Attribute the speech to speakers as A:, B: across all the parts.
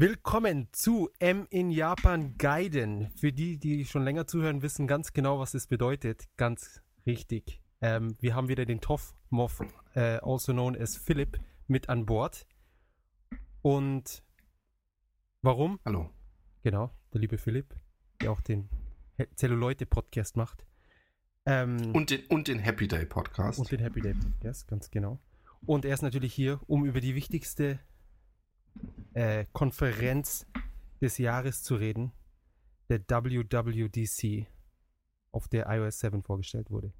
A: Willkommen zu M in Japan Gaiden. Für die, die schon länger zuhören, wissen ganz genau, was das bedeutet. Ganz richtig. Ähm, wir haben wieder den Toff Moff, äh, also known as Philipp, mit an Bord. Und warum?
B: Hallo.
A: Genau, der liebe Philipp, der auch den Zelluleute-Podcast macht.
B: Ähm, und, den, und den Happy Day Podcast.
A: Und den Happy Day Podcast, ganz genau. Und er ist natürlich hier, um über die wichtigste äh, Konferenz des Jahres zu reden, der WWDC, auf der iOS 7 vorgestellt wurde.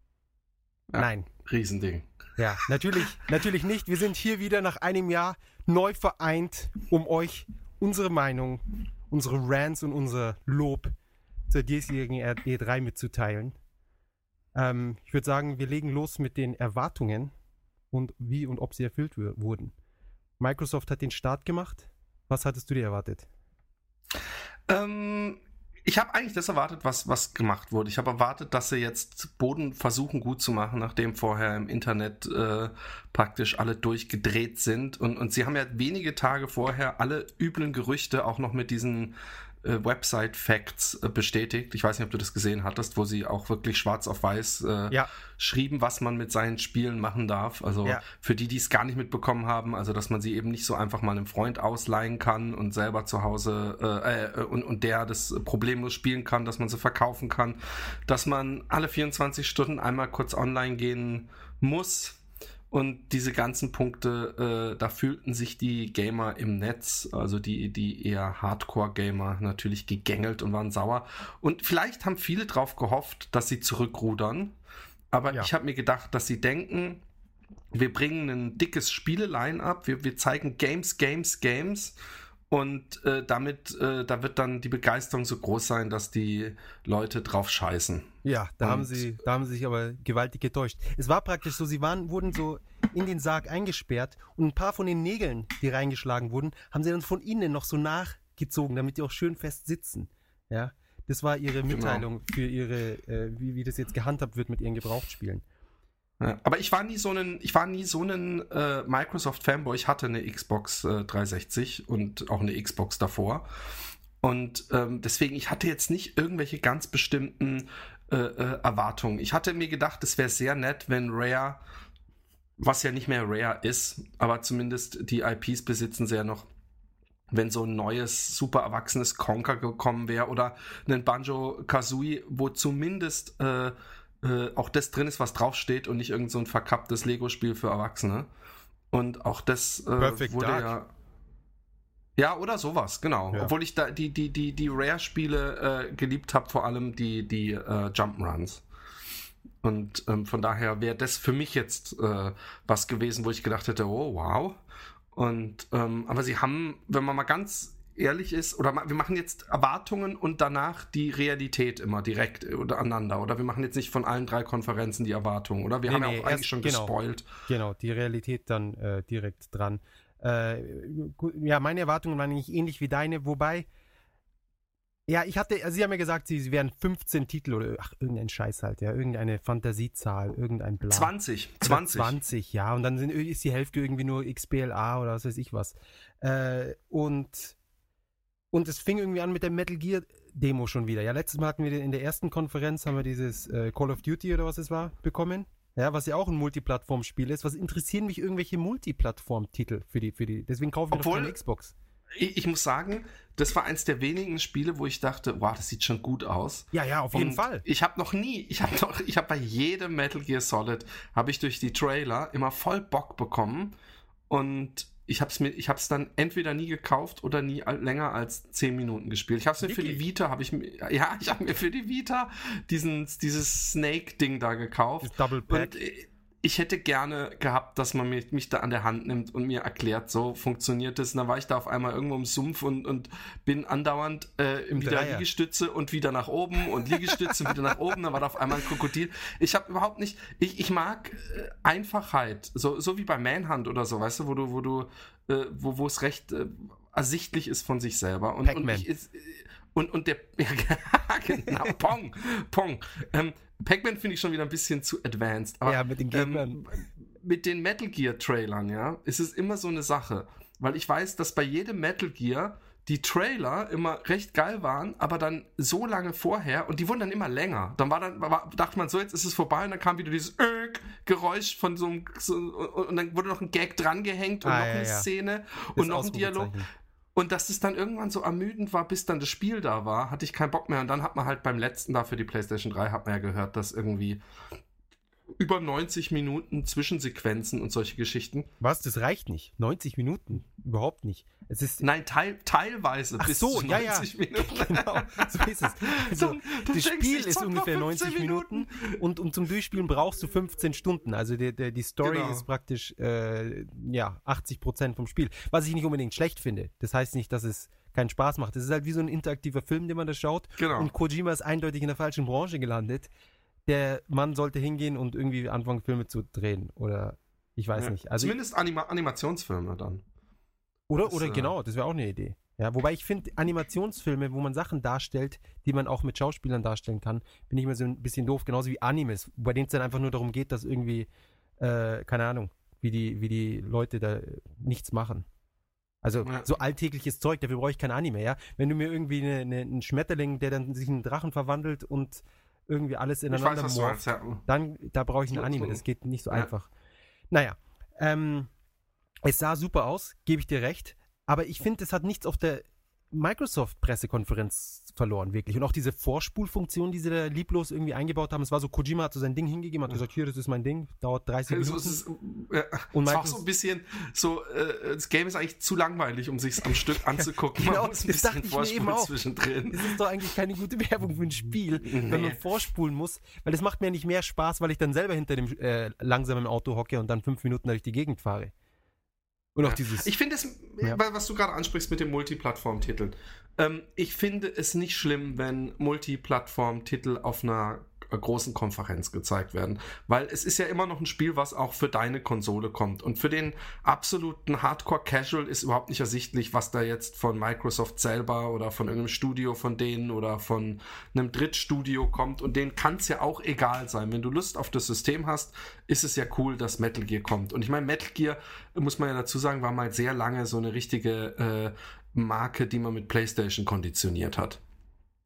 B: Ja, Nein. Riesending.
A: Ja, natürlich, natürlich nicht. Wir sind hier wieder nach einem Jahr neu vereint, um euch unsere Meinung, unsere Rants und unser Lob zur diesjährigen E3 mitzuteilen. Ähm, ich würde sagen, wir legen los mit den Erwartungen und wie und ob sie erfüllt wurden. Microsoft hat den Start gemacht. Was hattest du dir erwartet?
B: Ähm, ich habe eigentlich das erwartet, was, was gemacht wurde. Ich habe erwartet, dass sie jetzt Boden versuchen gut zu machen, nachdem vorher im Internet äh, praktisch alle durchgedreht sind. Und, und sie haben ja wenige Tage vorher alle üblen Gerüchte auch noch mit diesen äh, Website Facts äh, bestätigt. Ich weiß nicht, ob du das gesehen hattest, wo sie auch wirklich schwarz auf weiß äh, ja. schrieben, was man mit seinen Spielen machen darf. Also ja. für die, die es gar nicht mitbekommen haben, also dass man sie eben nicht so einfach mal einem Freund ausleihen kann und selber zu Hause äh, äh, und, und der das problemlos spielen kann, dass man sie verkaufen kann, dass man alle 24 Stunden einmal kurz online gehen muss, und diese ganzen Punkte, äh, da fühlten sich die Gamer im Netz, also die, die eher Hardcore-Gamer, natürlich gegängelt und waren sauer. Und vielleicht haben viele darauf gehofft, dass sie zurückrudern. Aber ja. ich habe mir gedacht, dass sie denken, wir bringen ein dickes Spiele-Line-up, wir, wir zeigen Games, Games, Games und äh, damit, äh, da wird dann die Begeisterung so groß sein, dass die Leute drauf scheißen.
A: Ja, da und haben sie, da haben sie sich aber gewaltig getäuscht. Es war praktisch so, sie waren, wurden so in den Sarg eingesperrt und ein paar von den Nägeln, die reingeschlagen wurden, haben sie dann von innen noch so nachgezogen, damit die auch schön fest sitzen. Ja, das war ihre genau. Mitteilung genau. für ihre, äh, wie, wie das jetzt gehandhabt wird mit ihren Gebrauchtspielen.
B: Ja, aber ich war nie so ein, ich war nie so ein äh, Microsoft-Fanboy. Ich hatte eine Xbox äh, 360 und auch eine Xbox davor. Und ähm, deswegen, ich hatte jetzt nicht irgendwelche ganz bestimmten äh, äh Erwartungen. Ich hatte mir gedacht, es wäre sehr nett, wenn Rare, was ja nicht mehr Rare ist, aber zumindest die IPs besitzen sie ja noch, wenn so ein neues, super erwachsenes Conker gekommen wäre oder ein Banjo Kazooie, wo zumindest äh, äh, auch das drin ist, was draufsteht und nicht irgend so ein verkapptes Lego-Spiel für Erwachsene. Und auch das äh, wurde Dark. ja. Ja, oder sowas, genau. Ja. Obwohl ich da die, die, die, die Rare-Spiele äh, geliebt habe, vor allem die, die äh, Jump'n'Runs. Und ähm, von daher wäre das für mich jetzt äh, was gewesen, wo ich gedacht hätte, oh wow. Und ähm, aber sie haben, wenn man mal ganz ehrlich ist, oder wir machen jetzt Erwartungen und danach die Realität immer direkt oder aneinander. Oder wir machen jetzt nicht von allen drei Konferenzen die Erwartungen, oder? Wir nee, haben nee, ja auch eigentlich schon genau, gespoilt.
A: Genau, die Realität dann äh, direkt dran. Äh, ja, meine Erwartungen waren nicht ähnlich wie deine, wobei. Ja, ich hatte, also sie haben ja gesagt, sie, sie wären 15 Titel oder ach, irgendein Scheiß halt, ja, irgendeine Fantasiezahl, irgendein
B: Bla. 20, 20.
A: 20, ja, und dann sind, ist die Hälfte irgendwie nur XBLA oder was weiß ich was. Äh, und und es fing irgendwie an mit der Metal Gear Demo schon wieder. Ja, letztes Mal hatten wir in der ersten Konferenz haben wir dieses äh, Call of Duty oder was es war bekommen. Ja, was ja auch ein Multiplattform-Spiel ist. Was interessieren mich irgendwelche Multiplattform-Titel für die, für die? Deswegen wir Obwohl, doch keine Xbox.
B: Ich, ich, muss sagen, das war eins der wenigen Spiele, wo ich dachte, wow, das sieht schon gut aus.
A: Ja, ja, auf jeden Und Fall.
B: Ich habe noch nie, ich habe noch, ich habe bei jedem Metal Gear Solid habe ich durch die Trailer immer voll Bock bekommen und ich habe es mir, ich habe es dann entweder nie gekauft oder nie länger als zehn Minuten gespielt. Ich habe es mir Wirklich? für die Vita, habe ich mir, ja, ich habe mir für die Vita diesen, dieses Snake-Ding da gekauft. Das
A: Double Pack. Und
B: ich hätte gerne gehabt, dass man mich, mich da an der Hand nimmt und mir erklärt, so funktioniert das. Und dann war ich da auf einmal irgendwo im Sumpf und, und bin andauernd äh, wieder Dreier. Liegestütze und wieder nach oben und Liegestütze und wieder nach oben. Dann war da auf einmal ein Krokodil. Ich habe überhaupt nicht, ich, ich mag äh, Einfachheit, so, so wie bei Manhunt oder so, weißt du, wo du, wo du, äh, wo, wo es recht äh, ersichtlich ist von sich selber. Und, und ich, ist, und, und der, ja, genau, Pong, Pong. Ähm, Pac-Man finde ich schon wieder ein bisschen zu advanced.
A: Aber, ja, mit den Gegnern. Ähm,
B: mit den Metal Gear Trailern, ja, ist es immer so eine Sache. Weil ich weiß, dass bei jedem Metal Gear die Trailer immer recht geil waren, aber dann so lange vorher und die wurden dann immer länger. Dann war dann war, dachte man so, jetzt ist es vorbei und dann kam wieder dieses äh, Geräusch von so einem so, und dann wurde noch ein Gag drangehängt und
A: Ah,
B: noch
A: ja,
B: eine
A: ja.
B: Szene
A: Das
B: und noch ein Dialog. Und dass es dann irgendwann so ermüdend war, bis dann das Spiel da war, hatte ich keinen Bock mehr. Und dann hat man halt beim letzten da für die PlayStation 3 hat man ja gehört, dass irgendwie über 90 Minuten Zwischensequenzen und solche Geschichten.
A: Was? Das reicht nicht. 90 Minuten? Überhaupt nicht. Es ist.
B: Nein, teil, teilweise
A: Ach
B: bis
A: so,
B: zu
A: ja, ja.
B: 90 Minuten.
A: Genau, so ist es. Also,
B: dann
A: das Spiel ist ungefähr
B: 15
A: 90 Minuten, und um zum Durchspielen brauchst du 15 Stunden. Also der, der, die Story
B: Genau.
A: ist praktisch äh, ja, 80 Prozent vom Spiel. Was ich nicht unbedingt schlecht finde. Das heißt nicht, dass es keinen Spaß macht. Es ist halt wie so ein interaktiver Film, den man da schaut.
B: Genau.
A: Und Kojima ist eindeutig in der falschen Branche gelandet. Der Mann sollte hingehen und irgendwie anfangen, Filme zu drehen. Oder ich weiß
B: Ja.
A: nicht. Also
B: Zumindest Anima Animationsfilme dann.
A: oder
B: Das,
A: oder
B: äh,
A: genau, das wäre auch eine Idee. Ja, wobei ich finde, Animationsfilme, wo man Sachen darstellt, die man auch mit Schauspielern darstellen kann, bin ich mir so ein bisschen doof, genauso wie Animes, bei denen es dann einfach nur darum geht, dass irgendwie, äh, keine Ahnung, wie die, wie die Leute da nichts machen. Also
B: Ja.
A: so alltägliches Zeug, dafür brauche ich kein Anime, ja. Wenn du mir irgendwie eine, eine, einen Schmetterling, der dann sich in einen Drachen verwandelt und irgendwie alles
B: Ich weiß,
A: ineinander
B: was du
A: morpht,
B: ja.
A: dann, da brauche ich ein Anime, das geht nicht so
B: Ja.
A: einfach. Naja, ähm, es sah super aus, gebe ich dir recht, aber ich finde, es hat nichts auf der Microsoft-Pressekonferenz verloren, wirklich. Und auch diese Vorspulfunktion, die sie da lieblos irgendwie eingebaut haben, es war so, Kojima hat so sein Ding hingegeben, hat gesagt, hier, das ist mein Ding, dauert 30
B: Also,
A: Minuten.
B: es ist, ja,
A: Und
B: es ist auch so ein bisschen so, äh, das Game ist eigentlich zu langweilig, um sich am Stück anzugucken.
A: genau,
B: Man muss ein bisschen vorspulen
A: auch.
B: zwischendrin.
A: Das ist doch eigentlich keine gute Werbung für ein Spiel, wenn man
B: Nee.
A: vorspulen muss, weil das macht mir nicht mehr Spaß, weil ich dann selber hinter dem äh, langsamen Auto hocke und dann fünf Minuten durch die Gegend fahre. Und auch dieses.
B: Ich finde es,
A: Ja.
B: was du gerade ansprichst mit dem Multiplattform-Titel, ähm, ich finde es nicht schlimm, wenn Multiplattform-Titel auf einer großen Konferenz gezeigt werden, weil es ist ja immer noch ein Spiel, was auch für deine Konsole kommt und für den absoluten Hardcore-Casual ist überhaupt nicht ersichtlich, was da jetzt von Microsoft selber oder von irgendeinem Studio von denen oder von einem Drittstudio kommt und denen kann es ja auch egal sein. Wenn du Lust auf das System hast, ist es ja cool, dass Metal Gear kommt. Und ich meine, Metal Gear, muss man ja dazu sagen, war mal sehr lange so eine richtige äh, Marke, die man mit PlayStation konditioniert hat.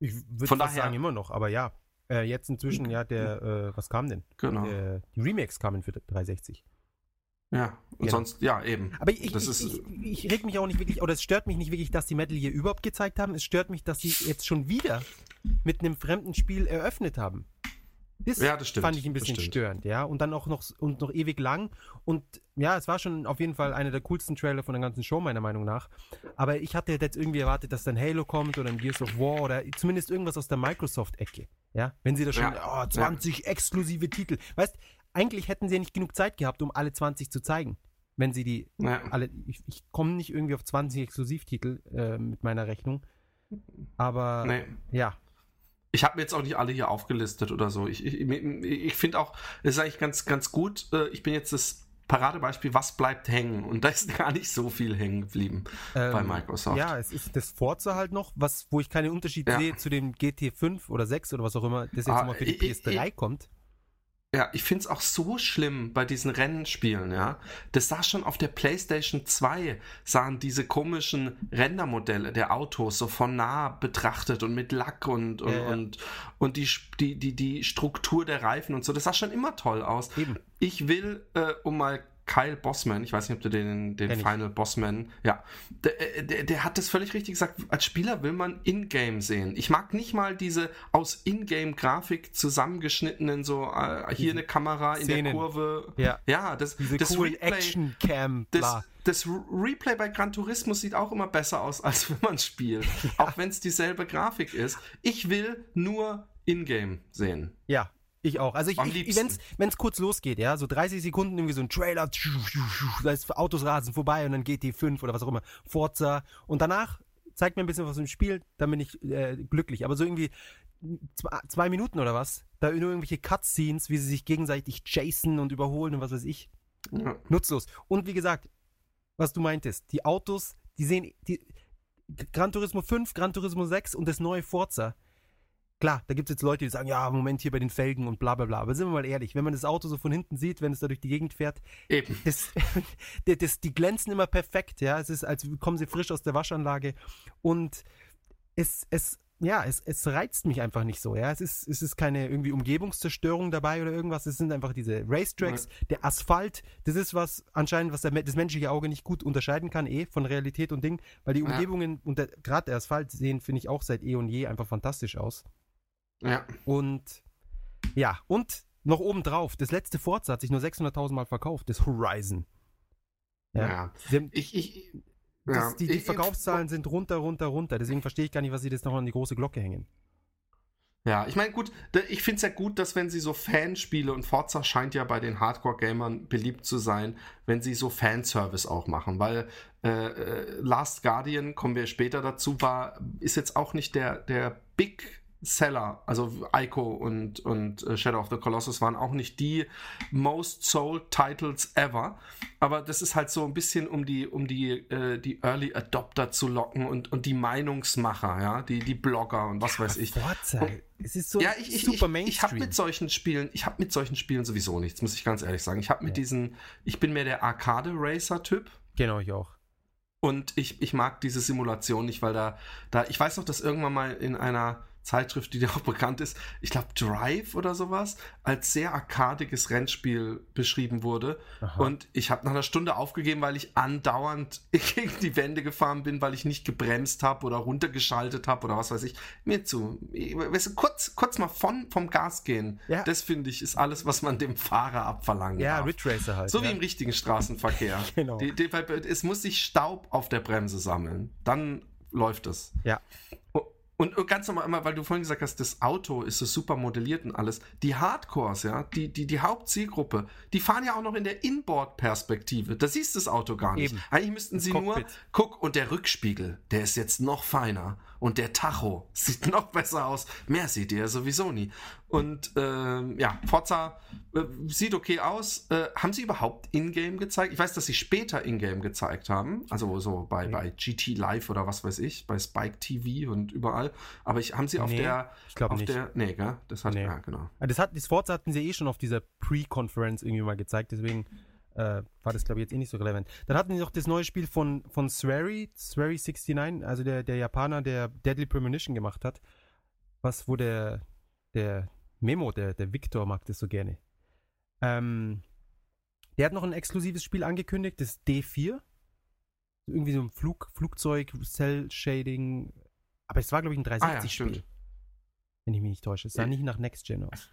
A: Ich würde sagen, immer noch, aber ja. Äh, jetzt inzwischen, ja, der, äh, was kam denn?
B: Genau.
A: Äh, die Remakes kamen für 360.
B: Ja, und
A: Genau.
B: sonst, ja, eben.
A: Aber ich,
B: Das
A: ich,
B: ist-
A: ich, ich reg mich auch nicht wirklich, oder es stört mich nicht wirklich, dass die Metal Gear überhaupt gezeigt haben. Es stört mich, dass sie jetzt schon wieder mit einem fremden Spiel eröffnet haben. Das,
B: Ja, das stimmt,
A: fand ich ein bisschen störend, ja. Und dann auch noch, und noch ewig lang. Und ja, es war schon auf jeden Fall einer der coolsten Trailer von der ganzen Show, meiner Meinung nach. Aber ich hatte jetzt irgendwie erwartet, dass dann Halo kommt oder ein Gears of War oder zumindest irgendwas aus der Microsoft-Ecke. Ja, wenn sie da schon,
B: Ja,
A: oh, 20 exklusive Titel. Weißt, eigentlich hätten sie ja nicht genug Zeit gehabt, um alle 20 zu zeigen. Wenn sie die
B: Ja.
A: alle, ich, ich komme nicht irgendwie auf 20 Exklusivtitel äh, mit meiner Rechnung. Aber
B: Nee.
A: ja,
B: Ich habe mir jetzt auch nicht alle hier aufgelistet oder so. Ich, ich, ich finde auch, es ist eigentlich ganz, ganz gut. Äh, Ich bin jetzt das Paradebeispiel, was bleibt hängen? Und da ist gar nicht so viel hängen geblieben bei
A: ähm,
B: Microsoft.
A: ja, es ist das Forza halt noch, was, wo ich keinen Unterschied
B: Ja.
A: sehe zu dem GT5 oder 6 oder was auch immer, das jetzt
B: Ah,
A: mal für die
B: ich- ich-
A: PS3 kommt.
B: Ja, ich finde es auch so schlimm bei diesen Rennspielen, ja. Das sah schon auf der PlayStation 2, sahen diese komischen Rendermodelle der Autos so von nah betrachtet und mit Lack und, und,
A: Ja, ja.
B: und, und die, die, die, die Struktur der Reifen und so. Das sah schon immer toll aus.
A: Eben.
B: Ich will, äh, um mal Kyle Bossman, ich weiß nicht, ob du den, den
A: Kenn ich.
B: Final Bossman, ja, der, äh, der, der hat das völlig richtig gesagt. Als Spieler will man Ingame sehen. Ich mag nicht mal diese aus Ingame-Grafik zusammengeschnittenen, so äh, hier eine Kamera in der. Kurve.
A: Ja.
B: Ja, das,
A: Diese
B: das
A: coolen
B: Replay,
A: Action-Cam,
B: das,
A: bla.
B: das Replay bei Gran Turismo sieht auch immer besser aus, als wenn man spielt. Auch wenn es dieselbe Grafik ist. Ich will nur Ingame sehen.
A: Ja, ich auch. Also ich,
B: Am
A: ich wenn es kurz losgeht, ja, so 30 Sekunden irgendwie so ein Trailer, da ist Autos rasen vorbei und dann GT5 oder was auch immer, Forza und danach zeigt mir ein bisschen was im Spiel, dann bin ich äh, glücklich. Aber so irgendwie zwei, zwei Minuten oder was, da nur irgendwelche Cutscenes, wie sie sich gegenseitig chasen und überholen und was weiß ich,
B: Ja.
A: nutzlos. Und wie gesagt, was du meintest, die Autos, die sehen, die Gran Turismo 5, Gran Turismo 6 und das neue Forza, klar, da gibt es jetzt Leute, die sagen, ja, Moment hier bei den Felgen und bla bla bla. Aber sind wir mal ehrlich, wenn man das Auto so von hinten sieht, wenn es da durch die Gegend fährt,
B: Eben.
A: das, das, das, die glänzen immer perfekt, ja. Es ist, als kommen sie frisch aus der Waschanlage. Und es, es ja, es, es reizt mich einfach nicht so, ja. Es ist, es ist keine irgendwie Umgebungszerstörung dabei oder irgendwas. Es sind einfach diese Racetracks, ja. der Asphalt, das ist was anscheinend, was der, das menschliche Auge nicht gut unterscheiden kann, eh, von Realität und Ding, weil die Umgebungen ja. und gerade der Asphalt sehen, finde ich, auch seit eh und je einfach fantastisch aus.
B: Ja.
A: Und ja, und noch obendrauf, das letzte Forza hat sich nur 600.000 Mal verkauft, das Horizon.
B: Ja. ja. Ich, ich,
A: das, die, die Verkaufszahlen sind runter, runter, runter. Deswegen verstehe ich gar nicht, was sie das noch an die große Glocke hängen.
B: Ja, ich meine, gut, ich finde es ja gut, dass wenn sie so Fanspiele und Forza scheint ja bei den Hardcore-Gamern beliebt zu sein, wenn sie so Fanservice auch machen, weil äh, äh Last Guardian, kommen wir später dazu, war, ist jetzt auch nicht der, der Big Seller, also Ico und, und äh, Shadow of the Colossus waren auch nicht die most sold Titles ever. Aber das ist halt so ein bisschen, um die, um die, äh, die Early Adopter zu locken und, und die Meinungsmacher, ja, die, die Blogger und was ja, weiß ich.
A: Vorzeig. es ist so
B: ja, ich, ich, super Mainstream. Ich, ich habe mit solchen Spielen, ich habe mit solchen Spielen sowieso nichts, muss ich ganz ehrlich sagen. Ich habe mit ja. diesen, ich bin mehr der Arcade-Racer-Typ.
A: Genau, ich auch.
B: Und ich, ich mag diese Simulation nicht, weil da, da, ich weiß noch, dass irgendwann mal in einer Zeitschrift, die dir auch bekannt ist, ich glaube Drive oder sowas, als sehr arkadiges Rennspiel beschrieben wurde. Aha. Und ich habe nach einer Stunde aufgegeben, weil ich andauernd gegen die Wände gefahren bin, weil ich nicht gebremst habe oder runtergeschaltet habe oder was weiß ich. Mir zu. Weißt du, kurz, kurz mal von, vom Gas gehen. Ja. Das finde ich ist alles, was man dem Fahrer abverlangen
A: Ja, darf. Ridge Racer halt.
B: So
A: ja.
B: wie im richtigen Straßenverkehr. genau. Die, die, es muss sich Staub auf der Bremse sammeln. Dann läuft es.
A: Ja.
B: Und ganz normal, weil du vorhin gesagt hast, das Auto ist so super modelliert und alles. Die Hardcores, ja, die, die, die Hauptzielgruppe, die fahren ja auch noch in der Inboard-Perspektive. Da siehst du das Auto gar nicht. Eben. Eigentlich müssten das sie Cockpit. nur, guck, und der Rückspiegel, der ist jetzt noch feiner. Und der Tacho sieht noch besser aus. Mehr seht ihr sowieso nie. Und ähm, ja, Forza äh, sieht okay aus. Äh, haben sie überhaupt Ingame gezeigt? Ich weiß, dass sie später Ingame gezeigt haben. Also so bei, nee. bei GT Live oder was weiß ich, bei Spike TV und überall. Aber ich, haben sie auf
A: nee,
B: der.
A: Ich glaube
B: nicht. Der, nee, gell? Das hat, nee. ja, genau.
A: Das, hat, das Forza hatten sie eh schon auf dieser Pre-Conference irgendwie mal gezeigt. Deswegen äh, war das, glaube ich, jetzt eh nicht so relevant. Dann hatten sie noch das neue Spiel von, von Swery, Swery69, also der, der Japaner, der Deadly Premonition gemacht hat. Was, wo der, der Memo, der, der Victor mag das so gerne. Ähm, der hat noch ein exklusives Spiel angekündigt, das D4. Irgendwie so ein Flug, Flugzeug, Cell-Shading. Aber es war, glaube ich, ein 360-Spiel. Ah, ja, wenn ich mich nicht täusche. Es sah nicht nach Next Gen aus.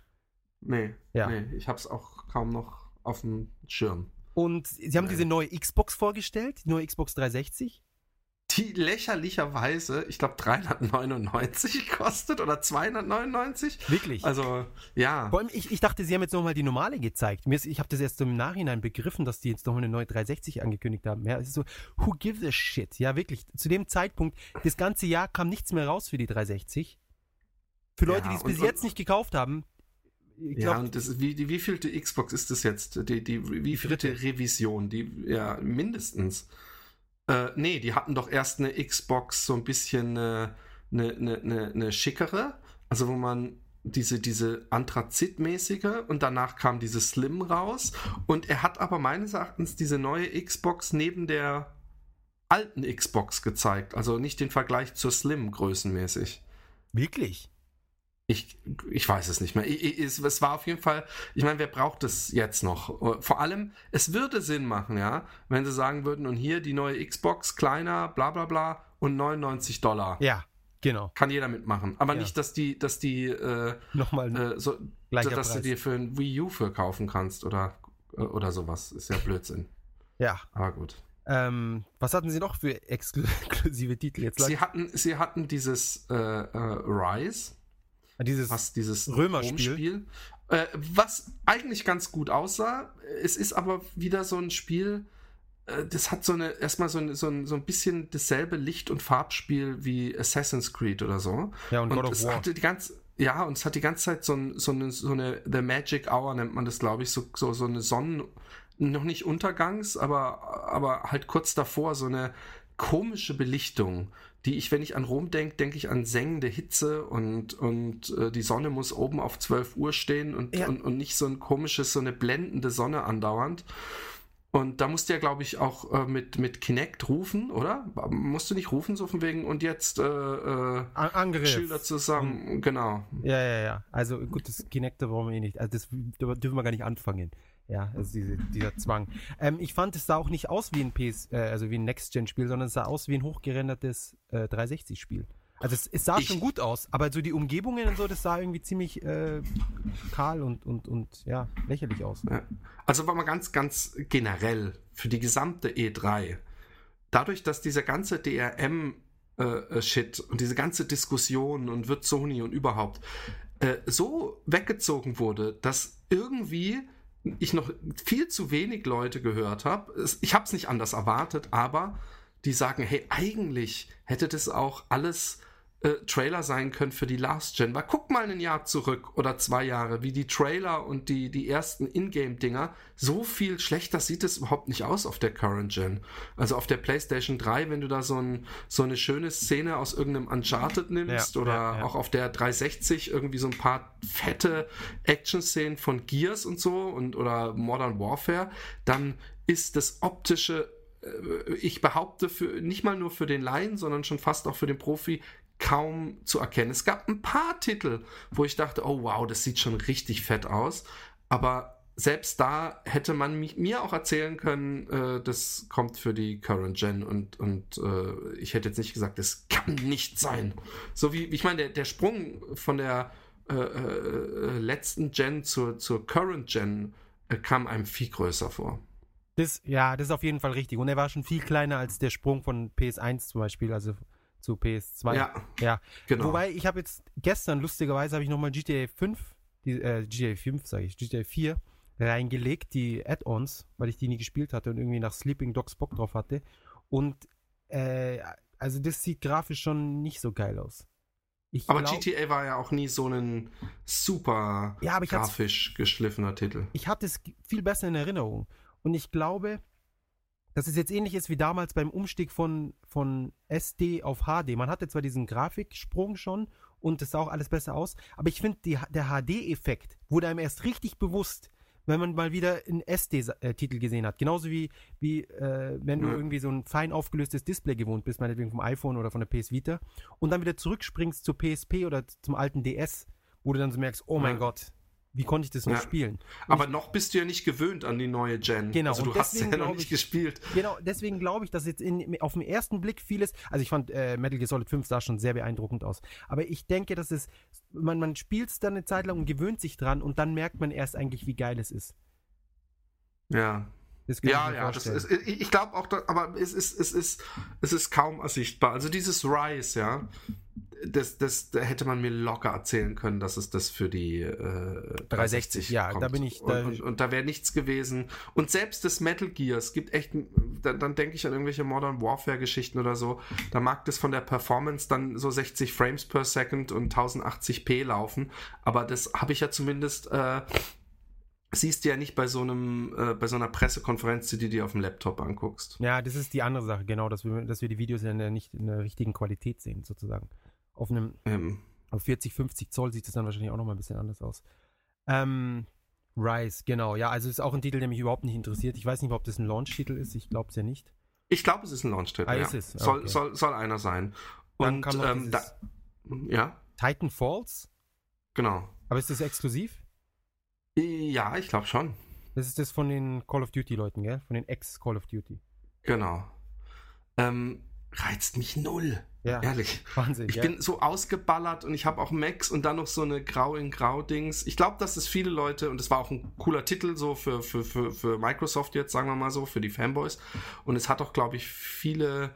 B: Nee, ja. nee, ich habe es auch kaum noch auf dem Schirm.
A: Und sie haben Nein. diese neue Xbox vorgestellt, die neue Xbox 360.
B: Die lächerlicherweise, ich glaube, 399 kostet oder 299.
A: Wirklich?
B: Also, ja.
A: Vor allem, ich, ich dachte, sie haben jetzt nochmal die normale gezeigt. Mir ist, ich habe das erst im Nachhinein begriffen, dass die jetzt nochmal eine neue 360 angekündigt haben. Ja, es ist so, who gives a shit? Ja, wirklich. Zu dem Zeitpunkt, das ganze Jahr kam nichts mehr raus für die 360. Für Leute, ja, die es bis jetzt nicht gekauft haben,
B: Glaub, ja, und das, wie, die, wie vielte Xbox ist das jetzt? Die, die, wie vielte Revision? Die, ja, mindestens. Äh, nee, die hatten doch erst eine Xbox so ein bisschen eine, eine, eine, eine schickere, also wo man diese, diese Anthrazit-mäßige und danach kam diese Slim raus und er hat aber meines Erachtens diese neue Xbox neben der alten Xbox gezeigt, also nicht den Vergleich zur Slim größenmäßig.
A: Wirklich?
B: Ich, ich weiß es nicht mehr. Ich, ich, es, es, war auf jeden Fall, ich meine, wer braucht es jetzt noch? Vor allem, es würde Sinn machen, ja, wenn sie sagen würden, und hier die neue Xbox, kleiner, bla bla bla und 99 Dollar.
A: Ja, genau.
B: Kann jeder mitmachen. Aber ja. nicht, dass die, dass die äh,
A: nochmal
B: äh, so, dass Preis. du dir für ein Wii U für kaufen kannst oder, äh, oder sowas. Ist ja Blödsinn.
A: Ja.
B: Aber gut.
A: Ähm, was hatten sie noch für exklusive Titel jetzt?
B: Sie hatten, sie hatten dieses äh, äh, Rise
A: dieses,
B: was dieses
A: Römerspiel.
B: Äh, was eigentlich ganz gut aussah. Es ist aber wieder so ein Spiel, äh, das hat so eine, erstmal so ein, so, ein, so ein bisschen dasselbe Licht- und Farbspiel wie Assassin's Creed oder so.
A: Ja, und, und God
B: es
A: of War.
B: hatte die ganze, ja, und es hat die ganze Zeit so, ein, so, eine, so eine The Magic Hour nennt man das, glaube ich, so, so, so eine Sonnen, noch nicht Untergangs, aber, aber halt kurz davor, so eine komische Belichtung, die ich, wenn ich an Rom denke, denke ich an sengende Hitze und, und äh, die Sonne muss oben auf 12 Uhr stehen und, ja. und, und nicht so ein komisches, so eine blendende Sonne andauernd. Und da musst du ja, glaube ich, auch äh, mit, mit Kinect rufen, oder? Musst du nicht rufen, so von wegen und jetzt äh, äh,
A: Angriff.
B: Schilder zusammen, und, genau.
A: Ja, ja, ja. Also gut, das Kinect da brauchen wir eh nicht. Also das da dürfen wir gar nicht anfangen. Ja, also diese, dieser Zwang. Ähm, ich fand, es sah auch nicht aus wie ein PS, äh, also wie ein Next-Gen-Spiel, sondern es sah aus wie ein hochgerendertes äh, 360-Spiel. Also es, es sah ich, schon gut aus, aber so die Umgebungen und so, das sah irgendwie ziemlich äh, kahl und, und, und ja, lächerlich aus. Ja.
B: Also war mal ganz, ganz generell für die gesamte E3, dadurch, dass dieser ganze DRM äh, äh, und diese ganze Diskussion und wird Sony und überhaupt äh, so weggezogen wurde, dass irgendwie ich noch viel zu wenig Leute gehört habe. Ich habe es nicht anders erwartet, aber die sagen, hey, eigentlich hätte das auch alles äh, Trailer sein können für die Last Gen. Weil guck mal ein Jahr zurück oder zwei Jahre, wie die Trailer und die, die ersten Ingame-Dinger, so viel schlechter sieht es überhaupt nicht aus auf der Current Gen. Also auf der PlayStation 3, wenn du da so, ein, so eine schöne Szene aus irgendeinem Uncharted nimmst ja, oder ja, ja. auch auf der 360 irgendwie so ein paar fette Action-Szenen von Gears und so und oder Modern Warfare, dann ist das optische äh, ich behaupte für nicht mal nur für den Laien, sondern schon fast auch für den Profi kaum zu erkennen. Es gab ein paar Titel, wo ich dachte, oh wow, das sieht schon richtig fett aus. Aber selbst da hätte man mir auch erzählen können, äh, das kommt für die Current Gen und, und äh, ich hätte jetzt nicht gesagt, das kann nicht sein. So wie, ich meine, der, der Sprung von der äh, äh letzten Gen zur, zur Current Gen äh, kam einem viel größer vor.
A: Das, ja, das ist auf jeden Fall richtig. Und er war schon viel kleiner als der Sprung von PS1 zum Beispiel. Also zu PS2.
B: Ja,
A: ja. genau. Wobei, ich habe jetzt gestern, lustigerweise, habe ich nochmal GTA 5, die, äh, GTA 5 sage ich, GTA 4 reingelegt, die Add-ons, weil ich die nie gespielt hatte und irgendwie nach Sleeping Dogs Bock drauf hatte. Und äh, also das sieht grafisch schon nicht so geil aus.
B: Ich aber glaub, GTA war ja auch nie so ein super ja, grafisch geschliffener Titel.
A: Ich hatte es viel besser in Erinnerung. Und ich glaube, dass es jetzt ähnlich ist wie damals beim Umstieg von, von SD auf HD. Man hatte zwar diesen Grafiksprung schon und es sah auch alles besser aus, aber ich finde, der HD-Effekt wurde einem erst richtig bewusst, wenn man mal wieder einen SD-Titel gesehen hat. Genauso wie, wie äh, wenn du ja. irgendwie so ein fein aufgelöstes Display gewohnt bist, meinetwegen vom iPhone oder von der PS Vita, und dann wieder zurückspringst zur PSP oder zum alten DS, wo du dann so merkst, oh mein ja. Gott, wie konnte ich das noch ja. spielen? Und
B: aber noch bist du ja nicht gewöhnt an die neue Gen.
A: Genau.
B: Also du hast ja noch nicht
A: ich,
B: gespielt.
A: Genau, deswegen glaube ich, dass jetzt in, auf den ersten Blick vieles, also ich fand äh, Metal Gear Solid 5 sah schon sehr beeindruckend aus, aber ich denke, dass es, man, man spielt es dann eine Zeit lang und gewöhnt sich dran und dann merkt man erst eigentlich, wie geil es ist.
B: Ja, ja, ja, das ist, ich glaube auch, aber es ist, es ist, es ist kaum ersichtbar. Also dieses Rise, ja, das, das da hätte man mir locker erzählen können, dass es das für die äh, 360, 360
A: ja, kommt. da bin ich. Da
B: und, und, und, da wäre nichts gewesen. Und selbst das Metal Gear, es gibt echt, dann, dann denke ich an irgendwelche Modern Warfare-Geschichten oder so, da mag das von der Performance dann so 60 Frames per Second und 1080p laufen, aber das habe ich ja zumindest äh, siehst du ja nicht bei so einem, äh, bei so einer Pressekonferenz, die du dir auf dem Laptop anguckst.
A: Ja, das ist die andere Sache, genau, dass wir, dass wir die Videos ja nicht in der richtigen Qualität sehen, sozusagen. Auf einem ähm. auf 40, 50 Zoll sieht es dann wahrscheinlich auch nochmal ein bisschen anders aus. Ähm, Rise, genau. Ja, also ist auch ein Titel, der mich überhaupt nicht interessiert. Ich weiß nicht, ob das ein Launch-Titel ist. Ich glaube es ja nicht.
B: Ich glaube, es ist ein Launch-Titel. Ah, ja. es. Okay. Soll, soll, soll einer sein. Und ähm, da, ja.
A: Titan Falls?
B: Genau.
A: Aber ist das exklusiv?
B: Ja, ich glaube schon.
A: Das ist das von den Call of Duty-Leuten, gell? Von den Ex-Call of Duty.
B: Genau. Ähm, reizt mich null. Ja, ehrlich.
A: Wahnsinn.
B: Ich
A: ja.
B: bin so ausgeballert und ich habe auch Max und dann noch so eine Grau in Grau-Dings. Ich glaube, dass es viele Leute, und es war auch ein cooler Titel so für, für, für, für Microsoft jetzt, sagen wir mal so, für die Fanboys. Und es hat auch, glaube ich, viele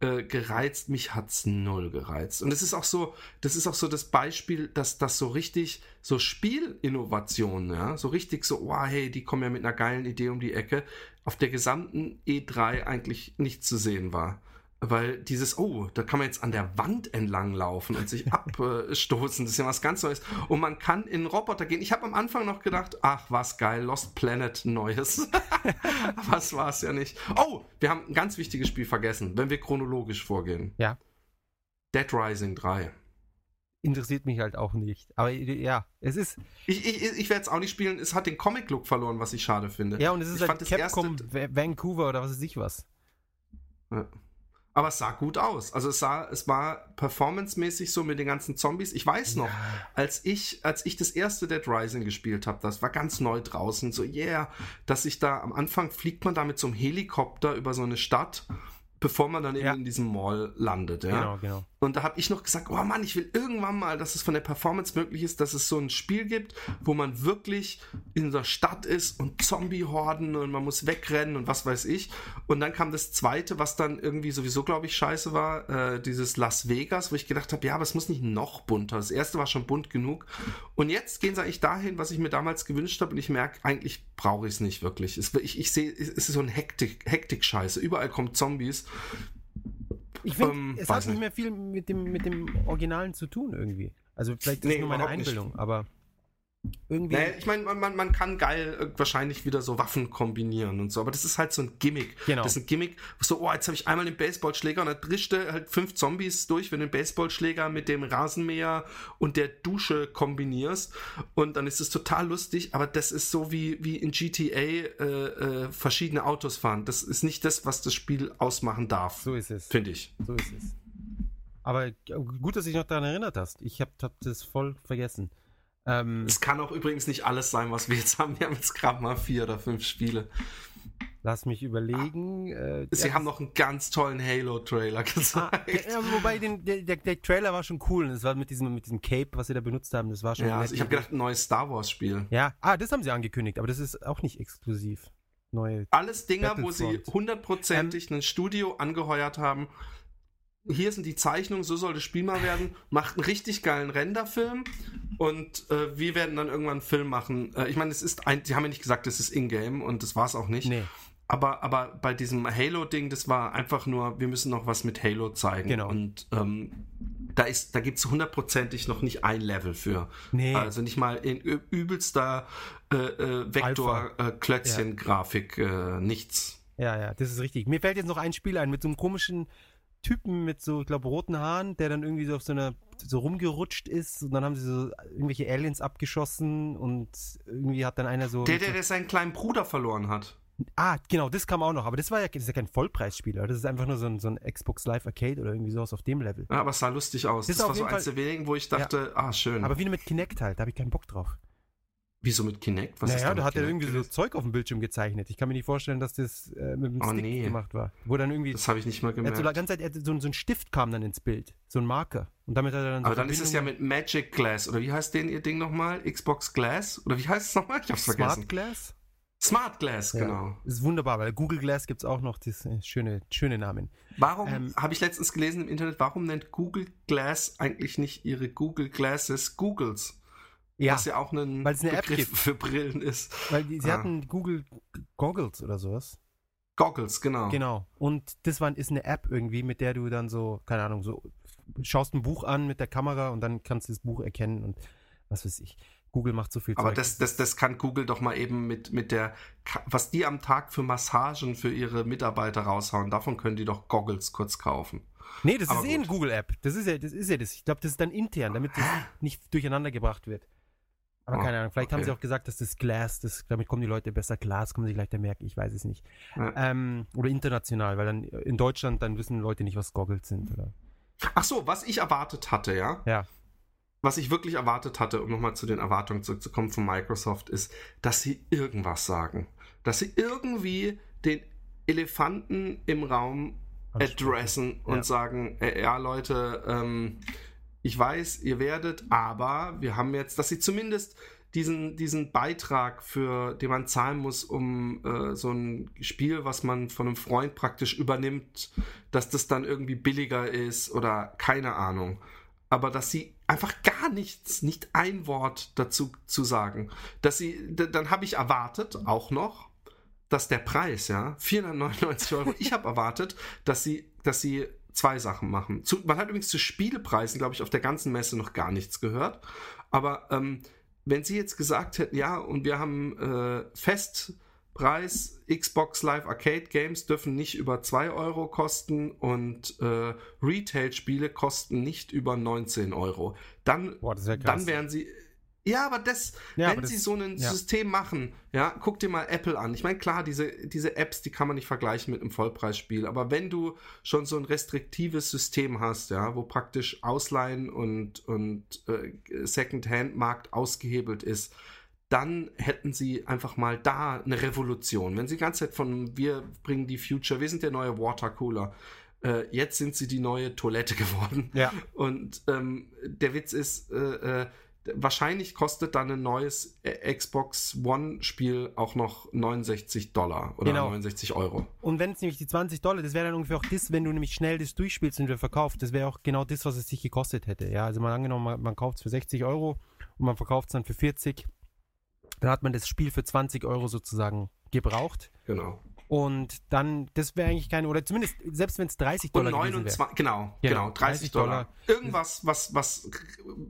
B: äh, gereizt. Mich hat's null gereizt. Und es ist auch so, das ist auch so das Beispiel, dass das so richtig, so Spielinnovationen, ja, so richtig so, wow, hey, die kommen ja mit einer geilen Idee um die Ecke, auf der gesamten E3 eigentlich nicht zu sehen war. Weil dieses, oh, da kann man jetzt an der Wand entlang laufen und sich abstoßen, das ist ja was ganz Neues. Und man kann in Roboter gehen. Ich habe am Anfang noch gedacht, ach, was geil, Lost Planet Neues. was war es ja nicht. Oh, wir haben ein ganz wichtiges Spiel vergessen, wenn wir chronologisch vorgehen.
A: Ja.
B: Dead Rising 3
A: interessiert mich halt auch nicht. Aber ja, es ist.
B: Ich, ich, ich werde es auch nicht spielen. Es hat den Comic-Look verloren, was ich schade finde.
A: Ja, und es ist
B: ich
A: halt Capcom erste... Vancouver oder was weiß ich was.
B: Ja. Aber es sah gut aus. Also es sah, es war performancemäßig so mit den ganzen Zombies. Ich weiß noch, als ich, als ich das erste Dead Rising gespielt habe, das war ganz neu draußen, so yeah, dass ich da am Anfang fliegt man da mit so einem Helikopter über so eine Stadt bevor man dann eben ja. in diesem Mall landet. Ja?
A: Genau, genau.
B: Und da habe ich noch gesagt, oh Mann, ich will irgendwann mal, dass es von der Performance möglich ist, dass es so ein Spiel gibt, wo man wirklich in der Stadt ist und Zombie-Horden und man muss wegrennen und was weiß ich. Und dann kam das zweite, was dann irgendwie sowieso, glaube ich, scheiße war, äh, dieses Las Vegas, wo ich gedacht habe, ja, aber es muss nicht noch bunter. Das erste war schon bunt genug. Und jetzt gehen sie eigentlich dahin, was ich mir damals gewünscht habe und ich merke, eigentlich brauche ich es nicht wirklich. Ich, ich sehe, es ist so ein Hektik-Scheiße. Überall kommen Zombies.
A: Ich finde, ähm, es hat nicht mehr viel mit dem, mit dem Originalen zu tun irgendwie. Also vielleicht ist nee, nur meine Einbildung, nicht. aber irgendwie.
B: Naja, ich meine, man, man kann geil äh, wahrscheinlich wieder so Waffen kombinieren und so, aber das ist halt so ein Gimmick.
A: Genau.
B: Das ist ein Gimmick, so, oh, jetzt habe ich einmal den Baseballschläger und dann drischte halt fünf Zombies durch, wenn du den Baseballschläger mit dem Rasenmäher und der Dusche kombinierst und dann ist es total lustig, aber das ist so wie, wie in GTA äh, äh, verschiedene Autos fahren. Das ist nicht das, was das Spiel ausmachen darf.
A: So ist es.
B: Finde ich.
A: So ist es. Aber gut, dass du dich noch daran erinnert hast. Ich habe hab das voll vergessen.
B: Ähm, es kann auch übrigens nicht alles sein, was wir jetzt haben. Wir haben jetzt gerade mal vier oder fünf Spiele.
A: Lass mich überlegen.
B: Äh, Sie haben noch einen ganz tollen Halo-Trailer gezeigt. Ah,
A: ja, wobei den, der, der, der, Trailer war schon cool. Das war mit diesem, mit diesem Cape, was sie da benutzt haben. Das war schon.
B: Ja, also ich habe gedacht, ein neues Star Wars-Spiel.
A: Ja, ah, das haben sie angekündigt, aber das ist auch nicht exklusiv. Neue
B: Alles Dinger, wo sie hundertprozentig ähm, ein Studio angeheuert haben, hier sind die Zeichnungen, so soll das Spiel mal werden, macht einen richtig geilen Renderfilm und äh, wir werden dann irgendwann einen Film machen. Äh, ich meine, es ist ein, sie haben ja nicht gesagt, es ist Ingame und das war es auch nicht.
A: Nee.
B: Aber, aber bei diesem Halo-Ding, das war einfach nur, wir müssen noch was mit Halo zeigen.
A: Genau.
B: Und ähm, da, ist, da gibt es hundertprozentig noch nicht ein Level für.
A: Nee.
B: Also nicht mal in übelster äh, äh, Vektor-Klötzchen-Grafik, äh, nichts.
A: Ja, ja, das ist richtig. Mir fällt jetzt noch ein Spiel ein mit so einem komischen Typen mit so, ich glaube, roten Haaren, der dann irgendwie so auf so einer, so rumgerutscht ist und dann haben sie so irgendwelche Aliens abgeschossen und irgendwie hat dann einer so.
B: Der, der, der seinen kleinen Bruder verloren hat.
A: Ah, genau, das kam auch noch, aber das war ja, das ist ja kein Vollpreisspieler, das ist einfach nur so ein, so ein Xbox Live Arcade oder irgendwie sowas auf dem Level.
B: Ja, aber es sah lustig aus. Das, das war so eins der wenigen, wo ich dachte, ja, ah, schön.
A: Aber wie mit Kinect halt, da habe ich keinen Bock drauf.
B: Wieso mit Kinect?
A: Was naja, da hat er irgendwie so Zeug auf dem Bildschirm gezeichnet. Ich kann mir nicht vorstellen, dass das äh, mit dem oh, Stick nee. gemacht war. Wo dann irgendwie.
B: Das habe ich nicht mal gemerkt.
A: so die ganze Zeit, so, so, ein Stift kam dann ins Bild. So ein Marker. Und damit hat er dann
B: so Aber dann ist es ja mit Magic Glass. Oder wie heißt denn ihr Ding nochmal? Xbox Glass? Oder wie heißt es nochmal? Ich hab's
A: Smart
B: vergessen.
A: Smart Glass?
B: Smart Glass, ja. genau.
A: Ist wunderbar, weil Google Glass gibt es auch noch das äh, schöne, schöne Namen.
B: Warum, ähm, habe ich letztens gelesen im Internet, warum nennt Google Glass eigentlich nicht ihre Google Glasses Googles? Ja, was ja auch ein
A: weil es eine
B: Begriff
A: App gibt.
B: für Brillen ist.
A: Weil die, sie ah. hatten Google Goggles oder sowas.
B: Goggles, genau.
A: Genau. Und das war, ist eine App irgendwie, mit der du dann so, keine Ahnung, so schaust ein Buch an mit der Kamera und dann kannst du das Buch erkennen und was weiß ich. Google macht so viel
B: Aber das, das, das kann Google doch mal eben mit, mit der, was die am Tag für Massagen für ihre Mitarbeiter raushauen, davon können die doch Goggles kurz kaufen.
A: Nee, das Aber ist gut. eh eine Google-App. Das ist ja das. Ist ja das. Ich glaube, das ist dann intern, damit das nicht durcheinander gebracht wird. Aber oh, keine Ahnung, vielleicht okay. haben sie auch gesagt, dass das Glas, das, damit kommen die Leute besser das kann man sich leichter merken, ich weiß es nicht. Ja. Ähm, oder international, weil dann in Deutschland, dann wissen Leute nicht, was Goggles sind. Oder?
B: Ach so, was ich erwartet hatte, ja?
A: Ja.
B: Was ich wirklich erwartet hatte, um nochmal zu den Erwartungen zurückzukommen von Microsoft, ist, dass sie irgendwas sagen. Dass sie irgendwie den Elefanten im Raum adressen und ja. sagen, äh, ja Leute, ähm, ich weiß, ihr werdet, aber wir haben jetzt, dass sie zumindest diesen, diesen Beitrag, für den man zahlen muss, um äh, so ein Spiel, was man von einem Freund praktisch übernimmt, dass das dann irgendwie billiger ist oder keine Ahnung. Aber dass sie einfach gar nichts, nicht ein Wort dazu zu sagen. Dass sie, dann habe ich erwartet, auch noch, dass der Preis, ja, 499 Euro, ich habe erwartet, dass sie, dass sie zwei Sachen machen. Zu, man hat übrigens zu Spielepreisen, glaube ich, auf der ganzen Messe noch gar nichts gehört. Aber ähm, wenn sie jetzt gesagt hätten, ja, und wir haben äh, Festpreis, Xbox Live Arcade Games dürfen nicht über 2 Euro kosten und äh, Retail-Spiele kosten nicht über 19 Euro. Dann,
A: Boah, wär
B: dann wären sie ja, aber das,
A: Ja,
B: wenn
A: aber das-
B: sie so ein
A: ja.
B: System machen, ja, guck dir mal Apple an. Ich meine, klar, diese, diese Apps, die kann man nicht vergleichen mit einem Vollpreisspiel, aber wenn du schon so ein restriktives System hast, ja, wo praktisch Ausleihen und, und äh, Second-Hand-Markt ausgehebelt ist, dann hätten sie einfach mal da eine Revolution. Wenn sie die ganze Zeit von wir bringen die Future, wir sind der neue Watercooler. Äh, jetzt sind sie die neue Toilette geworden.
A: Ja.
B: Und ähm, der Witz ist, äh, äh, wahrscheinlich kostet dann ein neues äh, Xbox One-Spiel auch noch 69 Dollar oder
A: Genau.
B: 69 Euro.
A: Und wenn es nämlich die 20 Dollar, das wäre dann ungefähr auch das, wenn du nämlich schnell das durchspielst und wieder verkaufst, das wäre auch genau das, was es sich gekostet hätte. Ja, also mal angenommen, man, man kauft es für 60 Euro und man verkauft es dann für 40, dann hat man das Spiel für 20 Euro sozusagen gebraucht.
B: Genau.
A: Und dann, das wäre eigentlich keine, oder zumindest, selbst wenn es 30
B: Und
A: Dollar wäre.
B: 29, genau,
A: Genau,
B: genau, 30
A: 30
B: Dollar. Irgendwas, was, was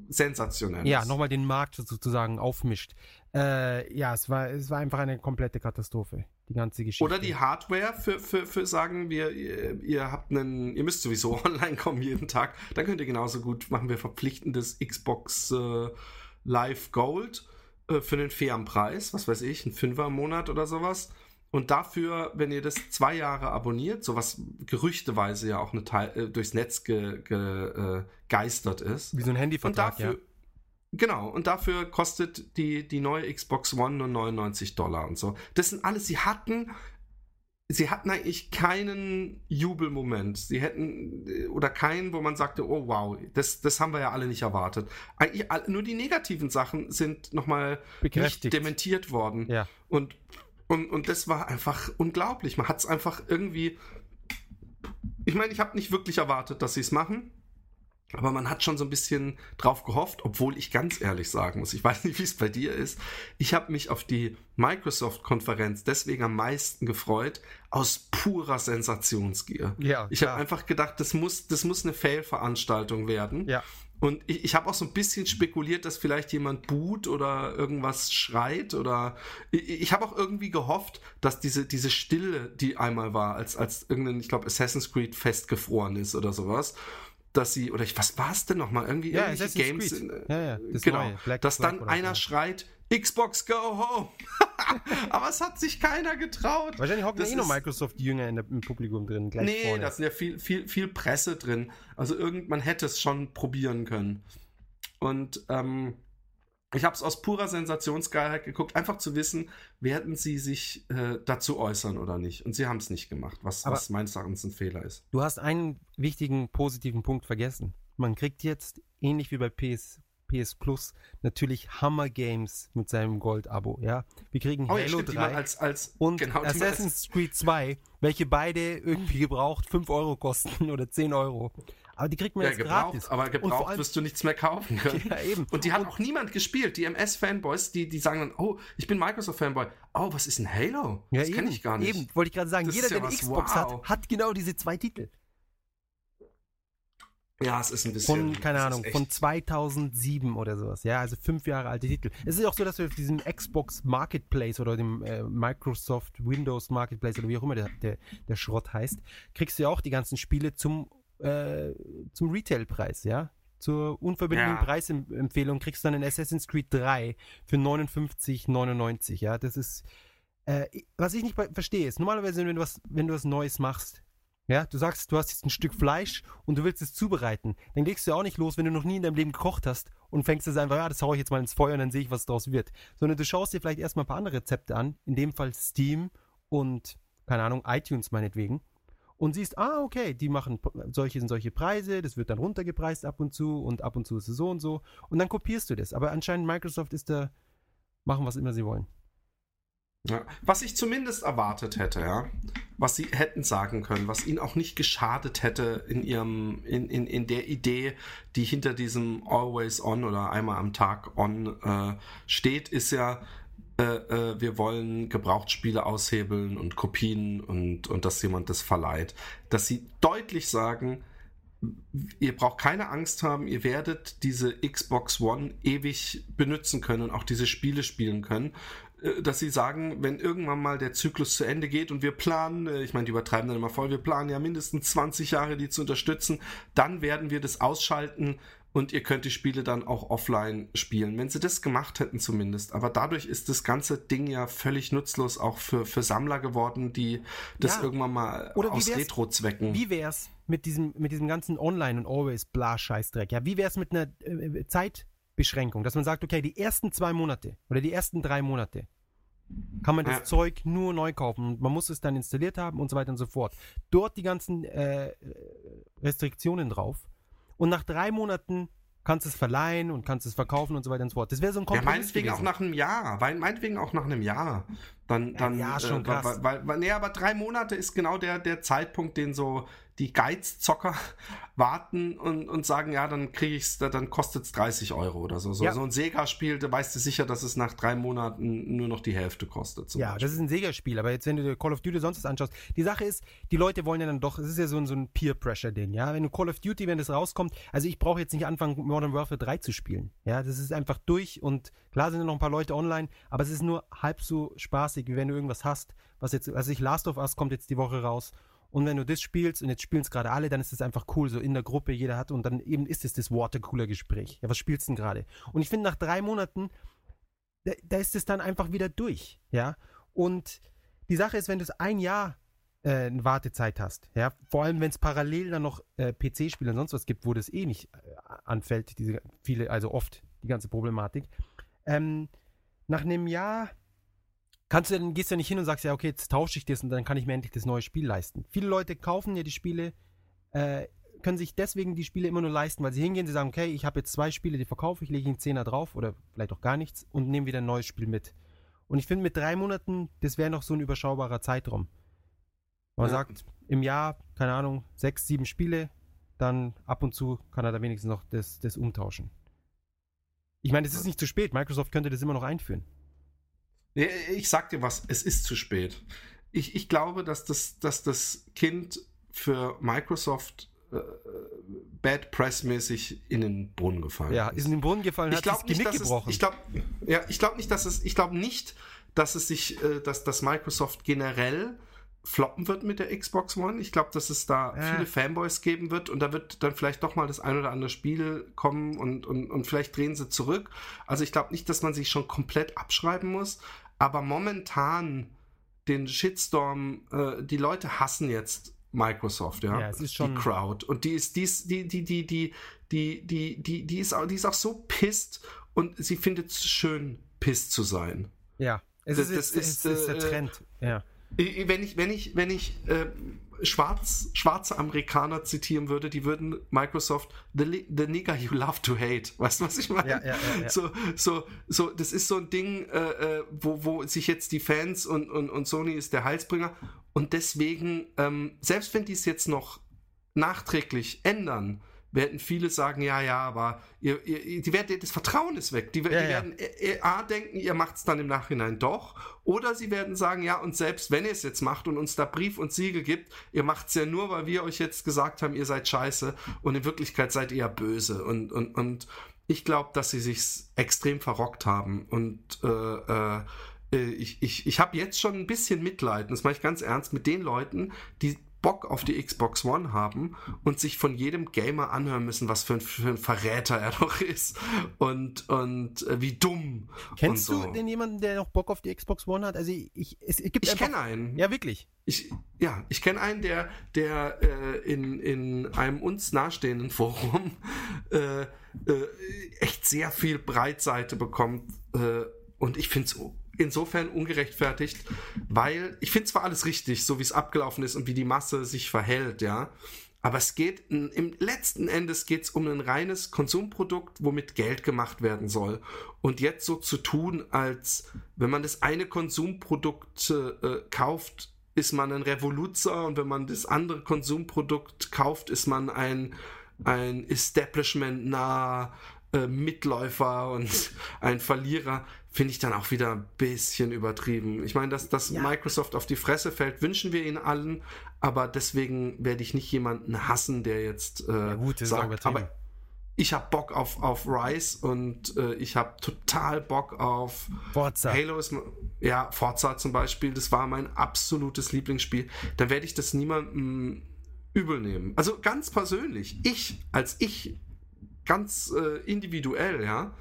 B: sensationell
A: Ja, nochmal den Markt sozusagen aufmischt. Äh, ja, es war, es war einfach eine komplette Katastrophe, die ganze Geschichte.
B: Oder die Hardware für, für, für sagen wir, ihr, ihr habt einen, ihr müsst sowieso online kommen jeden Tag, dann könnt ihr genauso gut, machen wir verpflichtendes Xbox äh, Live Gold äh, für einen fairen Preis, was weiß ich, ein Fünfer im Monat oder sowas. Und dafür, wenn ihr das zwei Jahre abonniert, so was gerüchteweise ja auch eine Teil, äh, durchs Netz ge, ge, äh, geistert ist.
A: Wie so ein
B: Und
A: Handyvertrag,
B: dafür,
A: ja.
B: genau, und dafür kostet die, die neue Xbox One nur 99 Dollar und so. Das sind alles, sie hatten, sie hatten eigentlich keinen Jubelmoment. Sie hätten, äh, oder keinen, wo man sagte, oh wow, das, das haben wir ja alle nicht erwartet. Eigentlich, nur die negativen Sachen sind nochmal nicht dementiert worden.
A: Ja.
B: Und, und, und das war einfach unglaublich. Man hat es einfach irgendwie. Ich meine, ich habe nicht wirklich erwartet, dass sie es machen. Aber man hat schon so ein bisschen drauf gehofft, obwohl ich ganz ehrlich sagen muss, ich weiß nicht, wie es bei dir ist. Ich habe mich auf die Microsoft-Konferenz deswegen am meisten gefreut, aus purer Sensationsgier.
A: Ja,
B: Ich habe einfach gedacht, das muss, das muss eine Fail-Veranstaltung werden.
A: Ja.
B: Und ich, ich habe auch so ein bisschen spekuliert, dass vielleicht jemand boot oder irgendwas schreit oder ich, ich habe auch irgendwie gehofft, dass diese, diese Stille, die einmal war, als, als irgendein, ich glaube, Assassin's Creed festgefroren ist oder sowas, dass sie, oder ich, was war es denn nochmal? Irgendwie
A: Ja,
B: irgendwelche
A: Assassin's
B: Games. In, äh,
A: Ja, ja, das
B: genau. dass dann einer schreit, Xbox go home. Aber es hat sich keiner getraut.
A: Wahrscheinlich hocken
B: Das
A: eh
B: ist-
A: Microsoft-Jünger in der- im Publikum drin. Gleich
B: Nee,
A: vorne.
B: da sind ja viel, viel, viel Presse drin. Also irgend, man hätte es schon probieren können. Und ähm, ich habe es aus purer Sensationsgeilheit geguckt, einfach zu wissen, werden sie sich äh, dazu äußern oder nicht. Und sie haben es nicht gemacht, was, was meines Erachtens ein Fehler ist.
A: Du hast einen wichtigen positiven Punkt vergessen. Man kriegt jetzt, ähnlich wie bei PS, PS Plus, natürlich Hammer Games mit seinem Gold-Abo. Ja? Wir kriegen
B: Oh ja,
A: Halo
B: stimmt, die man
A: 3
B: als, als
A: und
B: genau,
A: Assassin's Creed 2, welche beide irgendwie gebraucht 5 Euro kosten oder 10 Euro. Aber die kriegt man
B: ja,
A: jetzt
B: gebraucht,
A: gratis.
B: aber
A: Und
B: gebraucht
A: allem-
B: wirst du nichts mehr kaufen können.
A: Ja, eben.
B: Und die hat auch niemand gespielt. Die MS-Fanboys, die, die sagen dann, oh, ich bin Microsoft-Fanboy. Oh, was ist ein Halo?
A: Ja,
B: das kenne ich gar nicht.
A: Eben, wollte ich gerade sagen,
B: Das
A: jeder,
B: ja
A: der eine Xbox
B: wow.
A: hat, hat genau diese zwei Titel.
B: Ja, es ist ein bisschen.
A: Von, keine Ahnung, von 2007 oder sowas. Ja, also fünf Jahre alte Titel. Es ist auch so, dass du auf diesem Xbox Marketplace oder dem äh, Microsoft Windows Marketplace oder wie auch immer der, der, der Schrott heißt, kriegst du ja auch die ganzen Spiele zum, äh, zum Retailpreis, ja. Zur unverbindlichen
B: Ja.
A: Preisempfehlung kriegst du dann ein Assassin's Creed 3 für 59,99, ja. Das ist, äh, was ich nicht verstehe, ist normalerweise, wenn du was, wenn du was Neues machst, ja, du sagst, du hast jetzt ein Stück Fleisch und du willst es zubereiten. Dann legst du ja auch nicht los, wenn du noch nie in deinem Leben gekocht hast und fängst es einfach, ja, das hau ich jetzt mal ins Feuer und dann sehe ich, was daraus wird. Sondern du schaust dir vielleicht erstmal ein paar andere Rezepte an, in dem Fall Steam und, keine Ahnung, iTunes meinetwegen. Und siehst, ah, okay, die machen solche und solche Preise, das wird dann runtergepreist ab und zu und ab und zu ist es so und so. Und dann kopierst du das. Aber anscheinend Microsoft ist da, machen was immer sie wollen.
B: Ja. Was ich zumindest erwartet hätte, ja, was sie hätten sagen können, was ihnen auch nicht geschadet hätte in ihrem, in, in, in der Idee, die hinter diesem Always On oder einmal am Tag On äh, steht, ist ja, äh, äh, wir wollen Gebrauchtspiele aushebeln und Kopien und, und dass jemand das verleiht. Dass sie deutlich sagen, ihr braucht keine Angst haben, ihr werdet diese Xbox One ewig benutzen können und auch diese Spiele spielen können. Äh, dass sie sagen, wenn irgendwann mal der Zyklus zu Ende geht und wir planen, äh, ich meine, die übertreiben dann immer voll, wir planen ja mindestens 20 Jahre, die zu unterstützen, dann werden wir das ausschalten und ihr könnt die Spiele dann auch offline spielen. Wenn sie das gemacht hätten zumindest. Aber dadurch ist das ganze Ding ja völlig nutzlos auch für, für Sammler geworden, die das ja. irgendwann mal Oder aus Retro-Zwecken.
A: Wie wär's mit diesem, mit diesem ganzen Online- und Always-Bla-Scheißdreck? Ja, wie wär's mit einer äh, Zeitbeschränkung? Dass man sagt, okay, die ersten zwei Monate oder die ersten drei Monate kann man das ja. Zeug nur neu kaufen. Man muss es dann installiert haben und so weiter und so fort. Dort die ganzen äh, Restriktionen drauf und nach drei Monaten kannst du es verleihen und kannst es verkaufen und so weiter und so fort. Das wäre so ein
B: Kompromiss. Ja, meinetwegen gewesen. auch nach einem Jahr. Meinetwegen auch nach einem Jahr. Dann, dann,
A: ja, ja schon äh, krass.
B: Weil, weil, weil, nee, aber drei Monate ist genau der, der Zeitpunkt, den so die Geizzocker warten und, und sagen, ja, dann kriege ich es, dann kostet es 30 Euro oder so. So, ja. so ein Sega-Spiel, da weißt du sicher, dass es nach drei Monaten nur noch die Hälfte kostet.
A: Ja, Beispiel. das ist ein Sega-Spiel, aber jetzt, wenn du dir Call of Duty sonst was anschaust, die Sache ist, die Leute wollen ja dann doch, es ist ja so ein, so ein Peer-Pressure-Ding, ja. Wenn du Call of Duty, wenn das rauskommt, also ich brauche jetzt nicht anfangen, Modern Warfare 3 zu spielen. Ja, das ist einfach durch und klar sind ja noch ein paar Leute online, aber es ist nur halb so spaßig, wie wenn du irgendwas hast, was jetzt, also ich Last of Us kommt jetzt die Woche raus und wenn du das spielst und jetzt spielen es gerade alle, dann ist es einfach cool, so in der Gruppe, jeder hat und dann eben ist es das Watercooler-Gespräch. Ja, was spielst du denn gerade? Und ich finde, nach drei Monaten, da, da ist es dann einfach wieder durch, ja. Und die Sache ist, wenn du es ein Jahr äh, eine Wartezeit hast, ja, vor allem wenn es parallel dann noch äh, PC-Spiele und sonst was gibt, wo das eh nicht äh, anfällt, diese viele, also oft die ganze Problematik. Ähm, nach einem Jahr kannst du dann gehst du ja nicht hin und sagst ja, okay, jetzt tausche ich das und dann kann ich mir endlich das neue Spiel leisten. Viele Leute kaufen ja die Spiele, äh, können sich deswegen die Spiele immer nur leisten, weil sie hingehen, sie sagen, okay, ich habe jetzt zwei Spiele, die verkaufe ich, lege einen Zehner drauf oder vielleicht auch gar nichts und nehme wieder ein neues Spiel mit. Und ich finde, mit drei Monaten, das wäre noch so ein überschaubarer Zeitraum. Man ja. sagt, im Jahr, keine Ahnung, sechs, sieben Spiele, dann ab und zu kann er da wenigstens noch das, das umtauschen. Ich meine, es ist nicht zu spät. Microsoft könnte das immer noch einführen.
B: Ich sag dir was, es ist zu spät. Ich, ich glaube, dass das, dass das Kind für Microsoft äh, Bad Press-mäßig in den Brunnen gefallen
A: ja, ist. in den Brunnen gefallen,
B: ich hat das Genick nicht, gebrochen. Es, ich glaube ja, glaub nicht, dass es, ich glaube nicht, dass es sich, äh, dass, dass Microsoft generell floppen wird mit der Xbox One. Ich glaube, dass es da äh. viele Fanboys geben wird und da wird dann vielleicht doch mal das ein oder andere Spiel kommen und, und, und vielleicht drehen sie zurück. Also ich glaube nicht, dass man sich schon komplett abschreiben muss, aber momentan den Shitstorm, äh, die Leute hassen jetzt Microsoft, ja.
A: ja es ist schon
B: die Crowd. Und die ist, die ist, die, die, die, die, die, die, die, die ist auch, die ist auch so pisst und sie findet es schön, pisst zu sein.
A: Ja, es das, ist, das ist, ist, ist der äh, Trend, ja.
B: Wenn ich, wenn ich, wenn ich äh, schwarz, schwarze Amerikaner zitieren würde, die würden Microsoft the, the nigger you love to hate. Weißt du, was ich meine?
A: Ja, ja, ja,
B: so, so, so, das ist so ein Ding, äh, äh, wo, wo sich jetzt die Fans und, und, und Sony ist der Halsbringer. Und deswegen, ähm, selbst wenn die es jetzt noch nachträglich ändern, werden viele sagen, ja, ja, aber ihr, ihr, die werden, das Vertrauen ist weg. Die, die ja, werden ja. Äh, A denken, ihr macht es dann im Nachhinein doch. Oder sie werden sagen, ja, und selbst wenn ihr es jetzt macht und uns da Brief und Siegel gibt, ihr macht es ja nur, weil wir euch jetzt gesagt haben, ihr seid scheiße und in Wirklichkeit seid ihr ja böse. Und, und, und ich glaube, dass sie sich extrem verrockt haben. Und äh, äh, äh, ich, ich, ich habe jetzt schon ein bisschen Mitleid, das mache ich ganz ernst, mit den Leuten, die Bock auf die Xbox One haben und sich von jedem Gamer anhören müssen, was für ein, für ein Verräter er doch ist und, und äh, wie dumm.
A: Kennst
B: so.
A: du denn jemanden, der noch Bock auf die Xbox One hat? Also ich, es, es gibt
B: ich kenne einen.
A: Ja, wirklich.
B: Ich, ja, ich kenne einen, der, der äh, in, in einem uns nahestehenden Forum äh, äh, echt sehr viel Breitseite bekommt äh, und ich finde es insofern ungerechtfertigt, weil ich finde zwar alles richtig, so wie es abgelaufen ist und wie die Masse sich verhält, ja. Aber es geht, im letzten Endes geht es um ein reines Konsumprodukt, womit Geld gemacht werden soll. Und jetzt so zu tun, als wenn man das eine Konsumprodukt äh, kauft, ist man ein Revoluzer und wenn man das andere Konsumprodukt kauft, ist man ein, ein Establishment nah äh, Mitläufer und ein Verlierer, finde ich dann auch wieder ein bisschen übertrieben. Ich meine, dass, dass ja. Microsoft auf die Fresse fällt, wünschen wir ihnen allen, aber deswegen werde ich nicht jemanden hassen, der jetzt äh, ja, gut, sagt, aber ich habe Bock auf, auf Rise und äh, ich habe total Bock auf
A: Forza.
B: Halo ist ja Forza zum Beispiel, das war mein absolutes Lieblingsspiel. Da werde ich das niemandem übel nehmen. Also ganz persönlich, ich als ich ganz äh, individuell, ja,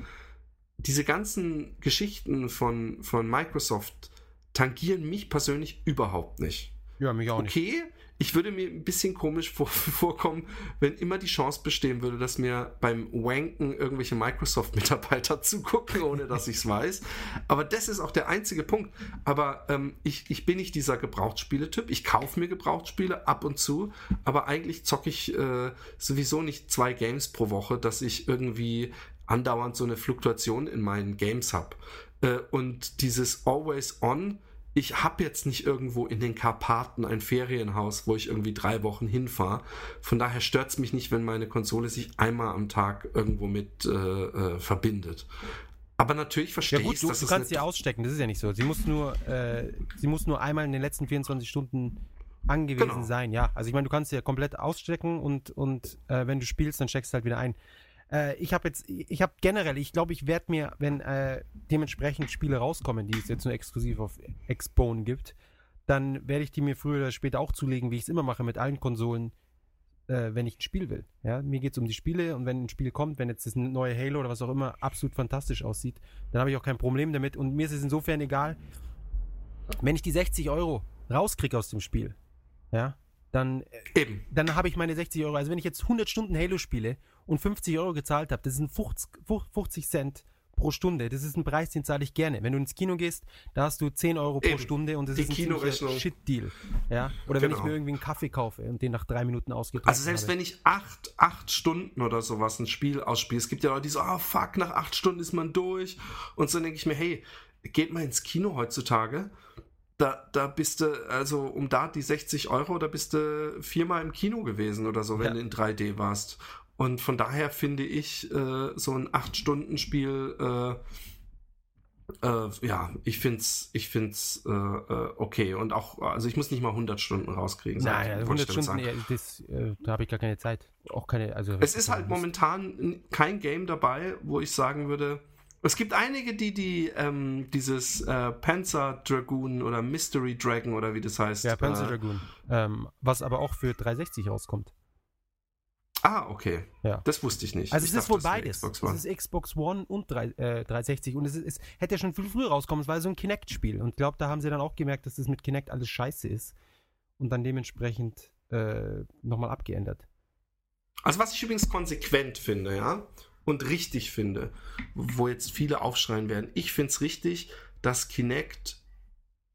B: diese ganzen Geschichten von, von Microsoft tangieren mich persönlich überhaupt nicht.
A: Ja, mich auch
B: nicht. Okay, ich würde mir ein bisschen komisch vor, vorkommen, wenn immer die Chance bestehen würde, dass mir beim Wanken irgendwelche Microsoft-Mitarbeiter zugucken, ohne dass ich es weiß. Aber das ist auch der einzige Punkt. Aber ähm, ich, ich bin nicht dieser Gebrauchtspiele-Typ. Ich kaufe mir Gebrauchtspiele ab und zu, aber eigentlich zocke ich äh, sowieso nicht zwei Games pro Woche, dass ich irgendwie andauernd so eine Fluktuation in meinen Games habe. Äh, und dieses Always On ich habe jetzt nicht irgendwo in den Karpaten ein Ferienhaus, wo ich irgendwie drei Wochen hinfahre. Von daher stört es mich nicht, wenn meine Konsole sich einmal am Tag irgendwo mit äh, äh, verbindet. Aber natürlich verstehe
A: ja, gut, ich
B: du,
A: du kannst sie ausstecken, das ist ja nicht so. Sie muss nur, äh, sie muss nur einmal in den letzten 24 Stunden angewiesen genau. sein, ja. Also ich meine, du kannst sie ja komplett ausstecken und, und äh, wenn du spielst, dann steckst du halt wieder ein. Äh, ich habe jetzt, ich habe generell, ich glaube, ich werde mir, wenn äh, dementsprechend Spiele rauskommen, die es jetzt nur exklusiv auf Xbone gibt, dann werde ich die mir früher oder später auch zulegen, wie ich es immer mache mit allen Konsolen, äh, wenn ich ein Spiel will. Ja, mir geht es um die Spiele und wenn ein Spiel kommt, wenn jetzt das neue Halo oder was auch immer absolut fantastisch aussieht, dann habe ich auch kein Problem damit und mir ist es insofern egal, wenn ich die 60 Euro rauskriege aus dem Spiel, ja, dann, äh, dann habe ich meine 60 Euro. Also wenn ich jetzt 100 Stunden Halo spiele und 50 Euro gezahlt habe, das sind 50, 50 Cent pro Stunde. Das ist ein Preis, den zahle ich gerne. Wenn du ins Kino gehst, da hast du 10 Euro pro Eben. Stunde und das
B: Die
A: ist ein Shit-Deal. Ja? Oder genau. wenn ich genau. mir irgendwie einen Kaffee kaufe und den nach drei Minuten ausgetrunken
B: Also selbst habe. wenn ich acht, acht Stunden oder sowas ein Spiel ausspiele, es gibt ja Leute, die so, ah oh, fuck, nach acht Stunden ist man durch. Und so denke ich mir, hey, geht mal ins Kino heutzutage da, da bist du, also um da die 60 Euro, da bist du viermal im Kino gewesen oder so, wenn ja. du in 3D warst. Und von daher finde ich äh, so ein 8-Stunden-Spiel, äh, äh, ja, ich finde es ich find's, äh, äh, okay. Und auch, also ich muss nicht mal 100 Stunden rauskriegen.
A: Nein, also 100 Stunden, ja, das, äh, da habe ich gar keine Zeit. Auch keine, also.
B: Es ist halt momentan kein Game dabei, wo ich sagen würde, es gibt einige, die, die ähm, dieses äh, Panzer Dragoon oder Mystery Dragon oder wie das heißt.
A: Ja, Panzer äh, Dragoon. Ähm, was aber auch für 360 rauskommt.
B: Ah, okay. Ja. Das wusste ich nicht.
A: Also
B: ich
A: es ist wohl beides. Es ist Xbox One und 3, äh, 360 und es, ist, es hätte ja schon viel früher rauskommen. Es war so ein Kinect-Spiel und ich glaube, da haben sie dann auch gemerkt, dass das mit Kinect alles scheiße ist und dann dementsprechend äh, nochmal abgeändert.
B: Also was ich übrigens konsequent finde, ja, und richtig finde, wo jetzt viele aufschreien werden. Ich finde es richtig, dass Kinect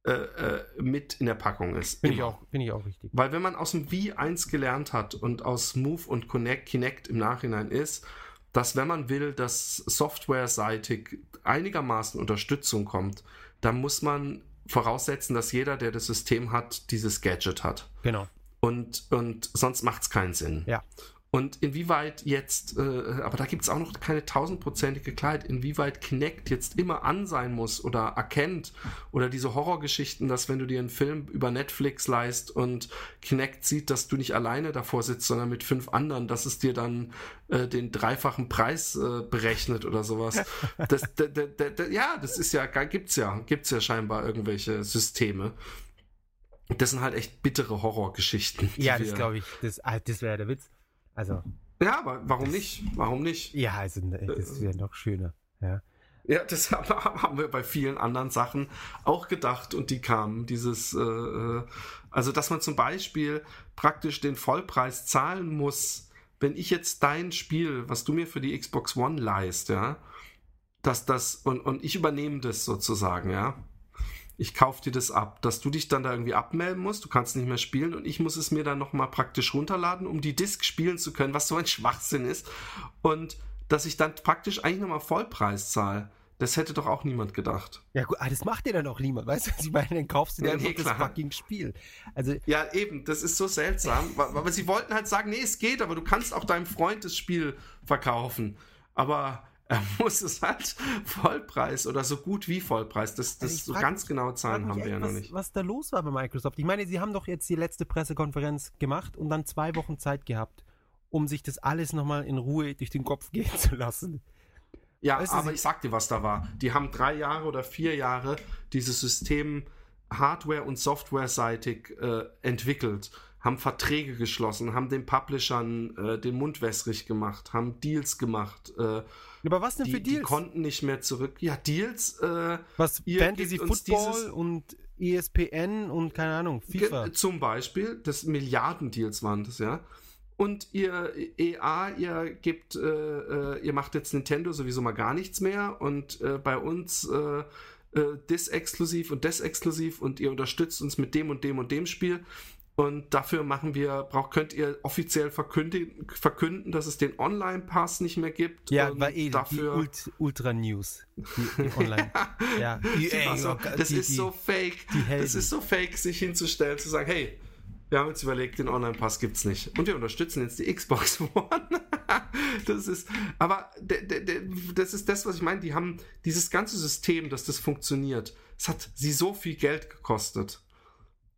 B: äh, mit in der Packung ist.
A: Finde ich, auch, find ich auch richtig.
B: Weil wenn man aus dem Wii 1 gelernt hat und aus Move und Connect, Kinect im Nachhinein ist, dass wenn man will, dass softwareseitig einigermaßen Unterstützung kommt, dann muss man voraussetzen, dass jeder, der das System hat, dieses Gadget hat.
A: Genau.
B: Und, und sonst macht es keinen Sinn.
A: Ja.
B: Und inwieweit jetzt, äh, aber da gibt es auch noch keine tausendprozentige Klarheit, inwieweit Kinect jetzt immer an sein muss oder erkennt oder diese Horrorgeschichten, dass wenn du dir einen Film über Netflix leist und Kinect sieht, dass du nicht alleine davor sitzt, sondern mit fünf anderen, dass es dir dann äh, den dreifachen Preis äh, berechnet oder sowas. Das, ja, das ist ja, gibt's ja, gibt's ja scheinbar irgendwelche Systeme. Das sind halt echt bittere Horrorgeschichten.
A: Ja, das glaube ich, das, ah, das wäre der Witz. Also.
B: Ja, aber warum das, nicht? Warum nicht?
A: Ja, also ne, das wäre noch schöner. Ja.
B: Ja, das haben wir bei vielen anderen Sachen auch gedacht und die kamen. Dieses, äh, äh, also dass man zum Beispiel praktisch den Vollpreis zahlen muss, wenn ich jetzt dein Spiel, was du mir für die Xbox One leist, ja, dass das und, und ich übernehme das sozusagen, ja ich kaufe dir das ab, dass du dich dann da irgendwie abmelden musst, du kannst nicht mehr spielen und ich muss es mir dann nochmal praktisch runterladen, um die Disc spielen zu können, was so ein Schwachsinn ist. Und dass ich dann praktisch eigentlich nochmal Vollpreis zahle. Das hätte doch auch niemand gedacht.
A: Ja gut, ah, das macht dir dann auch niemand, weißt du? Ich meine, dann kaufst du dir ja, einfach nee, das fucking Spiel.
B: Also ja, eben, das ist so seltsam. aber sie wollten halt sagen, nee, es geht, aber du kannst auch deinem Freund das Spiel verkaufen. aber er muss es halt Vollpreis oder so gut wie Vollpreis. Das, das
A: Also
B: so
A: frag
B: ganz genaue Zahlen haben wir ja noch nicht.
A: Was da los war bei Microsoft. Ich meine, sie haben doch jetzt die letzte Pressekonferenz gemacht und dann zwei Wochen Zeit gehabt, um sich das alles nochmal in Ruhe durch den Kopf gehen zu lassen.
B: Ja,
A: Weißt du,
B: aber
A: sie-
B: ich sag dir, was da war. Die haben drei Jahre oder vier Jahre dieses System Hardware- und Softwareseitig äh, entwickelt, haben Verträge geschlossen, haben den Publishern äh, den Mund wässrig gemacht, haben Deals gemacht. Äh,
A: Aber was denn
B: die,
A: für
B: die
A: Deals?
B: konnten nicht mehr zurück. Ja, Deals. Äh,
A: was Fantasy Football und ESPN und keine Ahnung, FIFA.
B: Zum Beispiel, das Milliardendeals waren das, ja. Und ihr EA, ihr gebt, äh, äh, ihr macht jetzt Nintendo sowieso mal gar nichts mehr und äh, bei uns äh, äh, das exklusiv und das exklusiv und ihr unterstützt uns mit dem und dem und dem Spiel. Und dafür machen wir, braucht, könnt ihr offiziell verkünden, verkünden, dass es den Online-Pass nicht mehr gibt.
A: Ja, war eh
B: dafür.
A: die Ult Ultra News. Die, die online. ja,
B: Also,
A: oh Gott,
B: das
A: die-
B: ist so fake. Das ist so fake, sich hinzustellen, zu sagen, hey, wir haben jetzt überlegt, den Online-Pass gibt's nicht. Und wir unterstützen jetzt die Xbox One. das ist, aber das ist das, was ich meine. Die haben dieses ganze System, dass das funktioniert. Es hat sie so viel Geld gekostet.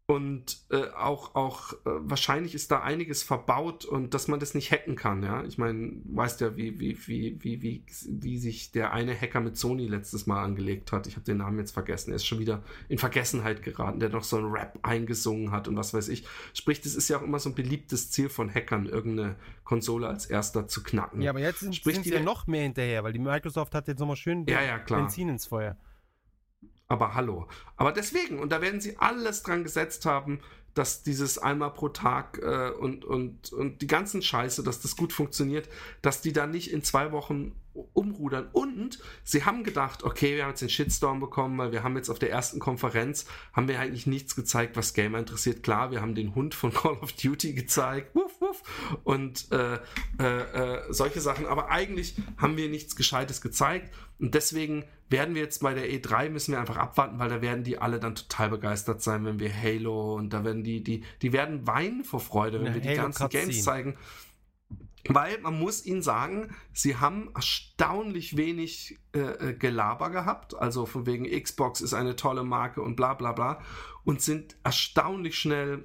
B: Und äh, auch, auch äh, wahrscheinlich ist da einiges verbaut und dass man das nicht hacken kann, ja. Ich meine, weißt ja, wie, wie, wie, wie, wie, wie sich der eine Hacker mit Sony letztes Mal angelegt hat. Ich habe den Namen jetzt vergessen. Er ist schon wieder in Vergessenheit geraten, der noch so einen Rap eingesungen hat und was weiß ich. Sprich, das ist ja auch immer so ein beliebtes Ziel von Hackern, irgendeine Konsole als erster zu knacken.
A: Ja, aber jetzt sind,
B: Sprich,
A: sind sie
B: die-
A: ja noch mehr hinterher, weil die Microsoft hat jetzt nochmal schön
B: Ja, ja.
A: Benzin ins Feuer.
B: Aber hallo. Aber deswegen, und da werden sie alles dran gesetzt haben, dass dieses einmal pro Tag äh, und, und, und die ganzen Scheiße, dass das gut funktioniert, dass die da nicht in zwei Wochen umrudern. Und sie haben gedacht, okay, wir haben jetzt den Shitstorm bekommen, weil wir haben jetzt auf der ersten Konferenz, haben wir eigentlich nichts gezeigt, was Gamer interessiert. Klar, wir haben den Hund von Call of Duty gezeigt, wuff, wuff, und äh, äh, äh, solche Sachen. Aber eigentlich haben wir nichts Gescheites gezeigt. Und deswegen werden wir jetzt bei der E3 müssen wir einfach abwarten, weil da werden die alle dann total begeistert sein, wenn wir Halo und da werden die, die, die werden weinen vor Freude, wenn
A: Eine
B: wir die
A: Halo
B: ganzen
A: Cutscene.
B: Games zeigen. Weil man muss ihnen sagen, sie haben erstaunlich wenig äh, äh, Gelaber gehabt. Also von wegen Xbox ist eine tolle Marke und bla bla bla. Und sind erstaunlich schnell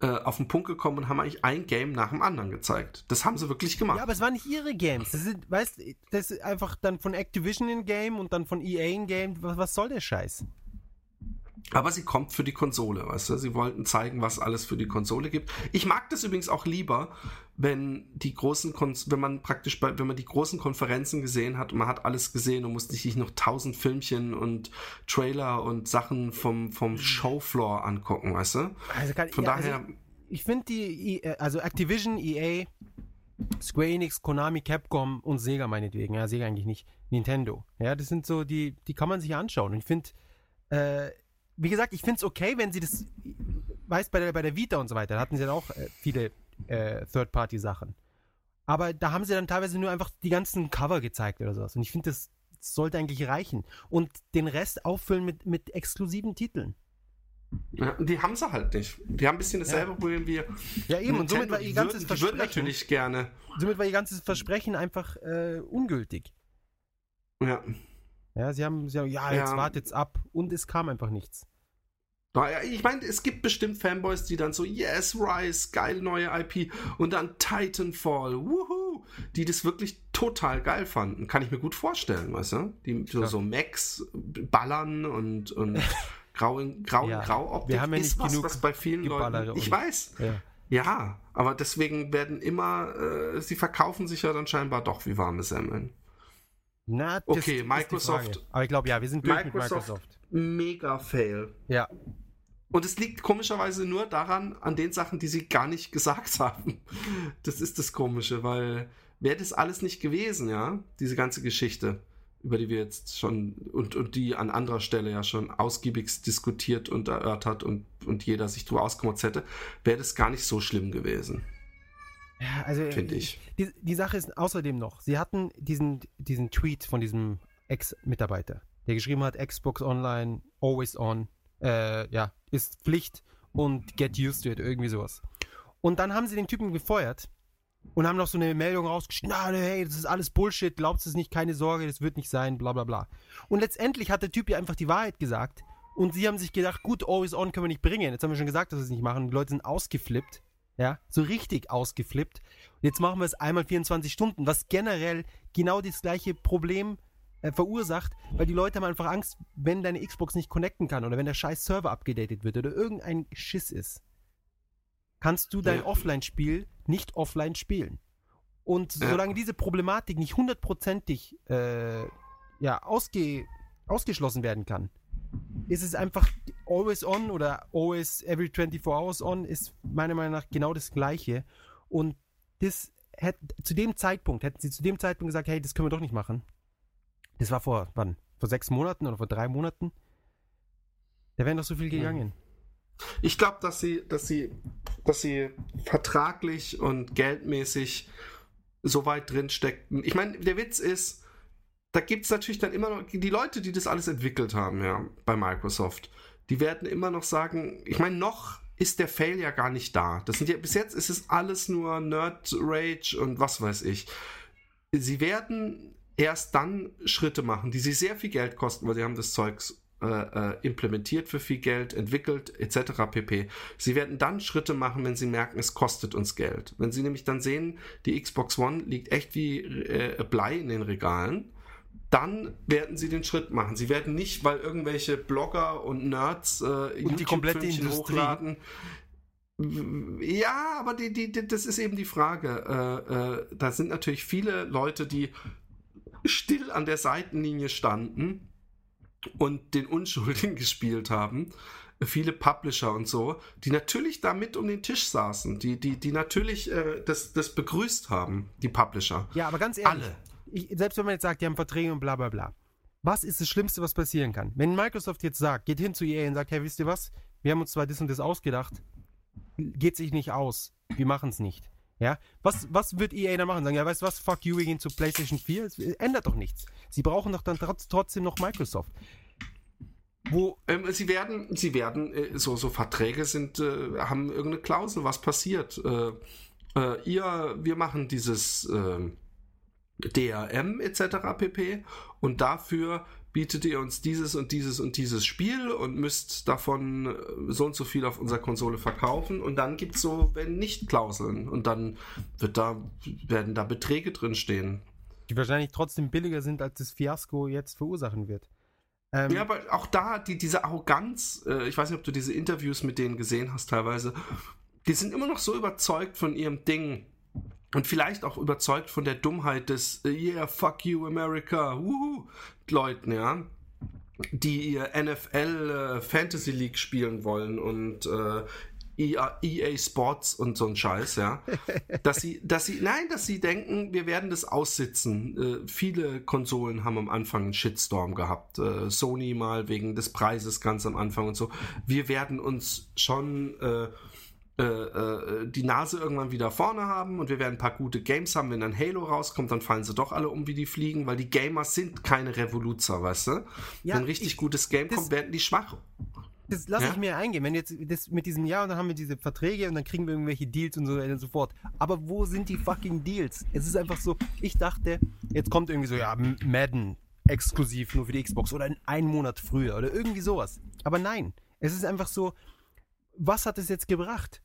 B: äh, auf den Punkt gekommen und haben eigentlich ein Game nach dem anderen gezeigt. Das haben sie wirklich gemacht.
A: Ja, aber es waren nicht ihre Games. Das sind, weißt, das ist einfach dann von Activision in Game und dann von EA in Game. Was, was soll der Scheiß?
B: Aber sie kommt für die Konsole, weißt du? Sie wollten zeigen, was alles für die Konsole gibt. Ich mag das übrigens auch lieber, wenn die großen, Kon wenn man praktisch bei, wenn man die großen Konferenzen gesehen hat und man hat alles gesehen und musste sich noch tausend Filmchen und Trailer und Sachen vom, vom Showfloor angucken, weißt du?
A: Also kann,
B: Von
A: ja,
B: daher,
A: Also, ich finde die, E- also Activision, EA, Square Enix, Konami, Capcom und Sega meinetwegen. Ja, Sega eigentlich nicht. Nintendo. Ja, das sind so die, die kann man sich anschauen. Und ich finde, äh, wie gesagt, ich finde es okay, wenn sie das, weißt, bei der, bei der Vita und so weiter, da hatten sie dann auch äh, viele äh, Third-Party-Sachen. Aber da haben sie dann teilweise nur einfach die ganzen Cover gezeigt oder sowas. Und ich finde, das sollte eigentlich reichen. Und den Rest auffüllen mit, mit exklusiven Titeln.
B: ja, die haben sie halt nicht. Die haben ein bisschen dasselbe Problem wie
A: Ja, eben. Und somit war ihr ganzes
B: würden
A: Versprechen,
B: natürlich gerne.
A: somit war ihr ganzes Versprechen einfach äh, ungültig.
B: Ja.
A: Ja, sie haben, sie haben ja, jetzt
B: Ja.
A: wartet's ab. Und es kam einfach nichts.
B: Ich meine, es gibt bestimmt Fanboys, die dann so, yes, Rise, geil neue IP und dann Titanfall, wuhu, die das wirklich total geil fanden. Kann ich mir gut vorstellen, weißt du? Die so,
A: Klar.
B: so Max ballern und, und grau in grau,
A: Ja,
B: grau Optik
A: wir haben ja
B: ist
A: nicht
B: was,
A: genug
B: was bei vielen Leuten. Ich weiß.
A: Ja.
B: Ja, aber deswegen werden immer, äh, sie verkaufen sich ja dann scheinbar doch wie warme Semmeln.
A: Na,
B: Okay, Microsoft-.
A: Aber ich glaube, ja, wir sind durch
B: Microsoft.
A: mit Microsoft.
B: Mega Fail.
A: Ja.
B: Und es liegt komischerweise nur daran, an den Sachen, die sie gar nicht gesagt haben. Das ist das Komische, weil wäre das alles nicht gewesen, ja, diese ganze Geschichte, über die wir jetzt schon und, und die an anderer Stelle ja schon ausgiebigst diskutiert und erörtert und, und jeder sich drüber ausgemotzt hätte, wäre das gar nicht so schlimm gewesen,
A: Ja, also
B: finde ich.
A: Die, die Sache ist außerdem noch, sie hatten diesen, diesen Tweet von diesem Ex-Mitarbeiter, der geschrieben hat, Xbox Online, always on, äh, ja, ist Pflicht und get used to it, irgendwie sowas. Und dann haben sie den Typen gefeuert, und haben noch so eine Meldung rausgeschickt, na, hey, das ist alles Bullshit, glaubst es nicht, keine Sorge, das wird nicht sein, bla bla bla. Und letztendlich hat der Typ ja einfach die Wahrheit gesagt und sie haben sich gedacht, gut, Always On können wir nicht bringen. Jetzt haben wir schon gesagt, dass wir es nicht machen. Die Leute sind ausgeflippt. Ja, so richtig ausgeflippt. Und jetzt machen wir es einmal 24 Stunden, was generell genau das gleiche Problem äh, verursacht, weil die Leute haben einfach Angst, wenn deine Xbox nicht connecten kann oder wenn der scheiß Server abgedatet wird oder irgendein Schiss ist, kannst du dein ja. Offline-Spiel nicht offline spielen. Und ja. solange diese Problematik nicht hundertprozentig äh, ja, ausge ausgeschlossen werden kann, ist es einfach always on oder always every 24 hours on ist meiner Meinung nach genau das gleiche. Und das hätte, zu dem Zeitpunkt, hätten sie zu dem Zeitpunkt gesagt, hey, das können wir doch nicht machen. Das war vor, wann? Vor sechs Monaten oder vor drei Monaten? Da wären doch so viel gegangen.
B: Ich glaube, dass sie, dass sie, dass sie vertraglich und geldmäßig so weit drin steckten. Ich meine, der Witz ist, da gibt es natürlich dann immer noch die Leute, die das alles entwickelt haben, ja, bei Microsoft. Die werden immer noch sagen, ich meine, noch ist der Fail ja gar nicht da. Das sind ja, bis jetzt ist es alles nur Nerd Rage und was weiß ich. Sie werden erst dann Schritte machen, die sie sehr viel Geld kosten, weil sie haben das Zeugs äh, äh implementiert für viel Geld, entwickelt etc. pp. Sie werden dann Schritte machen, wenn sie merken, es kostet uns Geld. Wenn sie nämlich dann sehen, die Xbox One liegt echt wie äh, Blei in den Regalen dann werden sie den Schritt machen. Sie werden nicht, weil irgendwelche Blogger und Nerds
A: äh, und die komplette Industrie hochladen.
B: Ja, aber die, die, die, das ist eben die Frage. Äh, äh, da sind natürlich viele Leute, die still an der Seitenlinie standen und den Unschuldigen gespielt haben. Viele Publisher und so, die natürlich da mit um den Tisch saßen, die, die, die natürlich äh, das, das begrüßt haben, die Publisher.
A: Ja, aber ganz ehrlich, Alle ich, selbst wenn man jetzt sagt, die haben Verträge und bla bla bla. Was ist das Schlimmste, was passieren kann? Wenn Microsoft jetzt sagt, geht hin zu EA und sagt, hey, wisst ihr was? Wir haben uns zwar das und das ausgedacht, geht sich nicht aus. Wir machen es nicht. Ja, was, was wird EA da machen? Sagen, ja, weißt du was, fuck you, wir gehen zu PlayStation 4. Es ändert doch nichts. Sie brauchen doch dann trotz, trotzdem noch Microsoft.
B: Wo ähm, sie werden, sie werden, äh, so, so Verträge sind, äh, haben irgendeine Klausel, was passiert. Äh, äh ihr, wir machen dieses, ähm, DRM etc. pp. Und dafür bietet ihr uns dieses und dieses und dieses Spiel und müsst davon äh, so und so viel auf unserer Konsole verkaufen. Und dann gibt es so, wenn nicht Klauseln. Und dann wird da, werden da Beträge drinstehen.
A: Die wahrscheinlich trotzdem billiger sind, als das Fiasko jetzt verursachen wird.
B: Ähm, ja, aber auch da, die, diese Arroganz, äh, ich weiß nicht, ob du diese Interviews mit denen gesehen hast teilweise, die sind immer noch so überzeugt von ihrem Ding und vielleicht auch überzeugt von der Dummheit des äh, Yeah, fuck you America, wuhu, Leuten, ja, die ihr NFL äh, Fantasy League spielen wollen und äh, EA, EA, Sports und so ein Scheiß, ja. dass sie, dass sie, nein, dass sie denken, wir werden das aussitzen. Äh, viele Konsolen haben am Anfang einen Shitstorm gehabt. Äh, Sony mal wegen des Preises ganz am Anfang und so. Wir werden uns schon äh, die Nase irgendwann wieder vorne haben und wir werden ein paar gute Games haben. Wenn dann Halo rauskommt, dann fallen sie doch alle um wie die Fliegen, weil die Gamers sind keine Revoluzer, weißt du? Ja, Wenn ein richtig ich, gutes Game kommt, werden die schwach.
A: Das lasse ja? ich mir eingehen. Wenn jetzt das mit diesem Jahr und dann haben wir diese Verträge und dann kriegen wir irgendwelche Deals und so weiter und so fort. Aber wo sind die fucking Deals? Es ist einfach so, ich dachte, jetzt kommt irgendwie so, ja, Madden exklusiv nur für die Xbox oder einen Monat früher oder irgendwie sowas. Aber nein, es ist einfach so, was hat es jetzt gebracht?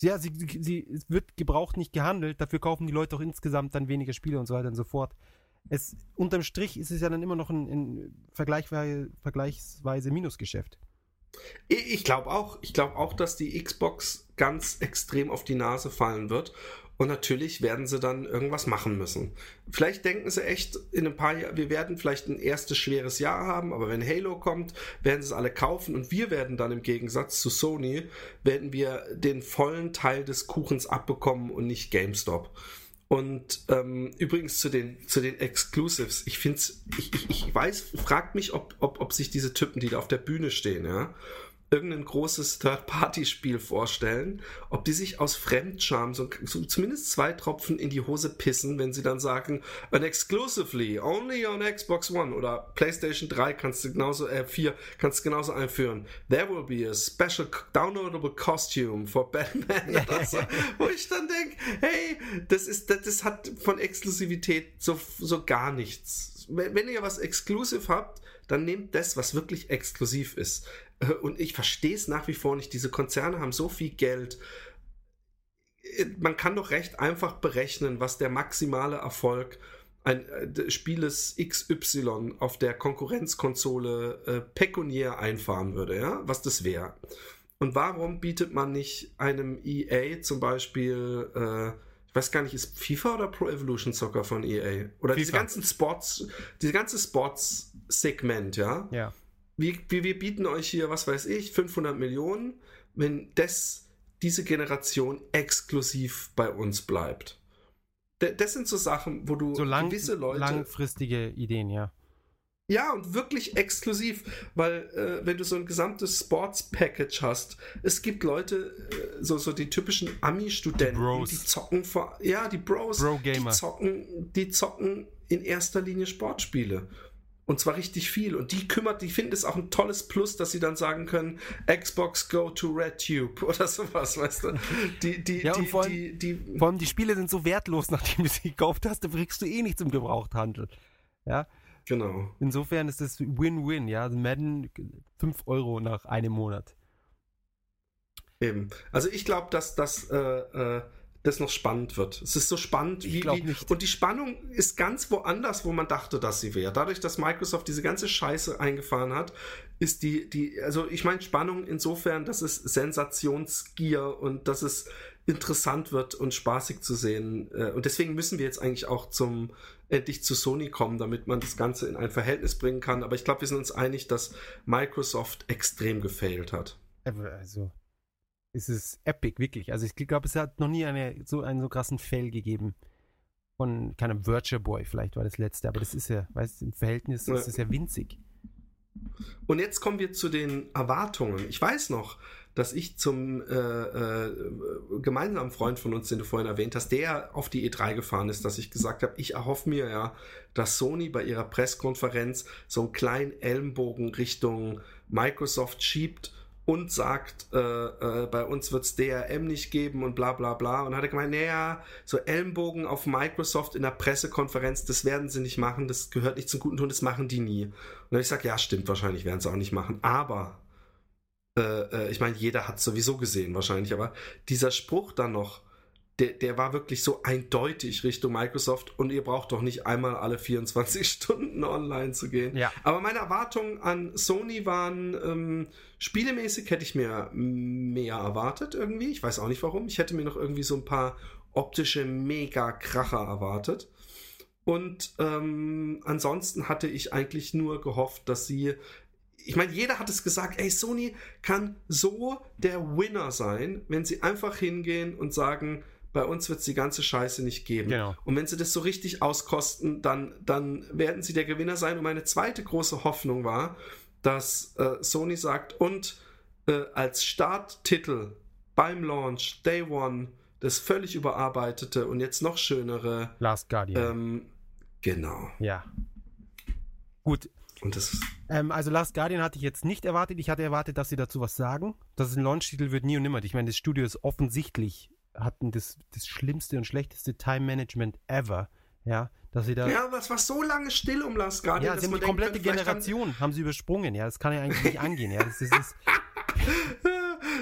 A: Ja, sie, sie, es wird gebraucht nicht gehandelt, dafür kaufen die Leute auch insgesamt dann weniger Spiele und so weiter und so fort. Es, unterm Strich ist es ja dann immer noch ein, ein vergleichsweise, vergleichsweise Minusgeschäft.
B: Ich glaube auch, ich glaube auch, dass die Xbox ganz extrem auf die Nase fallen wird und natürlich werden sie dann irgendwas machen müssen. Vielleicht denken sie echt in ein paar Jahren, wir werden vielleicht ein erstes schweres Jahr haben, aber wenn Halo kommt, werden sie es alle kaufen und wir werden dann im Gegensatz zu Sony, werden wir den vollen Teil des Kuchens abbekommen und nicht GameStop. Und ähm, übrigens zu den, zu den Exclusives, ich finde ich, ich, ich weiß, fragt mich, ob, ob, ob sich diese Typen, die da auf der Bühne stehen, ja, irgendein großes Third-Party-Spiel vorstellen, ob die sich aus Fremdscham so, so, zumindest zwei Tropfen in die Hose pissen, wenn sie dann sagen, and exclusively, only on Xbox One oder PlayStation 3 kannst du genauso, äh, 4 kannst du genauso einführen. There will be a special downloadable costume for Batman. so, wo ich dann denke, hey, das ist, das, das hat von Exklusivität so, so gar nichts. Wenn, wenn ihr was exklusiv habt, dann nehmt das, was wirklich exklusiv ist. Äh, und ich verstehe es nach wie vor nicht. Diese Konzerne haben so viel Geld. Äh, man kann doch recht einfach berechnen, was der maximale Erfolg ein äh, Spieles XY auf der Konkurrenzkonsole äh, pekuniär einfahren würde, ja, was das wäre. Und warum bietet man nicht einem EA zum Beispiel, äh, ich weiß gar nicht, ist FIFA oder Pro Evolution Soccer von EA? Oder FIFA. diese ganzen Sports, diese ganze Sports-Segment, ja?
A: Ja
B: wir, wir bieten euch hier, was weiß ich, 500 Millionen, wenn das, diese Generation exklusiv bei uns bleibt. das sind so Sachen, wo du
A: so lang, gewisse Leute. Langfristige Ideen, ja.
B: Ja, und wirklich exklusiv, weil äh, wenn du so ein gesamtes Sports-Package hast, es gibt Leute, äh, so, so die typischen Ami-Studenten, die, die, zocken vor, ja, die Bros,
A: Bro
B: die zocken, die zocken in erster Linie Sportspiele. Und zwar richtig viel. Und die kümmert, die finden es auch ein tolles Plus, dass sie dann sagen können, Xbox go to RedTube oder sowas, weißt du?
A: Die, die, ja, die, vor, allem, die, die, vor allem die Spiele sind so wertlos, nachdem du sie gekauft hast, da kriegst du eh nichts im Gebrauchthandel. Ja.
B: Genau.
A: Insofern ist das Win-Win, ja. Madden 5 Euro nach einem Monat.
B: Eben. Also ich glaube, dass das äh, äh, das noch spannend wird. Es ist so spannend
A: wie, wie nicht.
B: und die Spannung ist ganz woanders, wo man dachte, dass sie wäre. Dadurch, dass Microsoft diese ganze Scheiße eingefahren hat, ist die die also ich meine Spannung insofern, dass es Sensationsgier und dass es interessant wird und spaßig zu sehen äh, und deswegen müssen wir jetzt eigentlich auch zum endlich zu Sony kommen, damit man das Ganze in ein Verhältnis bringen kann. Aber ich glaube, wir sind uns einig, dass Microsoft extrem gefailt hat.
A: Also ist es epic, wirklich. Also ich glaube, es hat noch nie eine, so einen so krassen Fail gegeben. Von keinem Virtual Boy, vielleicht war das letzte, aber das ist ja, weißt du, im Verhältnis ja. ist es ja winzig.
B: Und jetzt kommen wir zu den Erwartungen. Ich weiß noch, dass ich zum äh, äh, gemeinsamen Freund von uns, den du vorhin erwähnt hast, der auf die E3 gefahren ist, dass ich gesagt habe, ich erhoffe mir ja, dass Sony bei ihrer Presskonferenz so einen kleinen Ellenbogen Richtung Microsoft schiebt und sagt, äh, äh, bei uns wird es DRM nicht geben und bla bla bla. Und hat er gemeint, naja, so Ellenbogen auf Microsoft in der Pressekonferenz, das werden sie nicht machen, das gehört nicht zum guten Ton, das machen die nie. Und dann ich sage, ja, stimmt, wahrscheinlich werden sie auch nicht machen. Aber, äh, äh, ich meine, jeder hat sowieso gesehen wahrscheinlich, aber dieser Spruch dann noch, der, der war wirklich so eindeutig Richtung Microsoft und ihr braucht doch nicht einmal alle 24 Stunden online zu gehen.
A: Ja.
B: Aber meine Erwartungen an Sony waren, ähm, spielemäßig hätte ich mir mehr erwartet irgendwie. Ich weiß auch nicht warum. Ich hätte mir noch irgendwie so ein paar optische Mega-Kracher erwartet. Und ähm, ansonsten hatte ich eigentlich nur gehofft, dass sie ich meine, jeder hat es gesagt, ey, Sony kann so der Winner sein, wenn sie einfach hingehen und sagen, bei uns wird es die ganze Scheiße nicht geben.
A: Genau.
B: Und wenn sie das so richtig auskosten, dann, dann werden sie der Gewinner sein. Und meine zweite große Hoffnung war, dass äh, Sony sagt, und äh, als Starttitel beim Launch, Day One, das völlig überarbeitete und jetzt noch schönere
A: Last Guardian.
B: Ähm, genau.
A: Ja. Gut.
B: Und das
A: ähm, also Last Guardian hatte ich jetzt nicht erwartet. Ich hatte erwartet, dass sie dazu was sagen. Dass es ein Launch-Titel wird nie und nimmer. Ich meine, das Studio ist offensichtlich hatten das, das schlimmste und schlechteste Time-Management ever. Ja, dass sie da.
B: Ja, was war so lange still um Last Guardian?
A: Ja, sie haben die komplette Generation haben sie übersprungen. Ja, das kann ja eigentlich nicht angehen. Ja, das, das ist.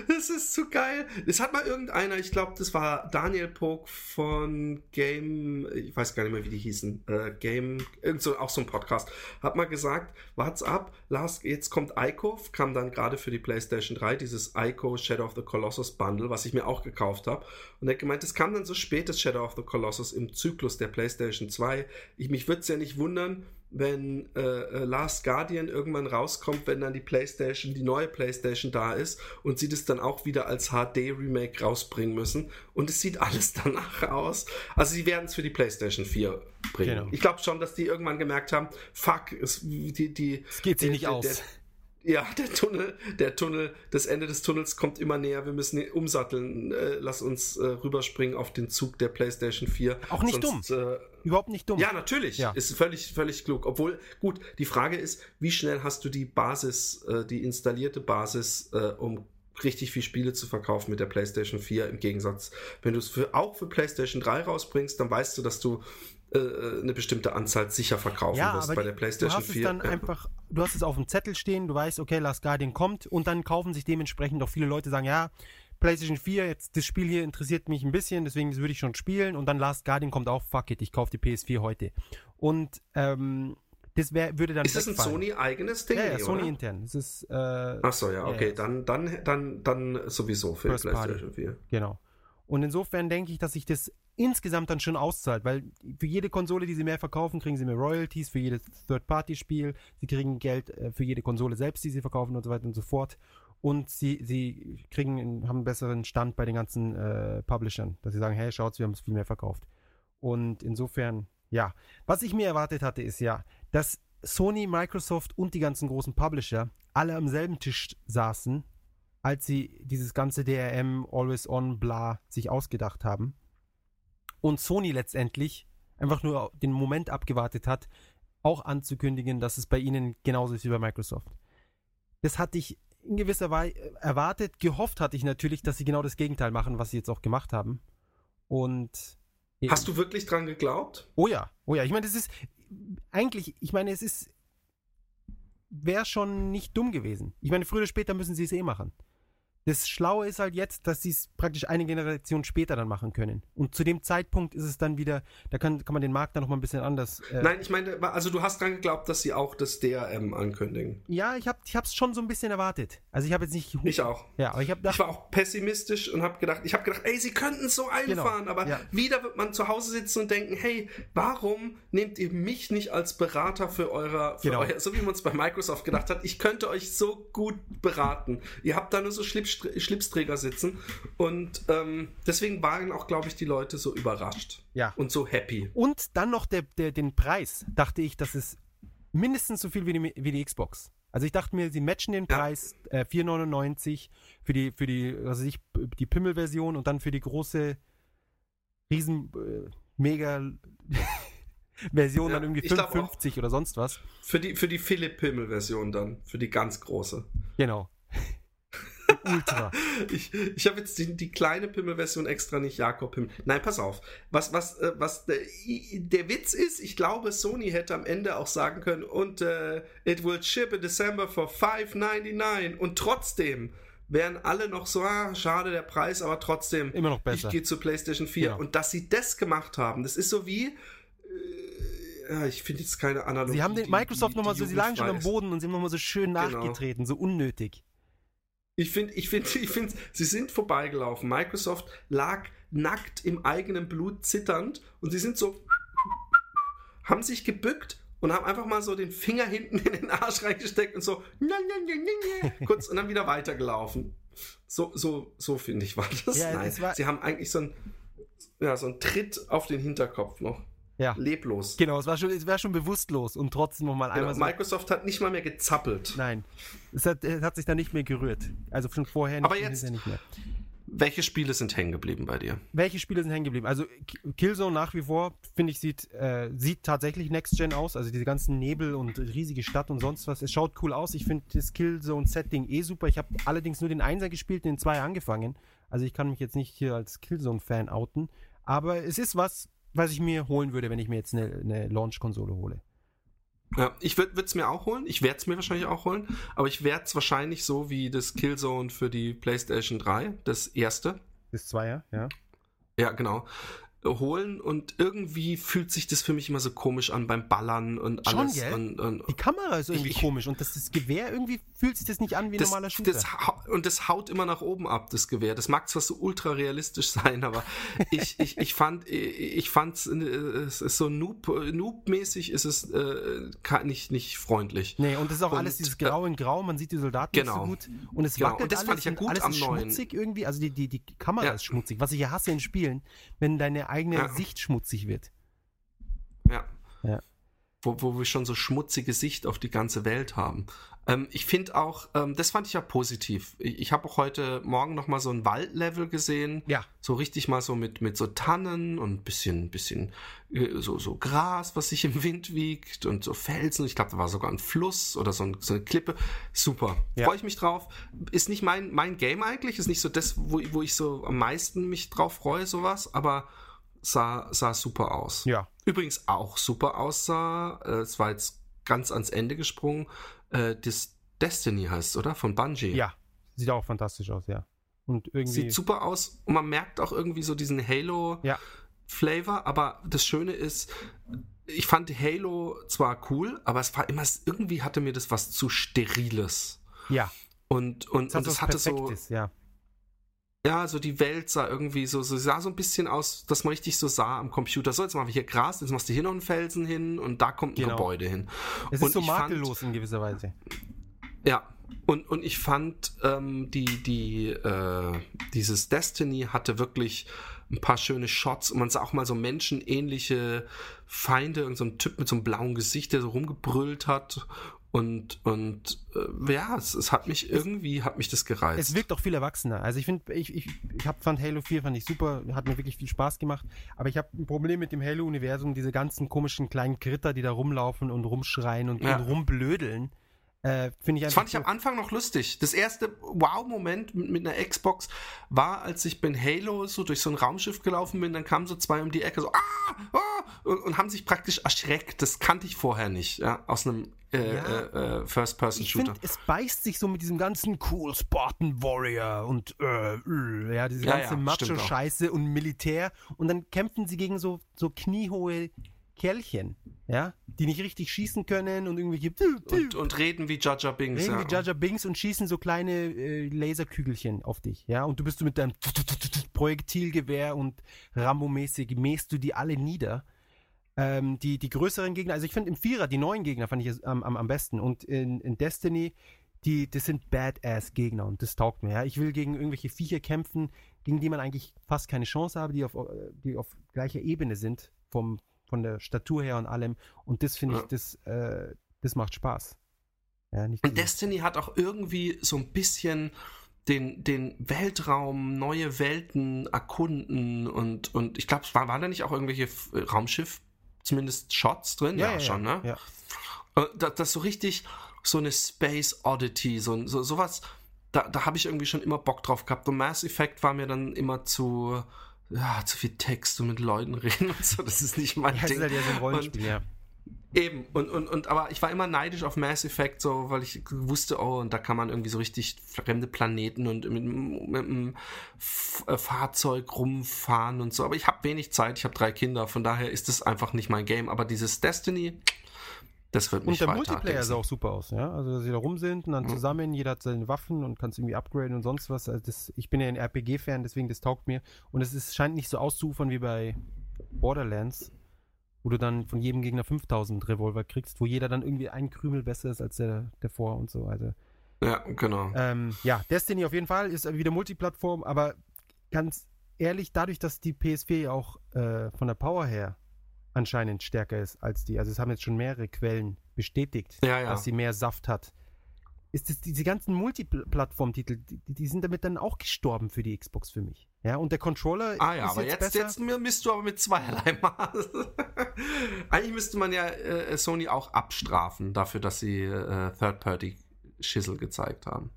B: Das ist zu geil. Es hat mal irgendeiner, ich glaube, das war Daniel Pog von Game, ich weiß gar nicht mehr, wie die hießen, äh, Game, irgend so, auch so ein Podcast, hat mal gesagt, wart's ab, last, jetzt kommt Ico, kam dann gerade für die PlayStation 3, dieses Ico Shadow of the Colossus Bundle, was ich mir auch gekauft habe. Und er hat gemeint, es kam dann so spät, das Shadow of the Colossus im Zyklus der PlayStation 2. Ich, mich würde es ja nicht wundern, wenn äh, äh, Last Guardian irgendwann rauskommt, wenn dann die PlayStation, die neue PlayStation da ist und sie das dann auch wieder als HD-Remake rausbringen müssen. Und es sieht alles danach aus. Also sie werden es für die PlayStation 4 bringen. Genau. Ich glaube schon, dass die irgendwann gemerkt haben, fuck, es, die, die,
A: es geht sich nicht
B: der,
A: aus. Der,
B: Ja, der Tunnel, der Tunnel, das Ende des Tunnels kommt immer näher. Wir müssen umsatteln. Äh, lass uns äh, rüberspringen auf den Zug der PlayStation 4.
A: Auch nicht Sonst, dumm. Äh, Überhaupt nicht dumm.
B: Ja, natürlich. Ja. Ist völlig, völlig klug. Obwohl, gut, die Frage ist, wie schnell hast du die Basis, äh, die installierte Basis, äh, um richtig viel Spiele zu verkaufen mit der PlayStation 4 im Gegensatz. Wenn du es für, auch für PlayStation 3 rausbringst, dann weißt du, dass du äh, eine bestimmte Anzahl sicher verkaufen
A: ja,
B: wirst bei der PlayStation 4.
A: du hast 4. Es dann einfach, du hast es auf dem Zettel stehen, du weißt, okay, Last Guardian kommt und dann kaufen sich dementsprechend auch viele Leute sagen, ja, PlayStation 4, jetzt das Spiel hier interessiert mich ein bisschen, deswegen würde ich schon spielen und dann Last Guardian kommt auch, fuck it, ich kaufe die PS4 heute. Und ähm, das wär, würde dann.
B: Ist das ein Sony-eigenes Ding?
A: Ja, ja Sony oder? intern. Das ist, äh,
B: Achso, ja, okay. Ja, dann, dann, dann, dann sowieso für First PlayStation Party. 4.
A: Genau. Und insofern denke ich, dass sich das insgesamt dann schon auszahlt, weil für jede Konsole, die sie mehr verkaufen, kriegen sie mehr Royalties, für jedes Third-Party-Spiel, sie kriegen Geld äh, für jede Konsole selbst, die sie verkaufen und so weiter und so fort. Und sie, sie kriegen, haben einen besseren Stand bei den ganzen äh, Publishern, dass sie sagen, hey, schaut, wir haben es viel mehr verkauft. Und insofern, ja. Was ich mir erwartet hatte, ist ja, dass Sony, Microsoft und die ganzen großen Publisher alle am selben Tisch saßen, als sie dieses ganze DRM, Always On, bla sich ausgedacht haben. Und Sony letztendlich einfach nur den Moment abgewartet hat, auch anzukündigen, dass es bei ihnen genauso ist wie bei Microsoft. Das hatte ich in gewisser Weise erwartet. Gehofft hatte ich natürlich, dass sie genau das Gegenteil machen, was sie jetzt auch gemacht haben. Und.
B: Hast du wirklich dran geglaubt?
A: Oh ja, oh ja. Ich meine, das ist, eigentlich, ich meine, es ist, wäre schon nicht dumm gewesen. Ich meine, früher oder später müssen sie es eh machen. Das Schlaue ist halt jetzt, dass sie es praktisch eine Generation später dann machen können. Und zu dem Zeitpunkt ist es dann wieder, da kann, kann man den Markt dann nochmal ein bisschen anders.
B: Äh Nein, ich meine, also du hast dran geglaubt, dass sie auch das DRM ankündigen.
A: Ja, ich habe es schon so ein bisschen erwartet. Also ich habe jetzt nicht.
B: Ich auch.
A: Ja, aber ich, hab
B: ich war auch pessimistisch und habe gedacht, ich habe gedacht, ey, sie könnten es so genau. einfahren, genau. aber ja. wieder wird man zu Hause sitzen und denken, hey, warum nehmt ihr mich nicht als Berater für euer, für genau. euer so wie man es bei Microsoft gedacht hat, ich könnte euch so gut beraten. Ihr habt da nur so Schlips Schlipsträger sitzen. Und ähm, deswegen waren auch, glaube ich, die Leute so überrascht.
A: Ja.
B: Und so happy.
A: Und dann noch der, der, den Preis, dachte ich, das ist mindestens so viel wie die, wie die Xbox. Also ich dachte mir, sie matchen den Preis ja. äh, 4,99 für die, für die, also ich, die Pimmel-Version und dann für die große, riesen, äh, mega Version ja, dann irgendwie 55 oder sonst was.
B: Für die, für die Philipp-Pimmel-Version dann, für die ganz große.
A: Genau.
B: Ultra. ich ich habe jetzt die, die kleine Pimmel-Version extra nicht Jakob Pimmel. Nein, pass auf. Was, was, äh, was der, der Witz ist, ich glaube, Sony hätte am Ende auch sagen können, und äh, it will ship in December for 5,99 und trotzdem wären alle noch so, ah, schade der Preis, aber trotzdem,
A: immer noch besser.
B: Ich gehe zu PlayStation 4. Genau. Und dass sie das gemacht haben, das ist so wie, äh, ich finde jetzt keine Analogie.
A: Sie haben den Microsoft nochmal so, sie lagen schon am Boden und sie haben nochmal so schön genau. nachgetreten, genau. so unnötig.
B: Ich finde, ich finde, ich finde, sie sind vorbeigelaufen. Microsoft lag nackt im eigenen Blut zitternd und sie sind so, haben sich gebückt und haben einfach mal so den Finger hinten in den Arsch reingesteckt und so, kurz und dann wieder weitergelaufen. So, so, so finde ich war das. Ja, Nein, war sie haben eigentlich so ein, ja, so einen Tritt auf den Hinterkopf noch
A: ja.
B: leblos.
A: Genau, es war schon, es war schon bewusstlos und trotzdem nochmal genau, einmal.
B: So Microsoft hat nicht mal mehr gezappelt.
A: Nein, es hat, es hat sich da nicht mehr gerührt. Also schon vorher
B: nicht, Aber jetzt, nicht mehr. Welche Spiele sind hängen geblieben bei dir?
A: Welche Spiele sind hängen geblieben? Also Killzone nach wie vor, finde ich, sieht, äh, sieht tatsächlich Next Gen aus. Also diese ganzen Nebel und riesige Stadt und sonst was. Es schaut cool aus. Ich finde das Killzone-Setting eh super. Ich habe allerdings nur den Einser gespielt, den Zweier angefangen. Also ich kann mich jetzt nicht hier als Killzone-Fan outen. Aber es ist was, was ich mir holen würde, wenn ich mir jetzt eine, eine Launch-Konsole hole.
B: Ja, ich würde es mir auch holen. Ich werde es mir wahrscheinlich auch holen. Aber ich werde es wahrscheinlich so wie das Killzone für die PlayStation 3, das erste.
A: Das Zweier, ja.
B: Ja, genau holen und irgendwie fühlt sich das für mich immer so komisch an beim Ballern und alles.
A: Schon, gell?
B: Und, und,
A: die Kamera ist irgendwie ich, komisch und das, das, Gewehr irgendwie fühlt sich das nicht an wie ein
B: das,
A: normaler Shooter.
B: Und das haut immer nach oben ab, das Gewehr. Das mag zwar so ultra realistisch sein, aber ich, ich, ich fand ich fand's es ist so Noob, Noob-mäßig ist es äh, nicht, nicht freundlich.
A: Nee, und das ist auch und, alles dieses Grau in Grau, man sieht die Soldaten
B: genau.
A: nicht so gut und es
B: genau.
A: wackelt
B: und das
A: alles
B: fand ich ja gut
A: alles
B: am
A: ist
B: neuen.
A: schmutzig irgendwie, also die, die, die Kamera ja. ist schmutzig, was ich ja hasse in Spielen, wenn deine eigene ja. Sicht schmutzig wird.
B: Ja. ja. Wo, wo wir schon so schmutzige Sicht auf die ganze Welt haben. Ähm, ich finde auch, ähm, das fand ich ja positiv. Ich, ich habe auch heute Morgen nochmal so ein Waldlevel gesehen.
A: Ja.
B: So richtig mal so mit, mit so Tannen und ein bisschen, bisschen äh, so, so Gras, was sich im Wind wiegt und so Felsen. Ich glaube, da war sogar ein Fluss oder so, ein, so eine Klippe. Super.
A: Ja.
B: Freue ich mich drauf. Ist nicht mein, mein Game eigentlich, ist nicht so das, wo, wo ich so am meisten mich drauf freue, sowas, aber sah, sah super aus.
A: Ja.
B: Übrigens auch super aussah, äh, es war jetzt ganz ans Ende gesprungen, äh, das Destiny heißt, oder? Von Bungie.
A: Ja. Sieht auch fantastisch aus, ja. Und irgendwie.
B: Sieht super aus und man merkt auch irgendwie so diesen Halo-Flavor,
A: Ja.
B: aber das Schöne ist, ich fand Halo zwar cool, aber es war immer, irgendwie hatte mir das was zu Steriles.
A: Ja.
B: Und, und,
A: hat
B: und es hatte so,
A: ja.
B: Ja, so die Welt sah irgendwie so, so sah so ein bisschen aus, dass man richtig so sah am Computer. So, jetzt machen wir hier Gras, jetzt machst du hier noch einen Felsen hin und da kommt ein
A: Genau.
B: Gebäude hin.
A: Es
B: Und
A: ist so
B: ich fand-
A: makellos in gewisser Weise.
B: Ja, und, und ich fand, ähm, die, die, äh, dieses Destiny hatte wirklich ein paar schöne Shots und man sah auch mal so menschenähnliche Feinde, irgend so ein Typ mit so einem blauen Gesicht, der so rumgebrüllt hat. Und, und äh, ja, es, es hat mich irgendwie, hat mich das gereizt.
A: Es wirkt auch viel erwachsener. Also ich finde, ich, ich, ich hab, fand Halo 4 fand ich super, hat mir wirklich viel Spaß gemacht. Aber ich habe ein Problem mit dem Halo-Universum, diese ganzen komischen kleinen Kritter, die da rumlaufen und rumschreien und,
B: Ja.
A: und rumblödeln. Äh, ich
B: Das fand ich am Anfang noch lustig. Das erste Wow-Moment mit, mit einer Xbox war, als ich bei Halo so durch so ein Raumschiff gelaufen bin, dann kamen so zwei um die Ecke so ah, ah, und, und haben sich praktisch erschreckt. Das kannte ich vorher nicht, ja, aus einem äh,
A: Ja.
B: äh, äh,
A: ich
B: First-Person-Shooter.
A: finde, es beißt sich so mit diesem ganzen cool Spartan Warrior und äh, äh, ja, diese ganze
B: ja.
A: Macho-Scheiße und Militär. Und dann kämpfen sie gegen so, so kniehohe Kerlchen, ja, die nicht richtig schießen können und irgendwie
B: Und, und reden wie Jaja Binks.
A: Reden
B: ja.
A: wie Jaja Binks und schießen so kleine äh, Laserkügelchen auf dich, ja. Und du bist so mit deinem Projektilgewehr und Rambo-mäßig mähst du die alle nieder. Ähm, die, die größeren Gegner, also ich finde im Vierer, die neuen Gegner fand ich am, am, am besten. Und in, in Destiny, die, das sind Badass-Gegner und das taugt mir, ja. Ich will gegen irgendwelche Viecher kämpfen, gegen die man eigentlich fast keine Chance habe, die auf, äh, die auf gleicher Ebene sind, vom, von der Statur her und allem. Und das finde ich,
B: Ja.
A: das, äh, das macht Spaß. Ja,
B: Und Destiny hat auch irgendwie so ein bisschen den, den Weltraum, neue Welten erkunden und, und ich glaube, es war, war da nicht auch irgendwelche F- Raumschiff, zumindest Shots drin? schon, ne?
A: Ja.
B: Äh, Das, das so richtig so eine Space Oddity, so, so sowas, da, da habe ich irgendwie schon immer Bock drauf gehabt. Und Mass Effect war mir dann immer zu, ja, zu viel Text und mit Leuten reden und so. Das ist nicht mein
A: Ja,
B: Ding.
A: ist halt ja so ein Rollenspiel, ja.
B: Eben, und, und, und aber ich war immer neidisch auf Mass Effect, so, weil ich wusste, oh, und da kann man irgendwie so richtig fremde Planeten und mit, mit einem äh, Fahrzeug rumfahren und so. Aber ich habe wenig Zeit, ich habe drei Kinder, von daher ist das einfach nicht mein Game. Aber dieses Destiny, das wird mich
A: Und der
B: weiter
A: Multiplayer sah auch super aus, ja. Also, dass sie da rum sind und dann
B: Mhm.
A: zusammen, jeder hat seine Waffen und kann es irgendwie upgraden und sonst was. Also das, ich bin ja ein RPG-Fan, deswegen das taugt mir. Und es ist, scheint nicht so auszuufern wie bei Borderlands, wo du dann von jedem Gegner 5000 Revolver kriegst, wo jeder dann irgendwie ein Krümel besser ist als der davor und so. Also,
B: Ja, genau.
A: ähm, ja, Destiny auf jeden Fall ist wieder Multiplattform, aber ganz ehrlich, dadurch, dass die PS4 ja auch äh, von der Power her anscheinend stärker ist als die, also es haben jetzt schon mehrere Quellen bestätigt,
B: Ja, ja.
A: dass sie mehr Saft hat, ist es diese ganzen Multiplattform-Titel, die, die sind damit dann auch gestorben für die Xbox für mich. Ja, und der Controller
B: Ah ja,
A: ist
B: aber
A: jetzt,
B: jetzt,
A: besser.
B: jetzt misst du aber mit zweierlei Maß. Eigentlich müsste man ja äh, Sony auch abstrafen dafür, dass sie äh, Third-Party-Schissel gezeigt haben.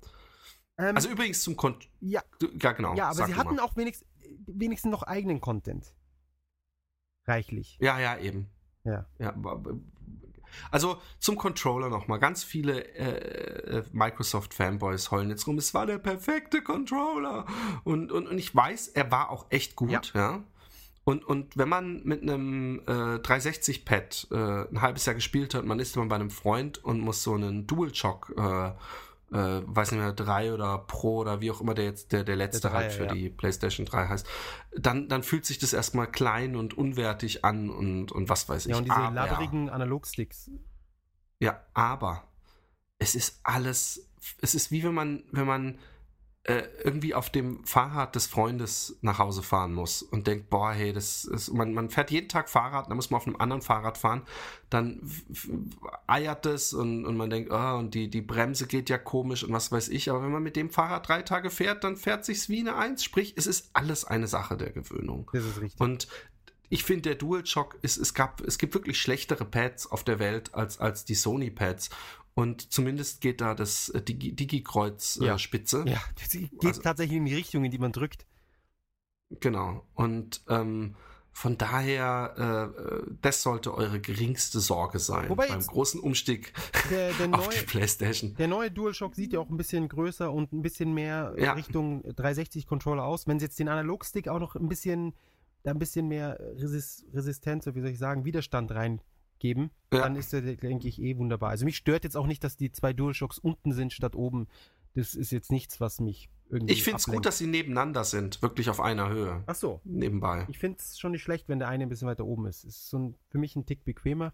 A: ähm,
B: Also übrigens zum Kon
A: ja,
B: Ja, genau.
A: ja, aber sie hatten
B: mal.
A: auch wenigstens, wenigstens noch eigenen Content. Reichlich.
B: Ja, ja, eben.
A: Ja.
B: Ja, also zum Controller nochmal. Ganz viele äh, äh, Microsoft-Fanboys heulen jetzt rum. Es war der perfekte Controller. Und, und, und ich weiß, er war auch echt gut, ja. Und, und wenn man mit einem äh, 360-Pad äh, ein halbes Jahr gespielt hat, man ist immer bei einem Freund und muss so einen DualShock, äh, weiß nicht mehr, 3 oder Pro oder wie auch immer der jetzt der, der letzte
A: Der
B: halt
A: Dreier,
B: für
A: ja.
B: die PlayStation 3 heißt, dann, dann fühlt sich das erstmal klein und unwertig an und, und was weiß ich.
A: Ja, und diese
B: Aber-
A: labberigen Analogsticks.
B: ja, aber es ist alles, es ist wie wenn man, wenn man äh, irgendwie auf dem Fahrrad des Freundes nach Hause fahren muss und denkt, boah, hey, das ist, man, man fährt jeden Tag Fahrrad, dann muss man auf einem anderen Fahrrad fahren, dann eiert es und, und man denkt, oh, und die, die Bremse geht ja komisch und was weiß ich, aber wenn man mit dem Fahrrad drei Tage fährt, dann fährt sich's wie eine Eins, sprich, es ist alles eine Sache der Gewöhnung.
A: Das ist richtig.
B: Und ich finde, der DualShock ist, es gab, es gibt wirklich schlechtere Pads auf der Welt als, als die Sony Pads. Und zumindest geht da das äh, Digi Digi-Kreuz äh,
A: Ja.
B: spitze.
A: Ja, das geht
B: Also-
A: tatsächlich in die Richtung, in die man drückt.
B: Genau. Und ähm, von daher, äh, äh, das sollte eure geringste Sorge sein
A: Wobei
B: beim großen Umstieg
A: Der, der,
B: auf
A: neue,
B: die PlayStation.
A: der neue DualShock sieht ja auch ein bisschen größer und ein bisschen mehr
B: Ja.
A: Richtung 360-Controller aus. Wenn sie jetzt den Analogstick auch noch ein bisschen, da ein bisschen mehr Resist Resistenz, oder wie soll ich sagen, Widerstand reingeben,
B: Ja.
A: dann ist der, denke ich, eh wunderbar. Also mich stört jetzt auch nicht, dass die zwei DualShocks unten sind statt oben. Das ist jetzt nichts, was mich irgendwie.
B: Ich finde es gut, dass sie nebeneinander sind, wirklich auf einer Höhe.
A: Ach so.
B: Nebenbei.
A: Ich finde es schon nicht schlecht, wenn der eine ein bisschen weiter oben ist. Ist so ein, für mich ein Tick bequemer.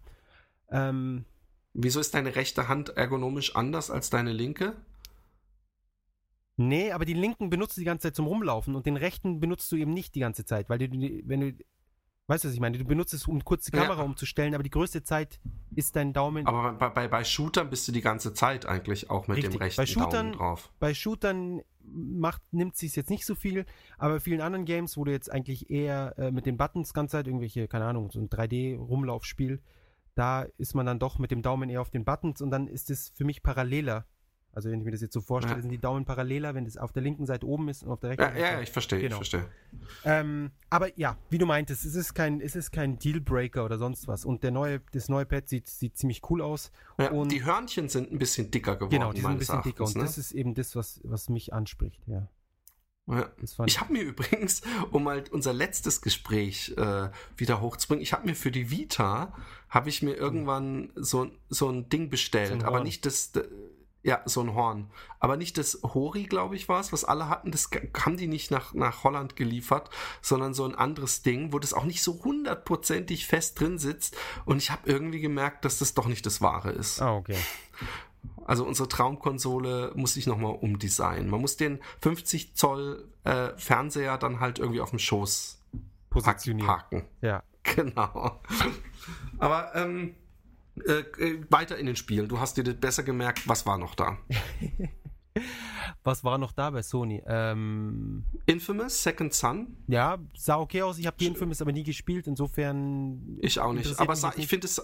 A: Ähm,
B: Wieso ist deine rechte Hand ergonomisch anders als deine linke?
A: nee, aber die linken benutzt du die ganze Zeit zum Rumlaufen und den rechten benutzt du eben nicht die ganze Zeit, weil du, wenn du, weißt du, was ich meine? Du benutzt es, um kurz die
B: Ja.
A: Kamera umzustellen, aber die größte Zeit ist dein Daumen.
B: Aber bei, bei, bei Shootern bist du die ganze Zeit eigentlich auch mit
A: Richtig.
B: dem rechten
A: Bei Shootern-
B: Daumen drauf.
A: Bei Shootern macht, nimmt sich jetzt nicht so viel, aber bei vielen anderen Games, wo du jetzt eigentlich eher äh, mit den Buttons ganze Zeit irgendwelche, keine Ahnung, so ein 3D-Rumlaufspiel, da ist man dann doch mit dem Daumen eher auf den Buttons und dann ist es für mich paralleler. Also wenn ich mir das jetzt so vorstelle,
B: Ja.
A: sind die Daumen paralleler, wenn das auf der linken Seite oben ist und auf der rechten
B: Ja,
A: Seite.
B: ja, ich verstehe, ich
A: Genau.
B: verstehe.
A: Ähm, aber ja, wie du meintest, es ist kein, es ist kein Dealbreaker oder sonst was. Und der neue, das neue Pad sieht, sieht ziemlich cool aus.
B: Ja,
A: Und-
B: die Hörnchen sind ein bisschen dicker geworden.
A: Genau, die sind ein bisschen dicker. Und
B: ne?
A: das ist eben das, was, was mich anspricht, ja.
B: Ja. Ich habe mir übrigens, um mal unser letztes Gespräch äh, wieder hochzubringen, ich habe mir für die Vita, habe ich mir irgendwann so, so ein Ding bestellt,
A: So ein
B: aber nicht das, ja, so ein Horn, aber nicht das Hori, glaube ich, war es, was alle hatten, das haben die nicht nach, nach Holland geliefert, sondern so ein anderes Ding, wo das auch nicht so hundertprozentig fest drin sitzt und ich habe irgendwie gemerkt, dass das doch nicht das Wahre ist.
A: Ah, okay.
B: Also unsere Traumkonsole muss sich nochmal umdesignen. Man muss den 50 Zoll äh, Fernseher dann halt irgendwie auf dem Schoß
A: Positionieren.
B: parken.
A: Ja.
B: Genau. Aber ähm, äh, äh, weiter in den Spielen. Du hast dir das besser gemerkt. Was war noch da?
A: Was war noch da bei Sony? Ähm,
B: Infamous, Second Son?
A: ja, sah okay aus. Ich habe die Infamous aber nie gespielt. Insofern.
B: Ich auch nicht. Aber
A: mich
B: sa-
A: jetzt
B: ich finde es.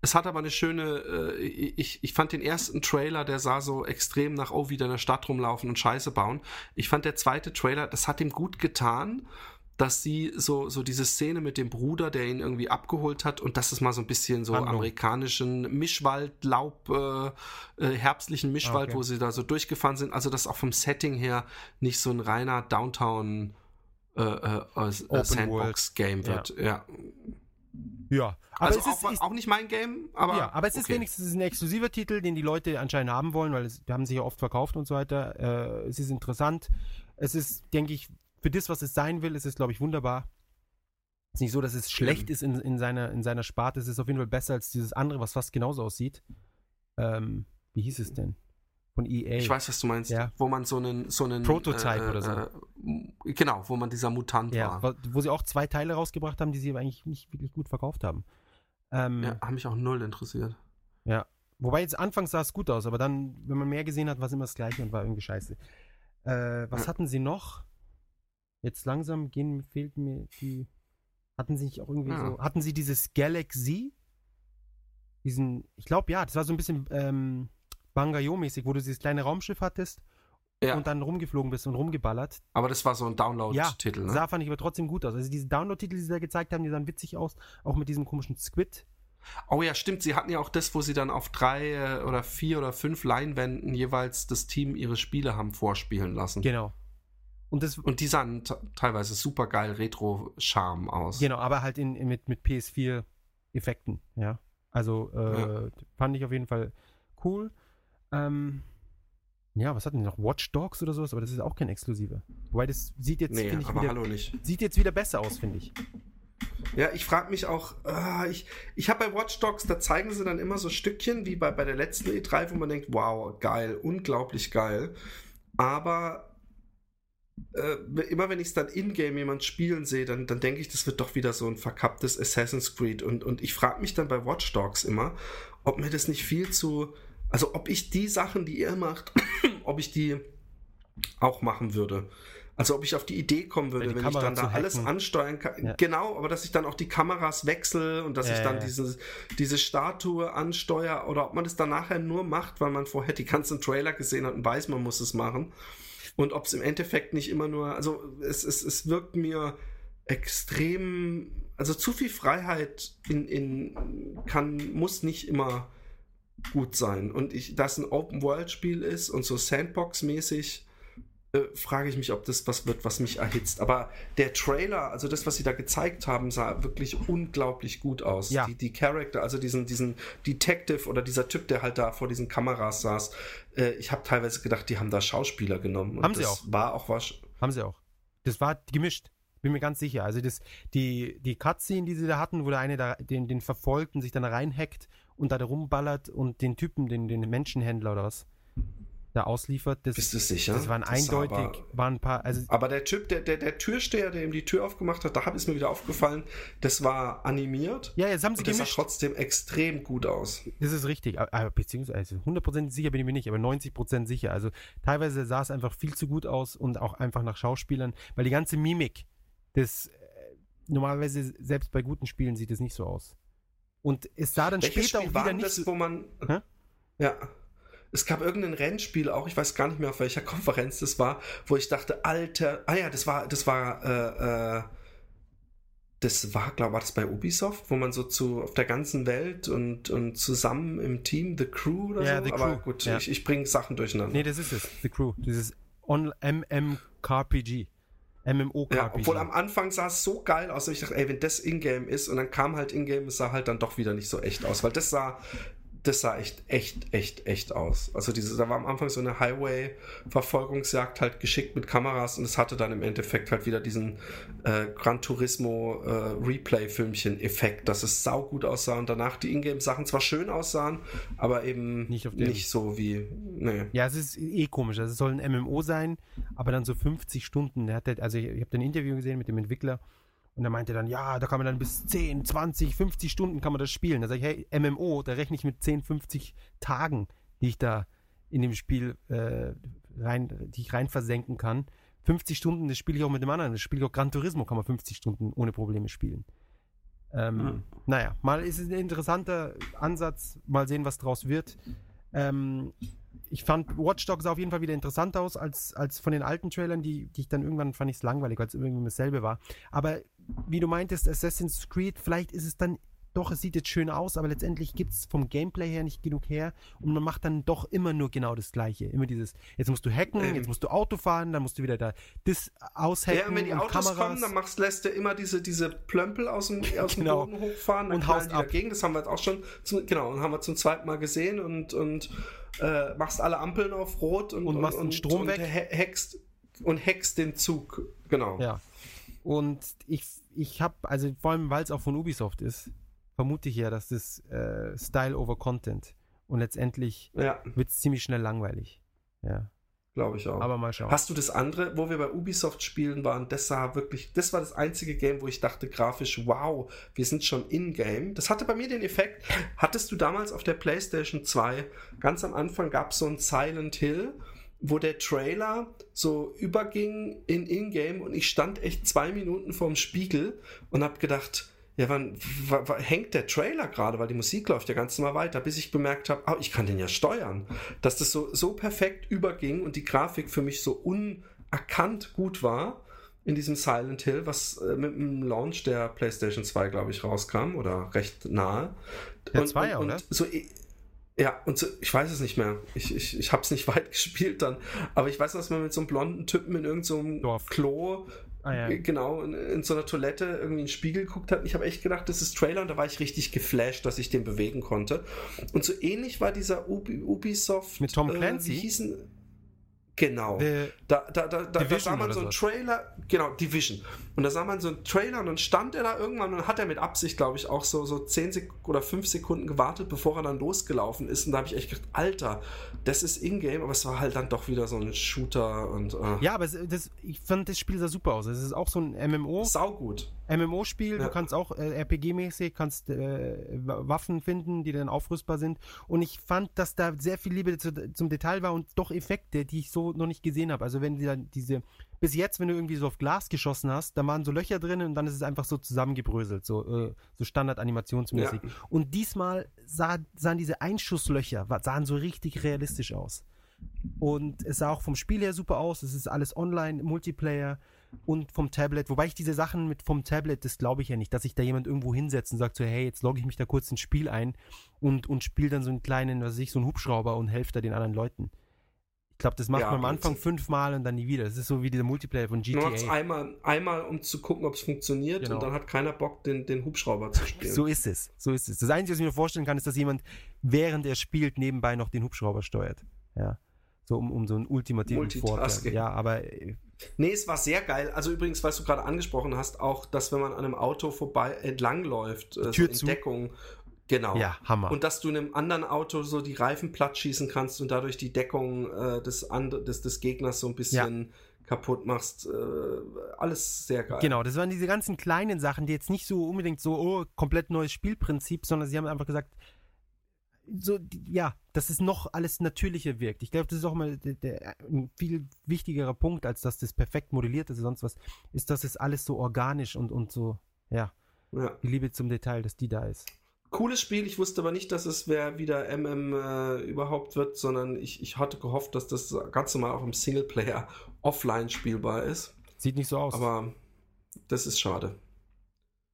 B: Es hat aber eine schöne, äh, ich, ich fand den ersten Trailer, der sah so extrem nach, oh, wieder in der Stadt rumlaufen und Scheiße bauen. Ich fand der zweite Trailer, das hat ihm gut getan, dass sie so, so diese Szene mit dem Bruder, der ihn irgendwie abgeholt hat und das ist mal so ein bisschen so
A: Handlung.
B: amerikanischen Mischwald, Laub, äh, äh, herbstlichen Mischwald,
A: Ah, okay.
B: wo sie da so durchgefahren sind. Also das auch vom Setting her nicht so ein reiner Downtown äh, äh, äh, Sandbox-Game wird. Ja.
A: Ja. Aber
B: Also
A: es
B: auch,
A: ist, ist
B: auch nicht mein Game, aber.
A: ja, aber es ist
B: okay.
A: wenigstens ein exklusiver Titel, den die Leute anscheinend haben wollen, weil es, die haben sich ja oft verkauft und so weiter. Äh, es ist interessant. Es ist, denke ich, für das, was es sein will, ist es, glaube ich, wunderbar. Es ist nicht so, dass es schlecht ist in, in, seiner, in seiner Sparte. Es ist auf jeden Fall besser als dieses andere, was fast genauso aussieht. Ähm, wie hieß es denn? Von EA.
B: Ich weiß, was du meinst.
A: Ja.
B: Wo man so einen. So einen
A: Prototype oder so.
B: Äh, genau, wo man dieser Mutant
A: ja,
B: war.
A: wo, sie auch zwei Teile rausgebracht haben, die sie aber eigentlich nicht wirklich gut verkauft haben. Ähm,
B: Ja, hat mich auch null interessiert.
A: Wobei jetzt anfangs sah es gut aus, aber dann, wenn man mehr gesehen hat, war es immer das gleiche und war irgendwie scheiße. Äh, was
B: Ja.
A: hatten sie noch? Jetzt langsam gehen, fehlt mir die. Hatten sie nicht auch irgendwie
B: Ja.
A: so. Hatten sie dieses Galaxy? Diesen, ich glaube ja, das war so ein bisschen ähm, Bangayo-mäßig, wo du dieses kleine Raumschiff hattest
B: Ja,
A: und dann rumgeflogen bist und rumgeballert.
B: aber das war so ein
A: Ja,
B: Download-Titel, ne?
A: sah fand ich aber trotzdem gut aus. Also diese Download-Titel, die sie da gezeigt haben, die sahen witzig aus, auch mit diesem komischen Squid.
B: Oh ja, stimmt. Sie hatten ja auch das, wo sie dann auf drei äh, oder vier oder fünf Leinwänden jeweils das Team ihre Spiele haben vorspielen lassen.
A: Genau. Und das,
B: Und die sahen teilweise super geil Retro-Charme aus.
A: Genau, aber halt in, in- mit, mit PS4-Effekten, ja. Also äh,
B: Ja.
A: fand ich auf jeden Fall cool. Ähm, ja, was hatten die noch? Watch Dogs oder sowas, aber das ist auch kein Exklusiver. Wobei das sieht jetzt,
B: Nee,
A: ich, wieder, sieht jetzt wieder besser aus, finde ich.
B: Ja, ich frage mich auch, ah, ich, ich habe bei Watch Dogs, da zeigen sie dann immer so Stückchen wie bei, bei der letzten E3, wo man denkt, wow, geil, unglaublich geil. Aber äh, immer wenn ich es dann in-game jemand spielen sehe, dann, dann denke ich, das wird doch wieder so ein verkapptes Assassin's Creed. Und, und ich frage mich dann bei Watch Dogs immer, ob mir das nicht viel zu. Also, ob ich die Sachen, die ihr macht, ob ich die auch machen würde. Also ob ich auf die Idee kommen würde, wenn Kamera ich dann da alles ansteuern kann. Ja. Genau, aber dass ich dann auch die Kameras wechsle und dass ja, ich dann ja. Diese, diese Statue ansteuere oder ob man das dann nachher nur macht, weil man vorher die ganzen Trailer gesehen hat und weiß, man muss es machen. Und ob es im Endeffekt nicht immer nur, also es, es, es wirkt mir extrem, also zu viel Freiheit in, in kann, muss nicht immer gut sein. Und ich, dass ein Open-World-Spiel ist und so Sandbox-mäßig, frage ich mich, ob das was wird, was mich erhitzt. Aber der Trailer, also das, was sie da gezeigt haben, sah wirklich unglaublich gut aus.
A: Ja.
B: Die, die Charakter, also diesen, diesen Detective oder dieser Typ, der halt da vor diesen Kameras saß, äh, ich habe teilweise gedacht, die haben da Schauspieler genommen.
A: haben sie auch.
B: War auch was.
A: Haben sie auch. Das war gemischt. Bin mir ganz sicher. Also das, die, die Cutscene, die sie da hatten, wo der eine da den, den verfolgt und sich dann reinhackt und da rumballert und den Typen, den, den Menschenhändler oder was, da ausliefert. Das,
B: Bist du sicher?
A: Das waren das eindeutig, aber, waren ein paar. Also
B: aber der Typ, der, der, der Türsteher, der ihm die Tür aufgemacht hat, da ist mir wieder aufgefallen, das war animiert.
A: Ja, jetzt haben sie
B: und gemischt. Das sah trotzdem extrem gut aus.
A: Das ist richtig. Beziehungsweise 100% sicher bin ich mir nicht, aber 90% sicher. Also teilweise sah es einfach viel zu gut aus und auch einfach nach Schauspielern, weil die ganze Mimik, das äh, normalerweise selbst bei guten Spielen sieht es nicht so aus. Und es sah dann
B: Welches
A: später
B: Spiel
A: auch wieder nicht
B: das,
A: so,
B: wo man. Hä? Ja es gab irgendein Rennspiel auch, ich weiß gar nicht mehr auf welcher Konferenz das war, wo ich dachte, Alter, ah ja, das war, das war, äh, äh, das war, glaube ich, war das bei Ubisoft, wo man so zu auf der ganzen Welt und, und zusammen im Team, The Crew oder
A: ja,
B: so.
A: The
B: Aber
A: Crew.
B: gut,
A: ja.
B: ich, ich bringe Sachen durcheinander.
A: Nee, das ist es, The Crew. Dieses MMKPG. MMO-KPG.
B: Ja, obwohl am Anfang sah es so geil aus, dass ich dachte, ey, wenn das Ingame ist und dann kam halt Ingame, es sah halt dann doch wieder nicht so echt aus, weil das sah das sah echt, echt, echt, echt aus. Also diese, da war am Anfang so eine Highway-Verfolgungsjagd halt geschickt mit Kameras und es hatte dann im Endeffekt halt wieder diesen äh, Gran Turismo äh, Replay-Filmchen-Effekt, dass es saugut aussah und danach die Ingame-Sachen zwar schön aussahen, aber eben nicht, nicht so wie. Nee.
A: Ja, es ist eh komisch. Also es soll ein MMO sein, aber dann so 50 Stunden. also ich, ich habe ein Interview gesehen mit dem Entwickler und er meinte dann, ja, da kann man dann bis 10, 20, 50 Stunden kann man das spielen. Da sage ich, hey, MMO, da rechne ich mit 10, 50 Tagen, die ich da in dem Spiel äh, rein, die ich rein versenken kann. 50 Stunden, das spiele ich auch mit dem anderen. Das spiele ich auch Gran Turismo, kann man 50 Stunden ohne Probleme spielen. Ähm, mhm. Naja, mal ist es ein interessanter Ansatz, mal sehen, was draus wird. Ähm, ich fand Watch Dogs auf jeden Fall wieder interessant aus als, als von den alten Trailern, die, die ich dann irgendwann fand ich es langweilig, weil es irgendwie dasselbe war. Aber wie du meintest, Assassin's Creed, vielleicht ist es dann doch, es sieht jetzt schön aus, aber letztendlich gibt es vom Gameplay her nicht genug her und man macht dann doch immer nur genau das Gleiche. Immer dieses, jetzt musst du hacken, ähm. jetzt musst du Auto fahren, dann musst du wieder da das aushacken. Ja,
B: und wenn die Autos
A: Kameras.
B: kommen, dann machst, lässt du immer diese, diese Plömpel aus dem, aus dem
A: genau.
B: Boden hochfahren
A: und haust ab.
B: dagegen. Das haben wir jetzt auch schon, zum, genau, und haben wir zum zweiten Mal gesehen und, und äh, machst alle Ampeln auf Rot und,
A: und machst
B: und,
A: Strom
B: und
A: weg.
B: Hackst, und hackst den Zug. Genau.
A: Ja. Und ich, ich habe, also vor allem, weil es auch von Ubisoft ist, vermute ich ja, dass das äh, Style over Content und letztendlich
B: ja.
A: wird es ziemlich schnell langweilig. Ja.
B: Glaube ich auch.
A: Aber mal schauen.
B: Hast du das andere, wo wir bei Ubisoft spielen waren, das sah wirklich, das war das einzige Game, wo ich dachte grafisch, wow, wir sind schon in-game. Das hatte bei mir den Effekt, hattest du damals auf der PlayStation 2, ganz am Anfang gab es so ein Silent Hill, wo der Trailer so überging in in-game und ich stand echt zwei Minuten vorm Spiegel und habe gedacht, ja, wann, wann, hängt der Trailer gerade, weil die Musik läuft ja ganz normal weiter, bis ich bemerkt habe, oh, ich kann den ja steuern. Dass das so, so perfekt überging und die Grafik für mich so unerkannt gut war in diesem Silent Hill, was äh, mit dem Launch der PlayStation 2, glaube ich, rauskam oder recht nahe.
A: Der 2, oder?
B: So, ja, und so, ich weiß es nicht mehr. Ich, ich, ich habe es nicht weit gespielt dann. Aber ich weiß, dass man mit so einem blonden Typen in irgendeinem so Klo Ah, ja. Genau, in, in, so einer Toilette irgendwie in den Spiegel geguckt hat. Ich habe echt gedacht, das ist Trailer und da war ich richtig geflasht, dass ich den bewegen konnte. Und so ähnlich war dieser Ubi, Ubisoft.
A: Mit Tom Clancy?
B: Äh, wie hießen. Genau.
A: The
B: Da, da, da, da, da sah man so einen. Trailer, genau, Division. Und da sah man so einen Trailer und dann stand er da irgendwann und hat er mit Absicht, glaube ich, auch so, so 10 Sek oder 5 Sekunden gewartet, bevor er dann losgelaufen ist. Und da habe ich echt gedacht, Alter, das ist Ingame, aber es war halt dann doch wieder so ein Shooter und äh,
A: ja, aber das, ich fand das Spiel sah super aus. Es ist auch so ein MMO.
B: saugut.
A: MMO-Spiel,
B: Ja.
A: du kannst auch äh, RPG-mäßig, kannst äh, Wa- Waffen finden, die dann aufrüstbar sind. Und ich fand, dass da sehr viel Liebe zu, zum Detail war und doch Effekte, die ich so noch nicht gesehen habe. Also wenn die dann diese, bis jetzt, wenn du irgendwie so auf Glas geschossen hast, da waren so Löcher drin und dann ist es einfach so zusammengebröselt, so, äh, so Standard-animationsmäßig.
B: Ja.
A: Und diesmal sah, sahen diese Einschusslöcher, sahen so richtig realistisch aus. Und es sah auch vom Spiel her super aus. Es ist alles online, Multiplayer und vom Tablet. Wobei ich diese Sachen mit vom Tablet, das glaube ich ja nicht, dass sich da jemand irgendwo hinsetzt und sagt so, hey, jetzt logge ich mich da kurz ins Spiel ein und, und spiele dann so einen kleinen, was weiß ich, so einen Hubschrauber und helfe da den anderen Leuten. Ich glaube, das macht
B: Ja,
A: man am Anfang fünfmal und dann nie wieder. Das ist so wie dieser Multiplayer von
B: Du machst
A: GTA.
B: einmal, einmal, um zu gucken, ob es funktioniert
A: Genau.
B: und dann hat keiner Bock, den, den Hubschrauber zu spielen.
A: So ist es. So ist es. Das Einzige, was ich mir vorstellen kann, ist, dass jemand, während er spielt, nebenbei noch den Hubschrauber steuert. Ja. So um, um so einen ultimativen Vorteil. Ja, aber äh,
B: Nee, es war sehr geil. Also übrigens, was du gerade angesprochen hast, auch, dass wenn man an einem Auto vorbei entlangläuft, äh, so in
A: zu.
B: Deckung, genau.
A: ja, Hammer.
B: Und dass du einem anderen Auto so die Reifen platt schießen kannst und dadurch die Deckung äh, des, and des, des Gegners so ein bisschen kaputt machst. Äh, alles sehr geil.
A: Genau, das waren diese ganzen kleinen Sachen, die jetzt nicht so unbedingt so, oh, komplett neues Spielprinzip, sondern sie haben einfach gesagt, so, ja, dass es noch alles natürlicher wirkt. Ich glaube, das ist auch mal der, der, ein viel wichtigerer Punkt, als dass das perfekt modelliert ist oder sonst was, ist, dass es alles so organisch und, und so, ja,
B: Ja.
A: die Liebe zum Detail, dass die da ist.
B: Cooles Spiel. Ich wusste aber nicht, dass es wer wieder MM äh, überhaupt wird, sondern ich, ich hatte gehofft, dass das ganz normal auch im Singleplayer offline spielbar ist.
A: Sieht nicht so aus.
B: Aber das ist schade.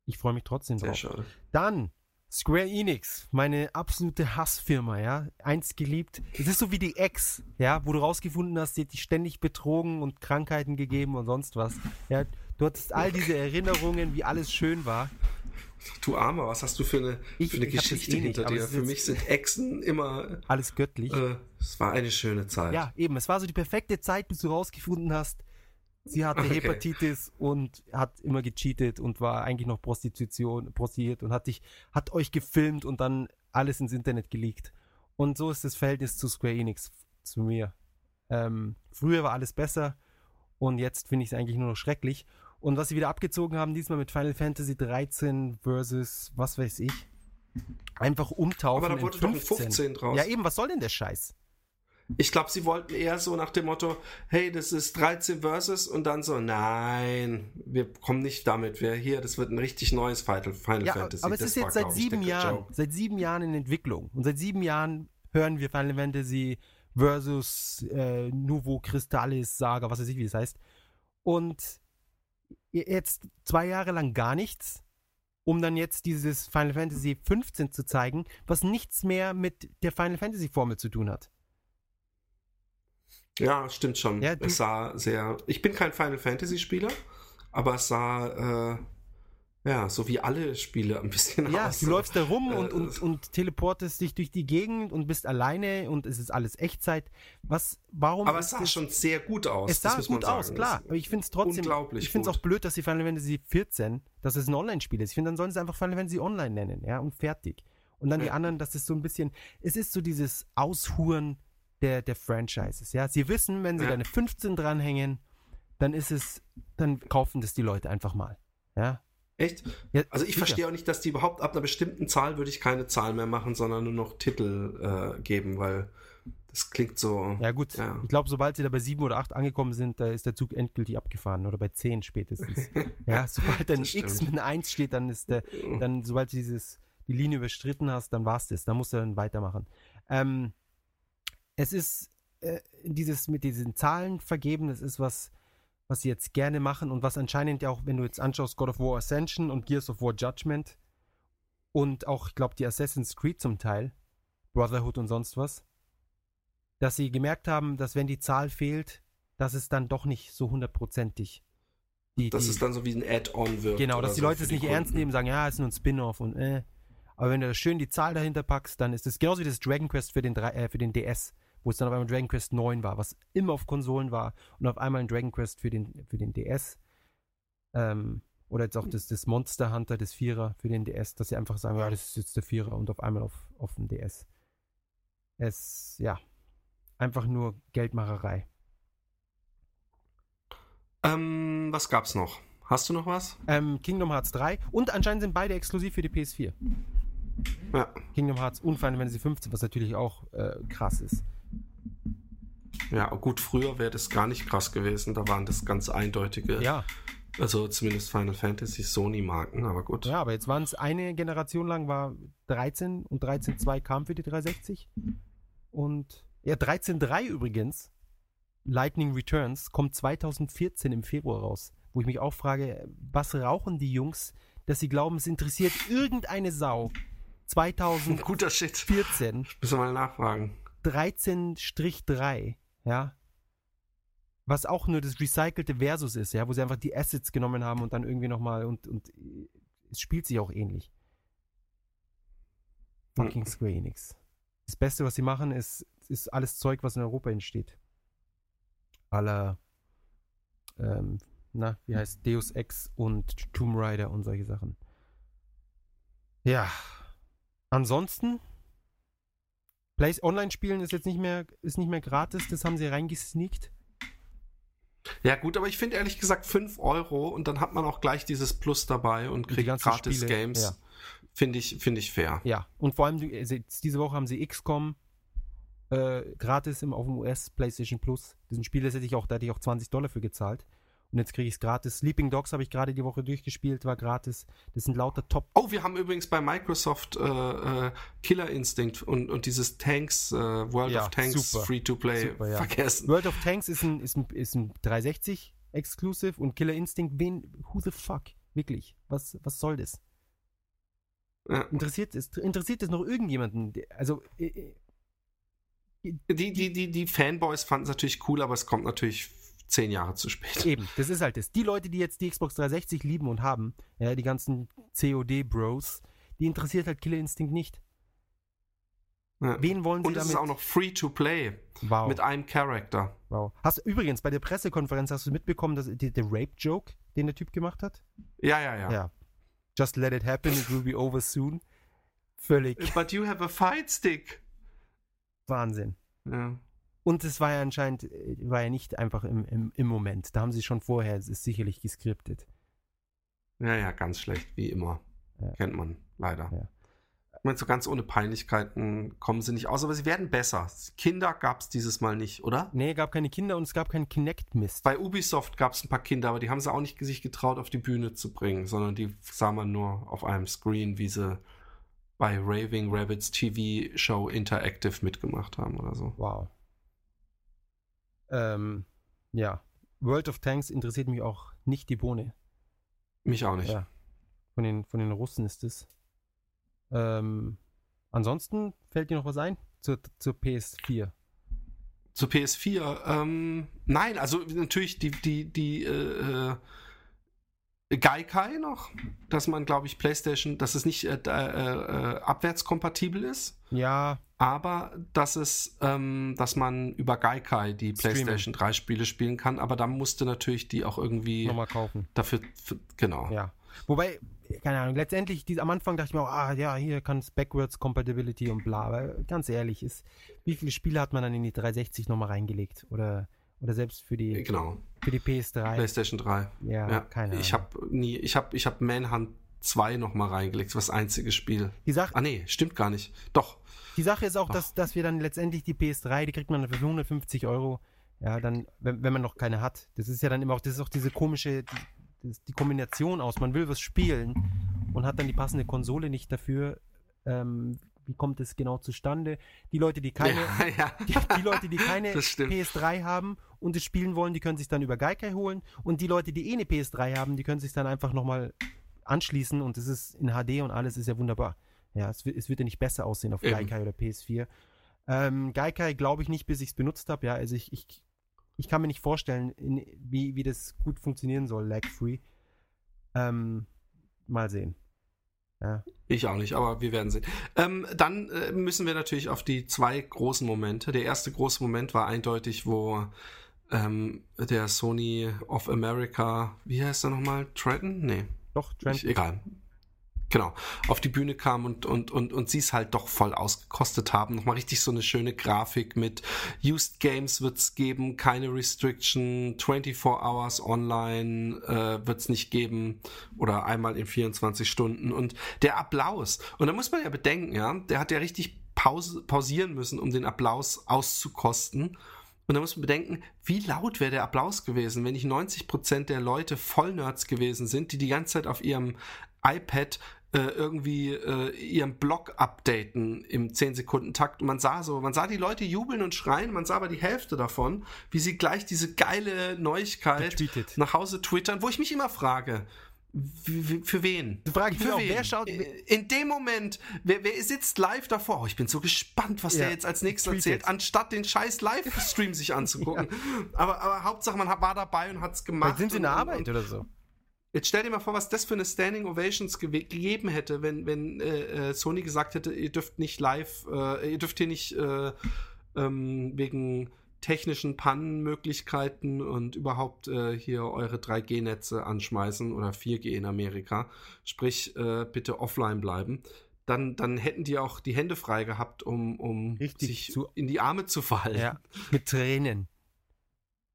A: ich freue mich trotzdem
B: Sehr
A: drauf.
B: schade.
A: Dann Square Enix, meine absolute Hassfirma, ja. Einst geliebt. Es ist so wie die Ex, ja, wo du rausgefunden hast, die hat dich ständig betrogen und Krankheiten gegeben und sonst was. Ja, du hattest all diese Erinnerungen, wie alles schön war.
B: Du Armer, was hast du für eine,
A: Ich-
B: für eine Geschichte
A: eh nicht,
B: hinter
A: aber
B: dir? Für mich sind Echsen immer.
A: Alles göttlich.
B: Äh, es war eine schöne Zeit.
A: Ja, eben. Es war so die perfekte Zeit, bis du rausgefunden hast, sie hatte
B: Okay.
A: Hepatitis und hat immer gecheatet und war eigentlich noch Prostitution, prostituiert und hat dich, hat euch gefilmt und dann alles ins Internet geleakt. Und so ist das Verhältnis zu Square Enix zu mir. Ähm, früher war alles besser und jetzt finde ich es eigentlich nur noch schrecklich. Und was sie wieder abgezogen haben, diesmal mit Final Fantasy 13 versus was weiß ich, einfach umtaufen.
B: Aber da
A: in
B: wurde doch ein 15 draus.
A: Ja, eben, was soll denn der Scheiß?
B: Ich glaube, sie wollten eher so nach dem Motto, hey, das ist 13 Versus und dann so, nein, wir kommen nicht damit. Wir hier, das wird ein richtig neues Final, Final
A: Ja,
B: Fantasy.
A: aber es
B: Das
A: ist
B: war,
A: jetzt seit
B: glaub ich,
A: sieben Jahren,
B: Joke.
A: seit sieben Jahren in Entwicklung. Und seit sieben Jahren hören wir Final Fantasy versus äh, Nuvo Crystallis Saga, was weiß ich, wie das heißt. Und jetzt zwei Jahre lang gar nichts, um dann jetzt dieses Final Fantasy 15 zu zeigen, was nichts mehr mit der Final Fantasy Formel zu tun hat.
B: Ja, stimmt schon.
A: Ja,
B: es sah sehr. Ich bin kein Final Fantasy Spieler, aber es sah, äh, ja, so wie alle Spiele ein bisschen
A: Ja,
B: aus.
A: du läufst da rum
B: Äh,
A: und, und, und teleportest dich durch die Gegend und bist alleine und es ist alles Echtzeit. Was, warum
B: aber es sah
A: das-
B: schon sehr gut aus.
A: Es sah gut aus,
B: sagen.
A: klar.
B: Es-
A: Aber ich finde es trotzdem.
B: unglaublich
A: Ich finde es auch blöd, dass die Final Fantasy 14, dass es ein Online-Spiel ist. Ich finde, dann sollen sie einfach Final Fantasy Online nennen, ja, und fertig. Und dann die
B: Ja.
A: anderen, das ist so ein bisschen. Es ist so dieses Aushuren der, der Franchises, ja. Sie wissen, wenn sie
B: Ja.
A: da eine 15 dranhängen, dann ist es, dann kaufen das die Leute einfach mal, ja.
B: Echt?
A: ja
B: Also ich
A: sicher.
B: verstehe auch nicht, dass die überhaupt ab einer bestimmten Zahl würde ich keine Zahl mehr machen, sondern nur noch Titel äh, geben, weil das klingt so.
A: Ja, gut.
B: Ja.
A: Ich glaube, sobald sie da bei 7 oder 8 angekommen sind, da ist der Zug endgültig abgefahren. Oder bei 10 spätestens. ja, sobald dann X mit einer 1 steht, dann ist der, dann, sobald du dieses, die Linie überstritten hast, dann war's das. Dann musst du dann weitermachen. Ähm, es ist äh, dieses mit diesen Zahlen vergeben, das ist was, was sie jetzt gerne machen und was anscheinend ja auch, wenn du jetzt anschaust, God of War Ascension und Gears of War Judgment und auch, ich glaube, die Assassin's Creed zum Teil, Brotherhood und sonst was, dass sie gemerkt haben, dass wenn die Zahl fehlt, dass es dann doch nicht so hundertprozentig die,
B: Dass
A: die,
B: es dann so wie ein Add-on wird.
A: Genau, dass die
B: so
A: Leute es nicht
B: Kunden.
A: ernst nehmen, sagen, ja, es ist nur ein Spin-off und äh. Aber wenn du da schön die Zahl dahinter packst, dann ist es genauso wie das Dragon Quest für den, drei- äh, für den DS, wo es dann auf einmal Dragon Quest 9 war, was immer auf Konsolen war und auf einmal ein Dragon Quest für den, für den DS. Ähm, oder jetzt auch das, das Monster Hunter, das Vierer für den DS, dass sie einfach sagen, ja, das ist jetzt der Vierer und auf einmal auf, auf dem DS. Es, ja, einfach nur Geldmacherei.
B: Ähm, was gab's noch? Hast du noch was?
A: Ähm, Kingdom Hearts 3 und anscheinend sind beide exklusiv für die PS4.
B: Ja.
A: Kingdom Hearts und Final Fantasy 15, was natürlich auch äh, krass ist.
B: Ja, gut, früher wäre das gar nicht krass gewesen. Da waren das ganz eindeutige.
A: Ja.
B: Also zumindest Final Fantasy, Sony-Marken, aber gut.
A: Ja, aber jetzt waren es eine Generation lang war 13 und 13.2 kam für die 360. Und ja, 13.3 übrigens, Lightning Returns, kommt 2014 im Februar raus. Wo ich mich auch frage, was rauchen die Jungs, dass sie glauben, es interessiert irgendeine Sau. 2014.
B: Guter Shit. Müssen wir mal nachfragen.
A: 13-3, ja. Was auch nur das recycelte Versus ist, ja, wo sie einfach die Assets genommen haben und dann irgendwie nochmal und, und es spielt sich auch ähnlich. Fucking Square Enix. Das Beste, was sie machen, ist, ist alles Zeug, was in Europa entsteht. Aller, ähm, na, wie heißt Deus Ex und Tomb Raider und solche Sachen. Ja. Ansonsten, Place Online spielen ist jetzt nicht mehr, ist nicht mehr gratis, das haben sie reingesneakt.
B: Ja, gut, aber ich finde ehrlich gesagt 5 Euro und dann hat man auch gleich dieses Plus dabei und kriegt gratis Spiele, Games. Ja. Finde ich, find ich fair.
A: Ja, und vor allem also diese Woche haben sie XCOM äh, gratis im, auf dem US PlayStation Plus. Diesen Spiel das hätte ich auch, da hätte ich auch 20 Dollar für gezahlt. Und jetzt kriege ich es gratis. Sleeping Dogs habe ich gerade die Woche durchgespielt, war gratis. Das sind lauter Top.
B: Oh, wir haben übrigens bei Microsoft äh, äh, Killer Instinct und, und dieses Tanks, äh, World ja, of Tanks Free-to-Play ja. vergessen.
A: World of Tanks ist ein, ist ein, ist ein 360 Exclusive und Killer Instinct, wen, who the fuck? Wirklich. Was, was soll das? Ja. Interessiert, es, interessiert es noch irgendjemanden? Also, äh, äh
B: die, die, die, die Fanboys fanden es natürlich cool, aber es kommt natürlich zehn Jahre zu spät.
A: Eben, das ist halt das. Die Leute, die jetzt die Xbox 360 lieben und haben, ja, die ganzen COD-Bros, die interessiert halt Killer Instinct nicht.
B: Ja. Wen wollen sie und damit? Und es ist auch noch free to play. Wow. Mit einem Charakter.
A: Wow. Hast übrigens bei der Pressekonferenz hast du mitbekommen, dass der Rape-Joke, den der Typ gemacht hat?
B: Ja, ja, ja. Ja.
A: Just let it happen, it will be over soon. Völlig.
B: But you have a fight stick.
A: Wahnsinn.
B: Ja.
A: Und es war ja anscheinend, äh, war ja nicht einfach im, im, im Moment. Da haben sie schon vorher, es ist sicherlich geskriptet.
B: Ja, ja, ganz schlecht, wie immer. Ja. Kennt man, leider. Ja. Ich meine, so ganz ohne Peinlichkeiten kommen sie nicht aus, aber sie werden besser. Kinder gab es dieses Mal nicht, oder?
A: Nee, gab keine Kinder und es gab keinen Kinect-Mist.
B: Bei Ubisoft gab es ein paar Kinder, aber die haben sie auch nicht sich getraut, auf die Bühne zu bringen, sondern die sah man nur auf einem Screen, wie sie bei Raving Rabbits TV Show Interactive mitgemacht haben oder so.
A: Wow. Ähm, ja, World of Tanks interessiert mich auch nicht die Bohne.
B: Mich auch nicht.
A: Ja. Von den, von den Russen ist es. Ähm, ansonsten fällt dir noch was ein zur, zur PS4?
B: Zur PS4? Ähm, nein, also natürlich die, die, die äh, Gaikai noch, dass man, glaube ich, PlayStation, dass es nicht äh, äh, äh, abwärtskompatibel ist.
A: Ja.
B: Aber dass es, ähm, dass man über Gaikai die PlayStation 3 Spiele spielen kann, aber dann musste natürlich die auch irgendwie
A: nochmal kaufen.
B: Dafür, für, genau.
A: Ja. Wobei, keine Ahnung, letztendlich, die, am Anfang dachte ich mir auch, ah ja, hier kann es Backwards Compatibility und bla. Aber ganz ehrlich, ist, wie viele Spiele hat man dann in die 360 nochmal reingelegt? Oder oder selbst für die,
B: genau.
A: für die PS3.
B: PlayStation 3.
A: Ja, ja. keine Ahnung.
B: Ich habe nie, ich habe ich hab Manhunt 2 nochmal reingelegt, das einzige Spiel.
A: Die Sache,
B: ah nee, stimmt gar nicht. Doch.
A: Die Sache ist auch, dass, dass wir dann letztendlich die PS3, die kriegt man für 150 Euro, ja, dann, wenn, wenn man noch keine hat. Das ist ja dann immer auch, das ist auch diese komische, die, die Kombination aus, man will was spielen und hat dann die passende Konsole nicht dafür, ähm, wie kommt es genau zustande? Die Leute, die keine, ja, ja. Die, die, Leute, die keine PS3 haben und es spielen wollen, die können sich dann über Gaikai holen. Und die Leute, die eh eine PS3 haben, die können sich dann einfach nochmal anschließen und es ist in HD und alles ist ja wunderbar. Ja, es, es wird ja nicht besser aussehen auf Eben. Gaikai oder PS4. Ähm, Gaikai glaube ich nicht, bis ich es benutzt habe. Ja, also ich, ich, ich kann mir nicht vorstellen, in, wie, wie das gut funktionieren soll, lag-free. Ähm, mal sehen.
B: Ja. Ich auch nicht, aber wir werden sehen. Ähm, dann äh, müssen wir natürlich auf die zwei großen Momente. Der erste große Moment war eindeutig, wo ähm, der Sony of America, wie heißt er nochmal? Trenton? Nee.
A: Doch, Trenton.
B: egal genau, auf die Bühne kam und, und, und, und sie es halt doch voll ausgekostet haben. Nochmal richtig so eine schöne Grafik mit Used Games wird es geben, keine Restriction, 24 Hours online äh, wird es nicht geben oder einmal in 24 Stunden und der Applaus. Und da muss man ja bedenken, ja, der hat ja richtig Pause, pausieren müssen, um den Applaus auszukosten. Und da muss man bedenken, wie laut wäre der Applaus gewesen, wenn nicht 90% der Leute Vollnerds gewesen sind, die die ganze Zeit auf ihrem iPad äh, irgendwie äh, ihren Blog updaten im 10-Sekunden-Takt. Man sah so, man sah die Leute jubeln und schreien, man sah aber die Hälfte davon, wie sie gleich diese geile Neuigkeit
A: Betweetet.
B: nach Hause twittern, wo ich mich immer frage, für wen? Ich für
A: auch,
B: wen?
A: wer schaut.
B: In dem Moment, wer, wer sitzt live davor? Oh, ich bin so gespannt, was ja. der jetzt als nächstes Tweetet. erzählt, anstatt den scheiß Livestream sich anzugucken. ja. aber, aber Hauptsache, man war dabei und hat es gemacht.
A: Vielleicht sind sie in der Arbeit oder so.
B: Jetzt stell dir mal vor, was das für eine Standing Ovations ge gegeben hätte, wenn, wenn äh, äh, Sony gesagt hätte, ihr dürft nicht live, äh, ihr dürft hier nicht äh, ähm, wegen technischen Pannenmöglichkeiten und überhaupt äh, hier eure 3G-Netze anschmeißen oder 4G in Amerika. Sprich, äh, bitte offline bleiben. Dann, dann hätten die auch die Hände frei gehabt, um, um sich zu, in die Arme zu fallen. Ja,
A: mit Tränen.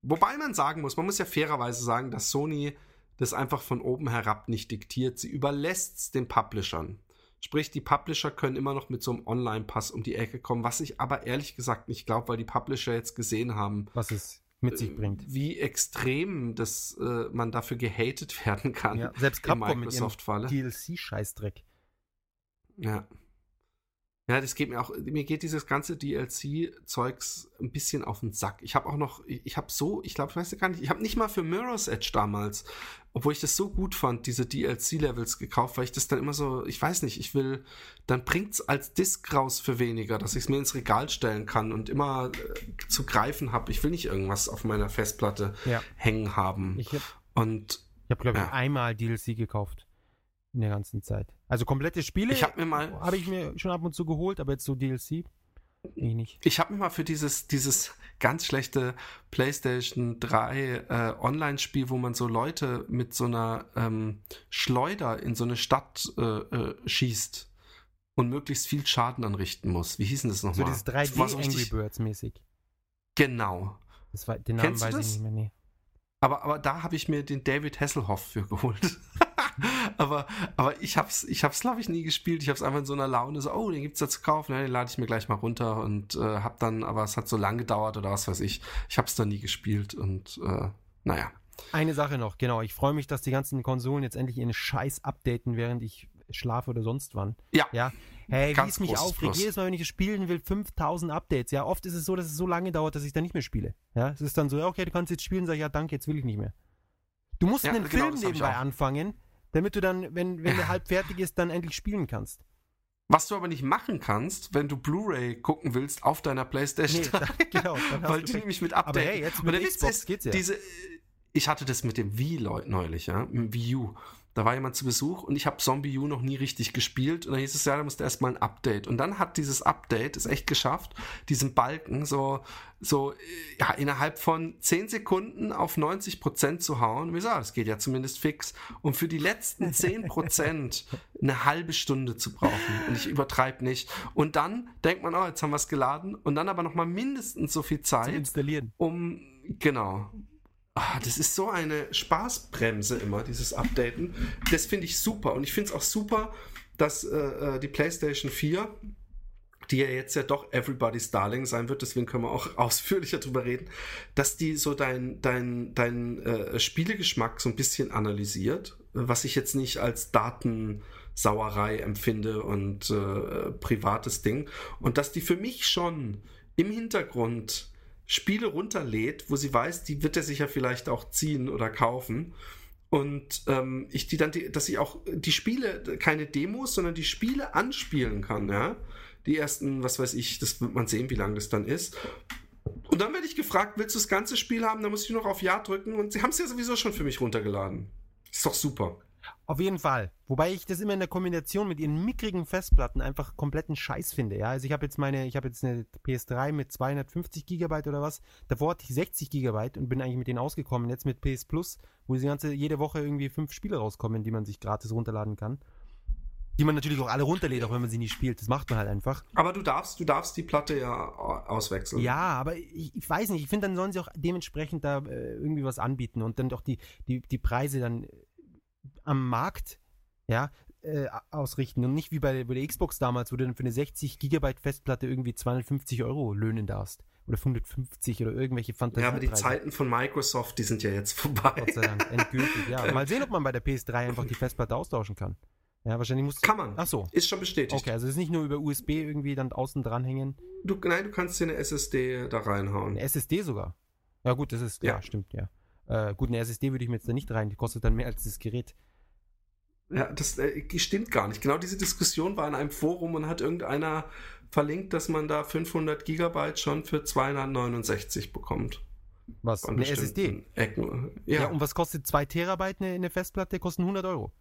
B: Wobei man sagen muss, man muss ja fairerweise sagen, dass Sony das einfach von oben herab nicht diktiert. Sie überlässt es den Publishern. Sprich, die Publisher können immer noch mit so einem Online-Pass um die Ecke kommen, was ich aber ehrlich gesagt nicht glaube, weil die Publisher jetzt gesehen haben,
A: was es mit sich bringt.
B: Wie extrem das äh, man dafür gehatet werden kann.
A: Ja, selbst Capcom Microsoft-Falle. DLC-Scheißdreck.
B: Ja. Ja, das geht mir auch, mir geht dieses ganze DLC-Zeugs ein bisschen auf den Sack. Ich habe auch noch, ich habe so, ich glaube, ich weiß gar nicht, ich habe nicht mal für Mirror's Edge damals, obwohl ich das so gut fand, diese DLC-Levels gekauft, weil ich das dann immer so, ich weiß nicht, ich will, dann bringt's als Disc raus für weniger, dass ich es mir ins Regal stellen kann und immer äh, zu greifen habe. Ich will nicht irgendwas auf meiner Festplatte ja. hängen haben.
A: Ich hab,
B: und
A: ich habe, glaube ich, ja. einmal DLC gekauft in der ganzen Zeit. Also komplette Spiele
B: ich habe mir mal
A: habe ich mir schon ab und zu geholt, aber jetzt so DLC ich nicht.
B: Ich habe mir mal für dieses dieses ganz schlechte PlayStation 3 äh, Online-Spiel, wo man so Leute mit so einer ähm, Schleuder in so eine Stadt äh, äh, schießt und möglichst viel Schaden anrichten muss. Wie hieß denn das nochmal?
A: So dieses 3D so Angry Birds mäßig.
B: Genau.
A: Das war, den Namen Kennst weiß ich nicht mehr. Nee.
B: Aber, aber da habe ich mir den David Hasselhoff für geholt. Aber, aber ich hab's, ich hab's, glaube ich, nie gespielt. Ich hab's einfach in so einer Laune, so, oh, den gibt's da zu kaufen, ja, den lade ich mir gleich mal runter und äh, hab dann, aber es hat so lang gedauert oder was weiß ich. Ich hab's dann nie gespielt und äh, naja.
A: Eine Sache noch, genau. Ich freue mich, dass die ganzen Konsolen jetzt endlich ihren Scheiß updaten, während ich schlafe oder sonst wann.
B: Ja.
A: Ja. Hey, wie es mich aufregt. Jedes Mal, wenn ich es spielen will, 5000 Updates. Ja, oft ist es so, dass es so lange dauert, dass ich dann nicht mehr spiele. Ja, es ist dann so, okay, du kannst jetzt spielen, sag ich, ja, danke, jetzt will ich nicht mehr. Du musst ja, einen genau, Film nebenbei anfangen, damit du dann, wenn, wenn der halb fertig ist, dann endlich spielen kannst.
B: Was du aber nicht machen kannst, wenn du Blu-ray gucken willst auf deiner Playstation. Nee,
A: da, genau,
B: weil die nämlich mit Update.
A: Aber hey, jetzt mit Witz ist, geht's ja.
B: diese, ich hatte das mit dem Wii neulich, ja, mit dem Wii U. Da war jemand zu Besuch und ich habe Zombie U noch nie richtig gespielt. Und dann hieß es, ja, da musste erstmal ein Update. Und dann hat dieses Update es echt geschafft, diesen Balken so, so ja, innerhalb von 10 Sekunden auf 90 Prozent zu hauen. Wie gesagt, das geht ja zumindest fix. Und für die letzten 10 Prozent eine halbe Stunde zu brauchen. Und ich übertreibe nicht. Und dann denkt man, oh, jetzt haben wir es geladen. Und dann aber nochmal mindestens so viel Zeit. Um, genau, Ah, das ist so eine Spaßbremse immer, dieses Updaten. Das finde ich super. Und ich finde es auch super, dass äh, äh die PlayStation 4, die ja jetzt ja doch Everybody's Darling sein wird, deswegen können wir auch ausführlicher drüber reden, dass die so dein, dein, dein äh, Spielegeschmack so ein bisschen analysiert, was ich jetzt nicht als Datensauerei empfinde und äh, privates Ding. Und dass die für mich schon im Hintergrund Spiele runterlädt, wo sie weiß, die wird er sich ja vielleicht auch ziehen oder kaufen. Und ähm, ich die dann, die, dass ich auch die Spiele, keine Demos, sondern die Spiele anspielen kann, ja. Die ersten, was weiß ich, das wird man sehen, wie lange das dann ist. Und dann werde ich gefragt, willst du das ganze Spiel haben? Dann muss ich noch auf Ja drücken und sie haben es ja sowieso schon für mich runtergeladen. Ist doch super.
A: Auf jeden Fall. Wobei ich das immer in der Kombination mit ihren mickrigen Festplatten einfach kompletten Scheiß finde. Ja, also ich habe jetzt meine, ich habe jetzt eine PS3 mit 250 Gigabyte oder was. Davor hatte ich 60 Gigabyte und bin eigentlich mit denen ausgekommen. Jetzt mit PS Plus, wo die ganze jede Woche irgendwie fünf Spiele rauskommen, die man sich gratis runterladen kann. Die man natürlich auch alle runterlädt, auch wenn man sie nicht spielt. Das macht man halt einfach.
B: Aber du darfst, du darfst die Platte ja auswechseln.
A: Ja, aber ich, ich weiß nicht. Ich finde, dann sollen sie auch dementsprechend da äh, irgendwie was anbieten und dann doch die, die, die Preise dann äh, am Markt, ja, äh, ausrichten und nicht wie bei, bei, der Xbox damals, wo du dann für eine 60 Gigabyte Festplatte irgendwie 250 Euro löhnen darfst. Oder 150 oder irgendwelche Fantasien.
B: Ja, aber die Zeiten von Microsoft, die sind ja jetzt vorbei.
A: Gott sei Dank, endgültig, ja. Mal sehen, ob man bei der PS3 einfach die Festplatte austauschen kann. Ja, wahrscheinlich muss.
B: Kann man.
A: Ach so.
B: Ist schon bestätigt.
A: Okay, also es ist nicht nur über USB irgendwie dann außen dranhängen.
B: Du, nein, du kannst dir eine SSD da reinhauen.
A: Eine SSD sogar. Ja, gut, das ist. Ja, ja stimmt, ja. Äh, gut, eine SSD würde ich mir jetzt da nicht rein. Die kostet dann mehr als das Gerät.
B: Ja, das äh, stimmt gar nicht. Genau diese Diskussion war in einem Forum und hat irgendeiner verlinkt, dass man da 500 Gigabyte schon für 269 bekommt.
A: Was? Eine SSD? Ecken. Ja. ja. und was kostet 2 Terabyte eine, eine Festplatte? Kosten 100 Euro.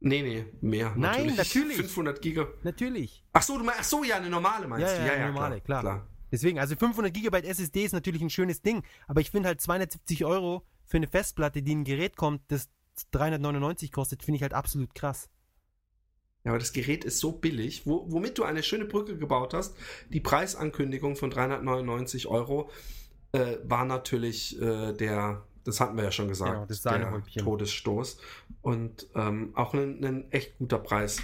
B: Nee, nee, mehr.
A: Nein, natürlich.
B: 500 Giga.
A: Natürlich.
B: Ach so, du meinst, ach so, ja, eine normale meinst
A: ja,
B: du?
A: Ja, ja, eine normale, klar. klar. Deswegen, also 500 Gigabyte SSD ist natürlich ein schönes Ding, aber ich finde halt 270 Euro für eine Festplatte, die ein Gerät kommt, das 399 kostet, finde ich halt absolut krass.
B: Ja, aber das Gerät ist so billig, wo, womit du eine schöne Brücke gebaut hast. Die Preisankündigung von 399 Euro äh, war natürlich äh, der, das hatten wir ja schon gesagt, genau, der Todesstoß. Und ähm, auch ein, ein, echt guter Preis.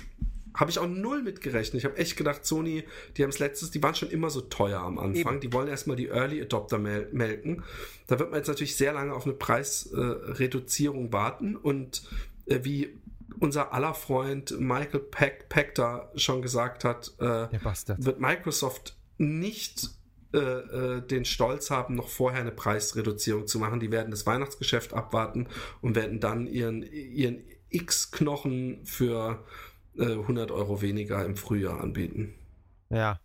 B: Habe ich auch null mitgerechnet. Ich habe echt gedacht, Sony, die haben es letztes, die waren schon immer so teuer am Anfang. Eben. Die wollen erstmal die Early Adopter mel melken. Da wird man jetzt natürlich sehr lange auf eine Preisreduzierung äh, warten. Und äh, wie unser aller Freund Michael Peck, Peck schon gesagt hat, äh, wird Microsoft nicht äh, äh, den Stolz haben, noch vorher eine Preisreduzierung zu machen. Die werden das Weihnachtsgeschäft abwarten und werden dann ihren, ihren X-Knochen für äh, 100 Euro weniger im Frühjahr anbieten.
A: Ja.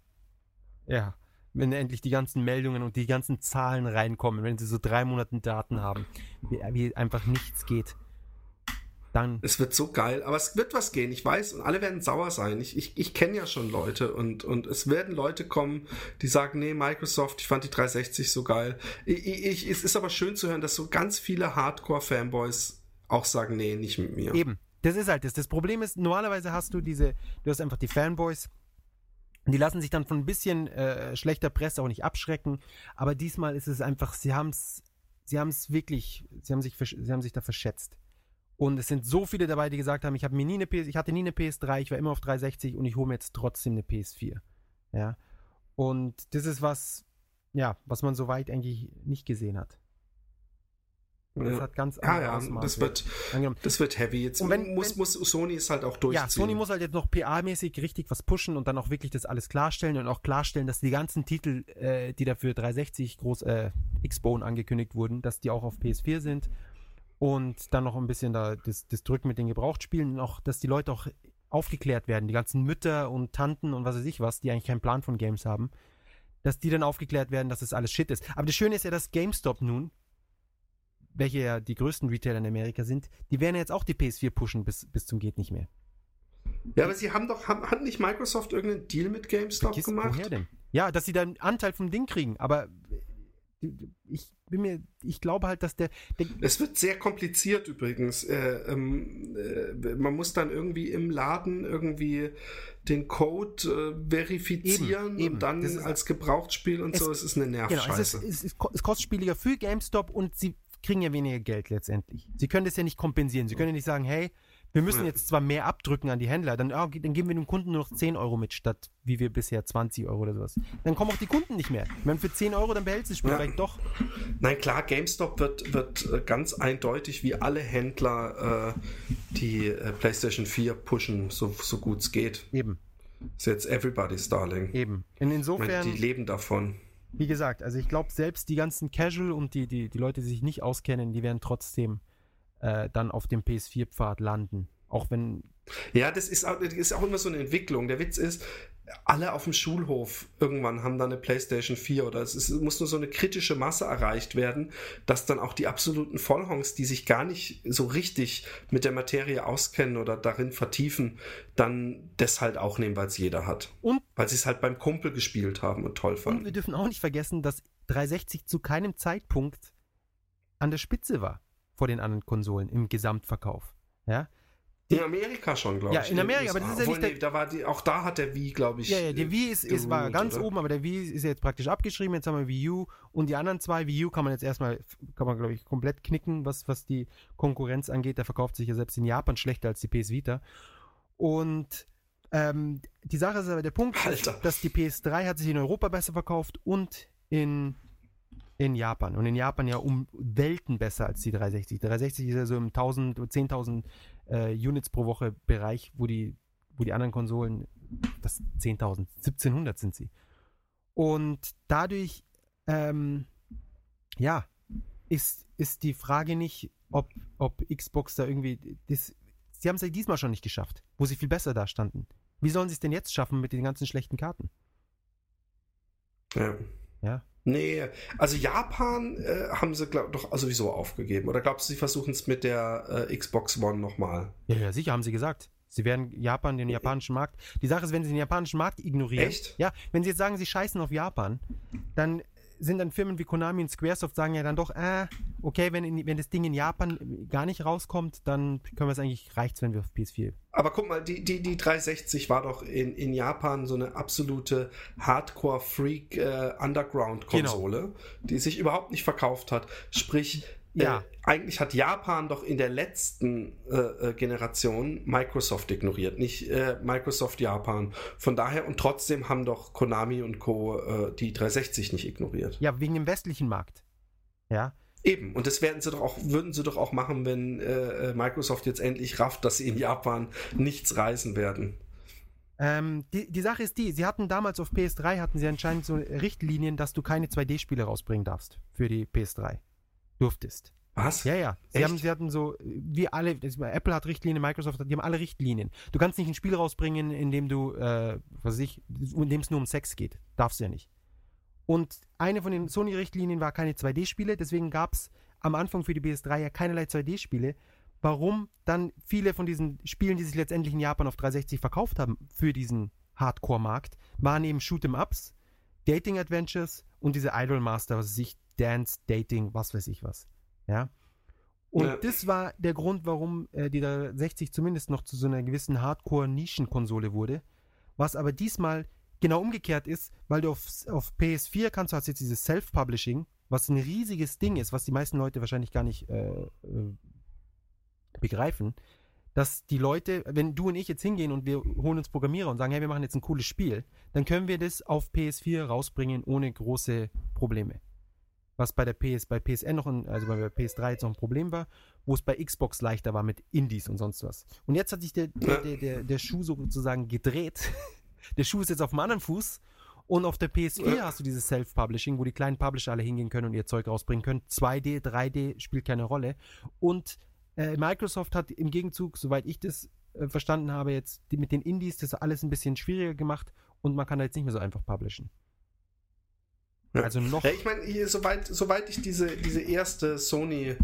A: Ja. Wenn endlich die ganzen Meldungen und die ganzen Zahlen reinkommen, wenn sie so drei Monate Daten haben, wie, wie einfach nichts geht dann.
B: Es wird so geil, aber es wird was gehen, ich weiß, und alle werden sauer sein. Ich, ich, ich kenne ja schon Leute und, und es werden Leute kommen, die sagen, nee, Microsoft, ich fand die 360 so geil. Ich, ich, es ist aber schön zu hören, dass so ganz viele Hardcore-Fanboys auch sagen, nee, nicht mit mir.
A: Eben, das ist halt das. Das Problem ist, normalerweise hast du diese, du hast einfach die Fanboys, die lassen sich dann von ein bisschen äh, schlechter Presse auch nicht abschrecken, aber diesmal ist es einfach, sie haben es, sie haben es wirklich, sie haben sich, sie haben sich da verschätzt. Und es sind so viele dabei, die gesagt haben, ich habe mir nie eine PS, ich hatte nie eine PS3, ich war immer auf 360 und ich hole mir jetzt trotzdem eine PS4. Ja. Und das ist was, ja, was man soweit eigentlich nicht gesehen hat.
B: Und das hat ganz ja, ja, das wird, das wird heavy. Jetzt und wenn, muss, muss Sony es halt auch durchziehen. Ja,
A: Sony muss halt jetzt noch PA-mäßig richtig was pushen und dann auch wirklich das alles klarstellen und auch klarstellen, dass die ganzen Titel, äh, die dafür 360 groß äh, X-Bone angekündigt wurden, dass die auch auf PS4 sind und dann noch ein bisschen da das, das Drücken mit den Gebrauchtspielen und auch, dass die Leute auch aufgeklärt werden, die ganzen Mütter und Tanten und was weiß ich was, die eigentlich keinen Plan von Games haben, dass die dann aufgeklärt werden, dass das alles Shit ist. Aber das Schöne ist ja, dass GameStop nun, welche ja die größten Retailer in Amerika sind, die werden jetzt auch die PS4 pushen bis, bis zum geht nicht mehr.
B: Ja, aber sie haben doch, haben, hat nicht Microsoft irgendeinen Deal mit GameStop Vergiss, gemacht? Woher denn?
A: Ja, dass sie da einen Anteil vom Ding kriegen, aber ich bin mir, ich glaube halt, dass der, der
B: Es wird sehr kompliziert übrigens. Äh, ähm, äh, man muss dann irgendwie im Laden irgendwie den Code äh, verifizieren eben, eben. und dann als Gebrauchtspiel und es, so. Es ist eine Nervscheiße. Genau, es, ist,
A: es, ist, es kostet spieliger für GameStop und sie kriegen ja weniger Geld letztendlich. Sie können das ja nicht kompensieren. Sie können ja nicht sagen, hey, wir müssen jetzt zwar mehr abdrücken an die Händler, dann, oh, dann geben wir dem Kunden nur noch 10 Euro mit, statt wie wir bisher 20 Euro oder sowas. Dann kommen auch die Kunden nicht mehr. Ich meine, für 10 Euro, dann behältst du das Spiel ja. vielleicht doch.
B: Nein, klar, GameStop wird, wird äh, ganz eindeutig wie alle Händler äh, die äh, PlayStation 4 pushen, so, so gut es geht.
A: Eben.
B: Ist jetzt everybody's darling.
A: Eben. In insofern.
B: Meine, die leben davon.
A: Wie gesagt, also ich glaube, selbst die ganzen Casual und die, die, die Leute, die sich nicht auskennen, die werden trotzdem äh, dann auf dem PS4-Pfad landen. Auch wenn.
B: Ja, das ist, auch, das ist auch immer so eine Entwicklung. Der Witz ist, alle auf dem Schulhof irgendwann haben dann eine PlayStation 4 oder es, ist, es, muss nur so eine kritische Masse erreicht werden, dass dann auch die absoluten Vollhongs, die sich gar nicht so richtig mit der Materie auskennen oder darin vertiefen, dann das halt auch nehmen, weil es jeder hat. Und weil sie es halt beim Kumpel gespielt haben und toll fanden. Und
A: wir dürfen auch nicht vergessen, dass 360 zu keinem Zeitpunkt an der Spitze war vor den anderen Konsolen im Gesamtverkauf. Ja,
B: in Amerika schon, glaube
A: ich. Ja, in Amerika, aber das ist ja nicht.
B: Der, da war die, auch da hat der Wii, glaube ich.
A: Ja, ja, der Wii ist, ist war ganz oder? oben, aber der Wii ist jetzt praktisch abgeschrieben. Jetzt haben wir Wii U und die anderen zwei. Wii U kann man jetzt erstmal, kann man, glaube ich, komplett knicken, was, was die Konkurrenz angeht. Der verkauft sich ja selbst in Japan schlechter als die PS Vita. Und ähm, die Sache ist aber der Punkt, Alter. dass die PS3 hat sich in Europa besser verkauft und in in Japan. Und in Japan ja um Welten besser als die 360. 360 ist ja so im 1000, 10.000 äh, Units pro Woche Bereich, wo die, wo die anderen Konsolen, das 10.000, 1700 sind sie. Und dadurch, ähm, ja, ist, ist die Frage nicht, ob, ob Xbox da irgendwie, das, sie haben es ja diesmal schon nicht geschafft, wo sie viel besser da standen. Wie sollen sie es denn jetzt schaffen mit den ganzen schlechten Karten?
B: Ja. Ja. Nee, also Japan äh, haben sie glaub, doch sowieso aufgegeben. Oder glaubst du, sie versuchen es mit der äh, Xbox One nochmal?
A: Ja, ja, sicher, haben sie gesagt. Sie werden Japan, den japanischen Markt. Die Sache ist, wenn sie den japanischen Markt ignorieren.
B: Echt?
A: Ja, wenn sie jetzt sagen, sie scheißen auf Japan, dann sind dann Firmen wie Konami und Squaresoft sagen ja dann doch, äh, okay, wenn, in, wenn das Ding in Japan gar nicht rauskommt, dann können wir es eigentlich, reicht's, wenn wir auf PS4.
B: Aber guck mal, die, die, die 360 war doch in, in Japan so eine absolute Hardcore-Freak-Underground-Konsole, äh, genau. die sich überhaupt nicht verkauft hat. Sprich, ja. Äh, eigentlich hat Japan doch in der letzten äh, äh, Generation Microsoft ignoriert, nicht äh, Microsoft Japan. Von daher und trotzdem haben doch Konami und Co. Äh, die 360 nicht ignoriert.
A: Ja, wegen dem westlichen Markt. Ja.
B: Eben, und das werden sie doch auch, würden sie doch auch machen, wenn äh, Microsoft jetzt endlich rafft, dass sie in Japan nichts reisen werden.
A: Ähm, die, die Sache ist die, sie hatten damals auf PS3 hatten sie anscheinend so Richtlinien, dass du keine 2D-Spiele rausbringen darfst für die PS3 durftest.
B: Was?
A: Ja, ja. Sie, haben, sie hatten so, wie alle, Apple hat Richtlinien, Microsoft hat, die haben alle Richtlinien. Du kannst nicht ein Spiel rausbringen, in dem du, äh, was weiß ich, in dem es nur um Sex geht. Darfst du ja nicht. Und eine von den Sony-Richtlinien war keine 2D-Spiele, deswegen gab es am Anfang für die PS3 ja keinerlei 2D-Spiele. Warum dann viele von diesen Spielen, die sich letztendlich in Japan auf 360 verkauft haben, für diesen Hardcore-Markt, waren eben Shoot'em-Ups, Dating-Adventures und diese Idol-Master, was sich Dance, Dating, was weiß ich was. Ja. Und ja. das war der Grund, warum äh, die 60 zumindest noch zu so einer gewissen Hardcore-Nischen-Konsole wurde. Was aber diesmal genau umgekehrt ist, weil du auf, auf PS4 kannst du hast jetzt dieses Self-Publishing, was ein riesiges Ding ist, was die meisten Leute wahrscheinlich gar nicht äh, äh, begreifen, dass die Leute, wenn du und ich jetzt hingehen und wir holen uns Programmierer und sagen, hey, wir machen jetzt ein cooles Spiel, dann können wir das auf PS4 rausbringen ohne große Probleme was bei der PS, bei PSN noch, ein, also bei der PS3 jetzt noch ein Problem war, wo es bei Xbox leichter war mit Indies und sonst was. Und jetzt hat sich der, der, der, der, der Schuh sozusagen gedreht. der Schuh ist jetzt auf dem anderen Fuß und auf der PS4 ja. hast du dieses Self-Publishing, wo die kleinen Publisher alle hingehen können und ihr Zeug rausbringen können. 2D, 3D spielt keine Rolle. Und äh, Microsoft hat im Gegenzug, soweit ich das äh, verstanden habe, jetzt die, mit den Indies das alles ein bisschen schwieriger gemacht und man kann da jetzt nicht mehr so einfach publishen.
B: Ja. Also noch. Ja, ich meine, soweit, soweit ich diese, diese erste Sony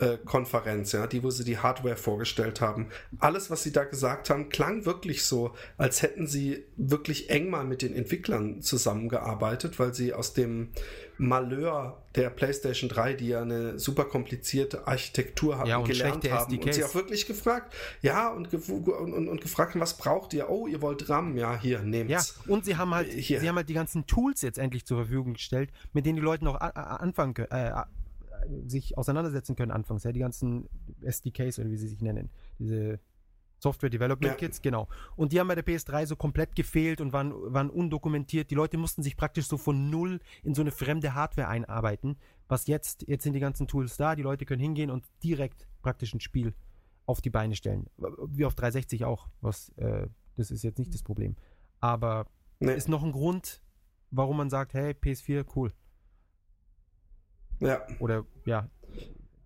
B: äh, Konferenz, ja, die, wo sie die Hardware vorgestellt haben. Alles, was sie da gesagt haben, klang wirklich so, als hätten sie wirklich eng mal mit den Entwicklern zusammengearbeitet, weil sie aus dem Malheur der PlayStation 3, die ja eine super komplizierte Architektur haben, ja, gelernt haben SDKs. und sie auch wirklich gefragt, ja, und, und, und, und, gefragt, was braucht ihr? Oh, ihr wollt RAM? Ja, hier, nehmt's. Ja,
A: und sie haben halt, hier. sie haben halt die ganzen Tools jetzt endlich zur Verfügung gestellt, mit denen die Leute noch anfangen können, äh, sich auseinandersetzen können anfangs, ja, die ganzen SDKs oder wie sie sich nennen, diese Software Development ja. Kits, genau. Und die haben bei der PS3 so komplett gefehlt und waren, waren undokumentiert. Die Leute mussten sich praktisch so von null in so eine fremde Hardware einarbeiten. Was jetzt, jetzt sind die ganzen Tools da, die Leute können hingehen und direkt praktisch ein Spiel auf die Beine stellen. Wie auf 360 auch. Was, äh, das ist jetzt nicht das Problem. Aber nee. ist noch ein Grund, warum man sagt, hey, PS4, cool.
B: Ja.
A: Oder ja,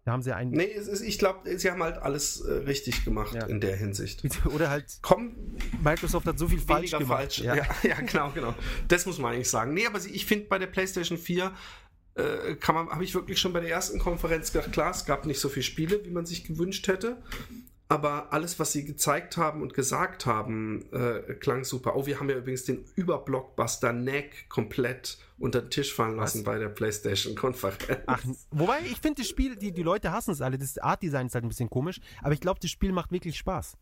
A: Da haben sie einen.
B: Nee, ist, ich glaube, sie haben halt alles äh, richtig gemacht ja. in der Hinsicht.
A: Oder halt.
B: Komm,
A: Microsoft hat so viel falsch gemacht.
B: Falsch. Ja. ja. Ja, genau, genau. Das muss man eigentlich sagen. Nee, aber ich finde bei der PlayStation 4 äh, kann man, habe ich wirklich schon bei der ersten Konferenz gedacht, klar, es gab nicht so viele Spiele, wie man sich gewünscht hätte. Aber alles, was sie gezeigt haben und gesagt haben, äh, klang super. Oh, wir haben ja übrigens den Überblockbuster Neck komplett unter den Tisch fallen lassen was? bei der PlayStation-Konferenz.
A: Ach, wobei ich finde das Spiel, die, die Leute hassen es alle. Das Art-Design ist halt ein bisschen komisch, aber ich glaube, das Spiel macht wirklich Spaß.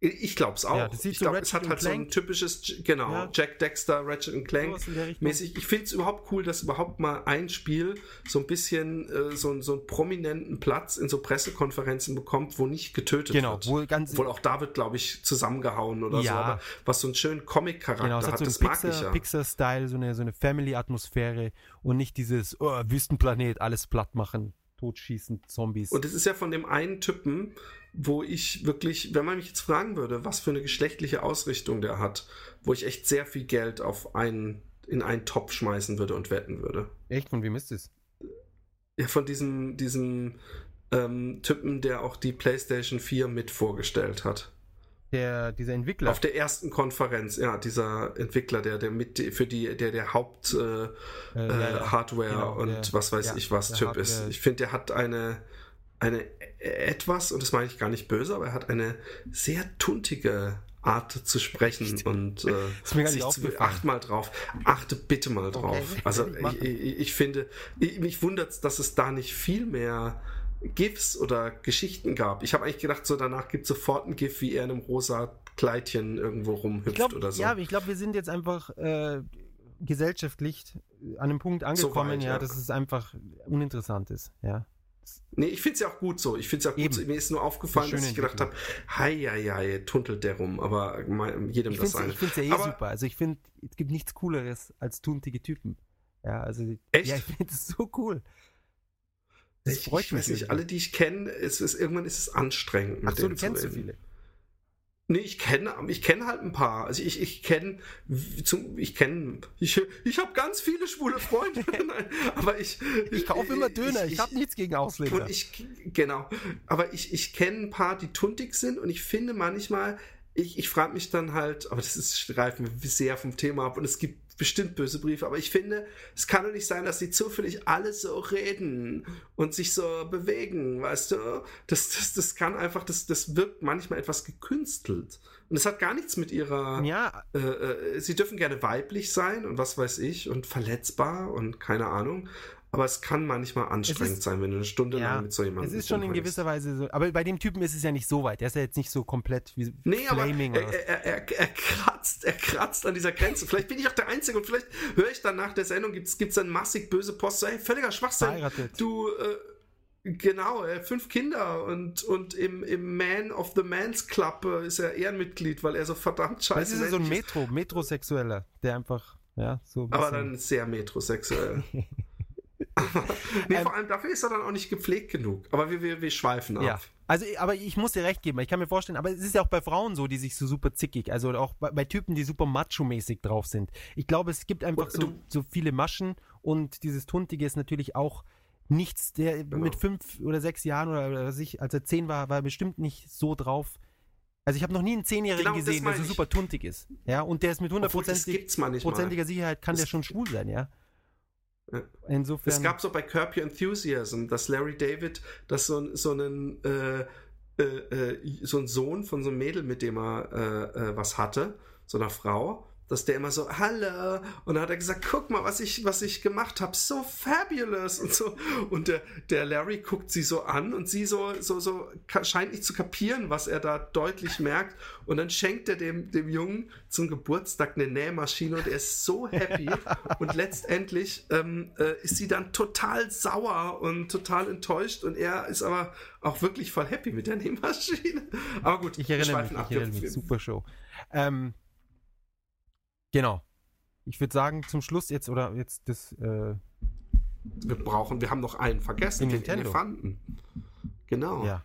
B: Ich glaube es auch. Ja, ich so glaube, es hat halt so ein typisches, genau, ja. Jack Dexter, Ratchet Clank mäßig. Ich finde es überhaupt cool, dass überhaupt mal ein Spiel so ein bisschen äh, so, so einen prominenten Platz in so Pressekonferenzen bekommt, wo nicht getötet
A: genau,
B: wird.
A: Wo ganz
B: Wohl auch da wird, glaube ich, zusammengehauen oder ja. so, aber was so einen schönen Comic-Charakter genau, hat, hat so das Pixar, mag ich ja.
A: Pixar-Style, so eine, so eine Family-Atmosphäre und nicht dieses oh, Wüstenplanet, alles platt machen, totschießen, Zombies.
B: Und es ist ja von dem einen Typen, wo ich wirklich, wenn man mich jetzt fragen würde, was für eine geschlechtliche Ausrichtung der hat, wo ich echt sehr viel Geld auf einen, in einen Topf schmeißen würde und wetten würde.
A: Echt? Von wem ist es?
B: Ja, von diesem, diesem ähm, Typen, der auch die PlayStation 4 mit vorgestellt hat.
A: Der, dieser Entwickler.
B: Auf der ersten Konferenz, ja, dieser Entwickler, der, der mit für die, der der Haupt äh, äh, ja, Hardware genau, und der, was weiß ja, ich was Typ Hardware. ist. Ich finde, der hat eine eine etwas, und das meine ich gar nicht böse, aber er hat eine sehr tuntige Art zu sprechen und äh, nicht zu, acht mal drauf. Achte bitte mal drauf. Okay. Also ich, ich, ich, finde, ich, mich wundert dass es da nicht viel mehr GIFs oder Geschichten gab. Ich habe eigentlich gedacht, so danach gibt es sofort ein GIF, wie er in einem rosa Kleidchen irgendwo rumhüpft
A: glaub,
B: oder so.
A: Ja, ich glaube, wir sind jetzt einfach äh, gesellschaftlich an einem Punkt angekommen, so weit, ja, ja, dass es einfach uninteressant ist. Ja.
B: Nee, ich finde es ja auch gut so. Ich finde es auch gut so. Mir ist nur aufgefallen, dass ich gedacht habe, hei, hei, hei, tuntelt der rum, aber jedem
A: ich
B: das seine.
A: Ich finde es ja eh aber, super. Also ich finde, es gibt nichts Cooleres als tuntige Typen. Ja, also
B: echt?
A: ja, ich finde es so cool.
B: Das ich, freut ich mich. Weiß nicht, alle, die ich kenne, ist, ist, irgendwann ist es anstrengend.
A: Ach so, du kennst so viele.
B: Nee, ich kenne ich kenn halt ein paar. Also ich, ich kenne ich kenne ich, ich habe ganz viele schwule Freunde. Nein, aber ich
A: ich kaufe immer Döner. Ich, ich habe nichts gegen Ausländer.
B: Und ich genau, aber ich ich kenne ein paar, die tuntig sind und ich finde manchmal ich, ich frage mich dann halt, aber das ist streifen sehr vom Thema ab und es gibt bestimmt böse Briefe, aber ich finde, es kann doch nicht sein, dass die zufällig alle so reden und sich so bewegen, weißt du? Das, das, das kann einfach, das, das wirkt manchmal etwas gekünstelt. Und es hat gar nichts mit ihrer.
A: Ja.
B: Äh, äh, sie dürfen gerne weiblich sein und was weiß ich und verletzbar und keine Ahnung. Aber es kann manchmal anstrengend ist, sein, wenn du eine Stunde ja, lang mit so jemandem.
A: Es ist schon in gewisser Weise so. Aber bei dem Typen ist es ja nicht so weit. Der ist ja jetzt nicht so komplett wie
B: nee, Flaming. Aber er, er, er, er, kratzt, er kratzt an dieser Grenze. Vielleicht bin ich auch der Einzige und vielleicht höre ich dann nach der Sendung, gibt es dann massig böse Post. So, hey, völliger Schwachsinn. Verheiratet. Du, äh, Genau, er hat fünf Kinder und, und im, im Man of the Man's Club äh, ist er Ehrenmitglied, weil er so verdammt scheiße ist.
A: Das ist so ein Metro, Metrosexueller, der einfach, ja, so.
B: Aber dann sehr metrosexuell. nee, ähm, vor allem dafür ist er dann auch nicht gepflegt genug. Aber wir, wir, wir schweifen ab. Ja.
A: Also, aber ich muss dir recht geben. Ich kann mir vorstellen, aber es ist ja auch bei Frauen so, die sich so super zickig, also auch bei, bei Typen, die super macho-mäßig drauf sind. Ich glaube, es gibt einfach so, so viele Maschen und dieses Tuntige ist natürlich auch nichts, der genau. mit fünf oder sechs Jahren oder, oder sich, als er zehn war, war er bestimmt nicht so drauf. Also ich habe noch nie einen Zehnjährigen genau, gesehen, der so super tuntig ist. Ja, und der ist mit hundertprozentiger Sicherheit kann das der schon schwul sein, ja.
B: Insofern. Es gab so bei Curb Your Enthusiasm, dass Larry David, dass so, so einen äh, äh, äh, so ein Sohn von so einem Mädel, mit dem er äh, äh, was hatte, so einer Frau, dass der immer so, hallo, und dann hat er gesagt, guck mal, was ich, was ich gemacht habe, so fabulous und so. Und der, der Larry guckt sie so an und sie so, so, so scheint nicht zu kapieren, was er da deutlich merkt. Und dann schenkt er dem, dem Jungen zum Geburtstag eine Nähmaschine und er ist so happy. und letztendlich ähm, äh, ist sie dann total sauer und total enttäuscht und er ist aber auch wirklich voll happy mit der Nähmaschine. Aber gut,
A: ich erinnere mich, ich erinnere mich, super Show. Ähm, Genau. Ich würde sagen, zum Schluss jetzt, oder jetzt das. Äh,
B: wir brauchen, wir haben noch einen vergessen, den, den Elefanten. Genau.
A: Ja.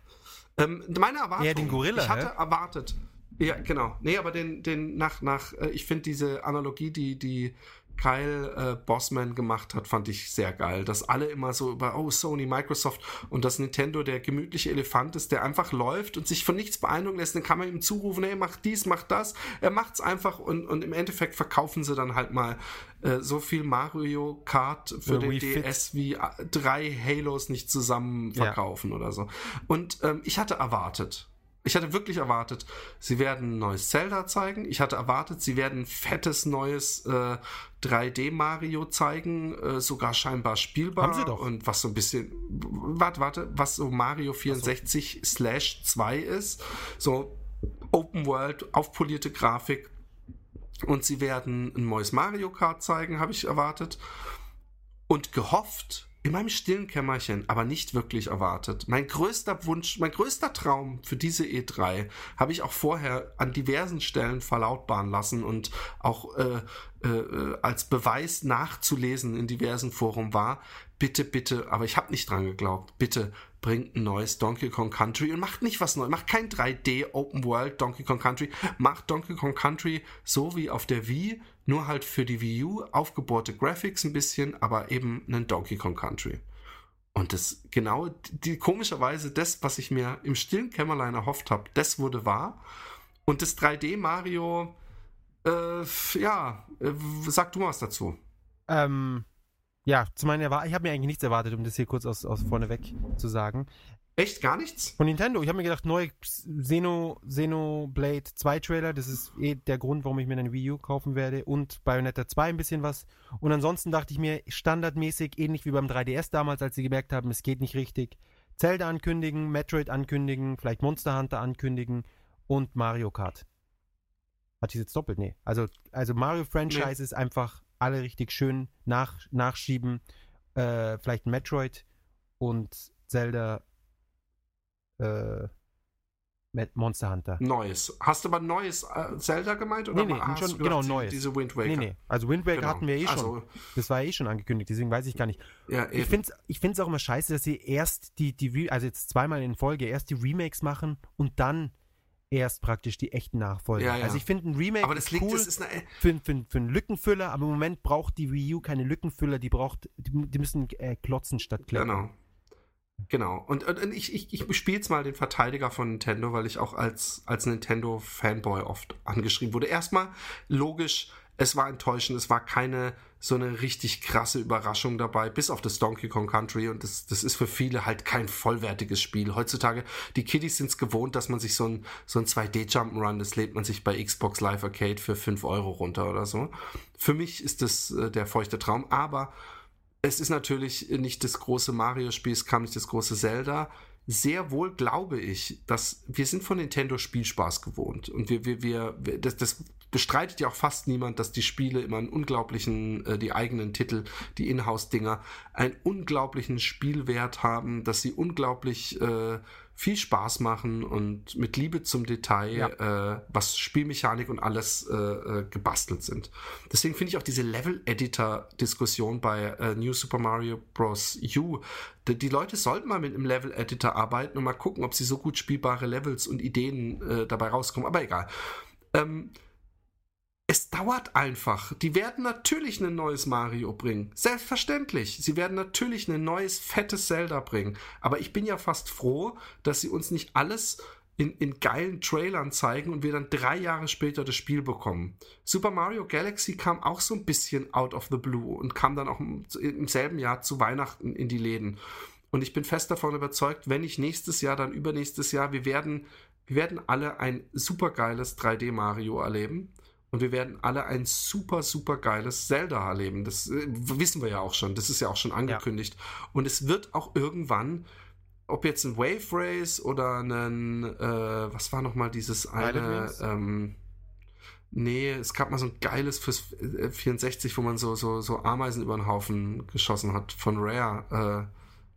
B: Ähm, meine Erwartung.
A: Ja, den Gorilla.
B: Ich hatte hä? erwartet. Ja, genau. Nee, aber den, den nach, nach, äh, ich finde diese Analogie, die, die Kyle äh, Bossman gemacht hat, fand ich sehr geil. Dass alle immer so über, oh, Sony, Microsoft und dass Nintendo der gemütliche Elefant ist, der einfach läuft und sich von nichts beeindrucken lässt. Dann kann man ihm zurufen, hey, mach dies, mach das. Er macht's einfach und, und im Endeffekt verkaufen sie dann halt mal äh, so viel Mario Kart für den DS Fit. wie äh, drei Halos nicht zusammen verkaufen ja. oder so. Und ähm, ich hatte erwartet, ich hatte wirklich erwartet, sie werden ein neues Zelda zeigen. Ich hatte erwartet, sie werden ein fettes neues äh, 3D Mario zeigen, äh, sogar scheinbar spielbar.
A: Haben sie doch.
B: Und was so ein bisschen, warte, warte, was so Mario 64 so. slash 2 ist. So Open World, aufpolierte Grafik. Und sie werden ein neues Mario Kart zeigen, habe ich erwartet. Und gehofft, in meinem stillen Kämmerchen, aber nicht wirklich erwartet. Mein größter Wunsch, mein größter Traum für diese E3 habe ich auch vorher an diversen Stellen verlautbaren lassen und auch äh, äh, als Beweis nachzulesen in diversen Foren war, bitte, bitte, aber ich habe nicht dran geglaubt, bitte bringt ein neues Donkey Kong Country und macht nicht was Neues, macht kein 3D Open World Donkey Kong Country, macht Donkey Kong Country so wie auf der Wii, nur halt für die Wii U, aufgebohrte Graphics ein bisschen, aber eben einen Donkey Kong Country. Und das genau, die komischerweise das, was ich mir im stillen Kämmerlein erhofft habe, das wurde wahr. Und das 3D Mario, äh, ja, äh, sag du mal was dazu.
A: Ähm, ja, zu meiner Erwartung, ich habe mir eigentlich nichts erwartet, um das hier kurz aus, aus vorneweg zu sagen.
B: Echt gar nichts?
A: Von Nintendo. Ich habe mir gedacht, neue Xeno, Xenoblade 2 Trailer, das ist eh der Grund, warum ich mir eine Wii U kaufen werde. Und Bayonetta 2 ein bisschen was. Und ansonsten dachte ich mir, standardmäßig, ähnlich wie beim 3DS damals, als sie gemerkt haben, es geht nicht richtig. Zelda ankündigen, Metroid ankündigen, vielleicht Monster Hunter ankündigen und Mario Kart. Hat ich jetzt doppelt? Nee. Also, also Mario Franchise nee. ist einfach alle richtig schön nach, nachschieben. Äh, vielleicht Metroid und Zelda äh, Monster Hunter.
B: Neues. Hast du aber neues äh, Zelda gemeint? Oder
A: nee, nee, schon, genau, neues.
B: Diese Wind Waker? Nee, nee.
A: Also Wind Waker genau. hatten wir eh schon. Also, das war eh schon angekündigt, deswegen weiß ich gar nicht. Ja, ich finde es ich find's auch immer scheiße, dass sie erst die, die, also jetzt zweimal in Folge, erst die Remakes machen und dann erst praktisch die echten Nachfolger. Ja, ja. Also ich finde ein Remake
B: aber das liegt, cool das ist eine,
A: für, für, für einen Lückenfüller, aber im Moment braucht die Wii U keine Lückenfüller, die braucht, die, die müssen äh, klotzen statt klettern.
B: Genau. Genau. Und, und, ich, ich, ich spiele jetzt mal den Verteidiger von Nintendo, weil ich auch als, als Nintendo-Fanboy oft angeschrieben wurde. Erstmal, logisch, es war enttäuschend, es war keine so eine richtig krasse Überraschung dabei, bis auf das Donkey Kong Country und das, das ist für viele halt kein vollwertiges Spiel. Heutzutage, die Kiddies sind es gewohnt, dass man sich so ein, so ein 2D Jump'n'Run, das lädt man sich bei Xbox Live Arcade für 5 Euro runter oder so. Für mich ist das äh, der feuchte Traum, aber es ist natürlich nicht das große Mario-Spiel, es kam nicht das große Zelda. Sehr wohl glaube ich, dass wir sind von Nintendo Spielspaß gewohnt und wir, wir, wir, das, das bestreitet ja auch fast niemand, dass die Spiele immer einen unglaublichen, äh, die eigenen Titel, die Inhouse-Dinger, einen unglaublichen Spielwert haben, dass sie unglaublich äh, viel Spaß machen und mit Liebe zum Detail, ja. äh, was Spielmechanik und alles äh, äh gebastelt sind. Deswegen finde ich auch diese Level-Editor-Diskussion bei äh, New Super Mario Bros. U. Die, die, Leute sollten mal mit einem Level-Editor arbeiten und mal gucken, ob sie so gut spielbare Levels und Ideen äh, dabei rauskommen. Aber egal. Ähm, es dauert einfach. Die werden natürlich ein neues Mario bringen. Selbstverständlich. Sie werden natürlich ein neues, fettes Zelda bringen. Aber ich bin ja fast froh, dass sie uns nicht alles in, in geilen Trailern zeigen und wir dann drei Jahre später das Spiel bekommen. Super Mario Galaxy kam auch so ein bisschen out of the blue und kam dann auch im, im selben Jahr zu Weihnachten in die Läden. Und ich bin fest davon überzeugt, wenn nicht nächstes Jahr, dann übernächstes Jahr, wir werden, wir werden alle ein super geiles 3D Mario erleben. Und wir werden alle ein super, super geiles Zelda erleben. Das äh, wissen wir ja auch schon. Das ist ja auch schon angekündigt. Ja. Und es wird auch irgendwann, ob jetzt ein Wave Race oder ein, äh, was war nochmal dieses eine, ähm, Nee, es gab mal so ein geiles fürs 64, äh, wo man so, so, so Ameisen über den Haufen geschossen hat von Rare.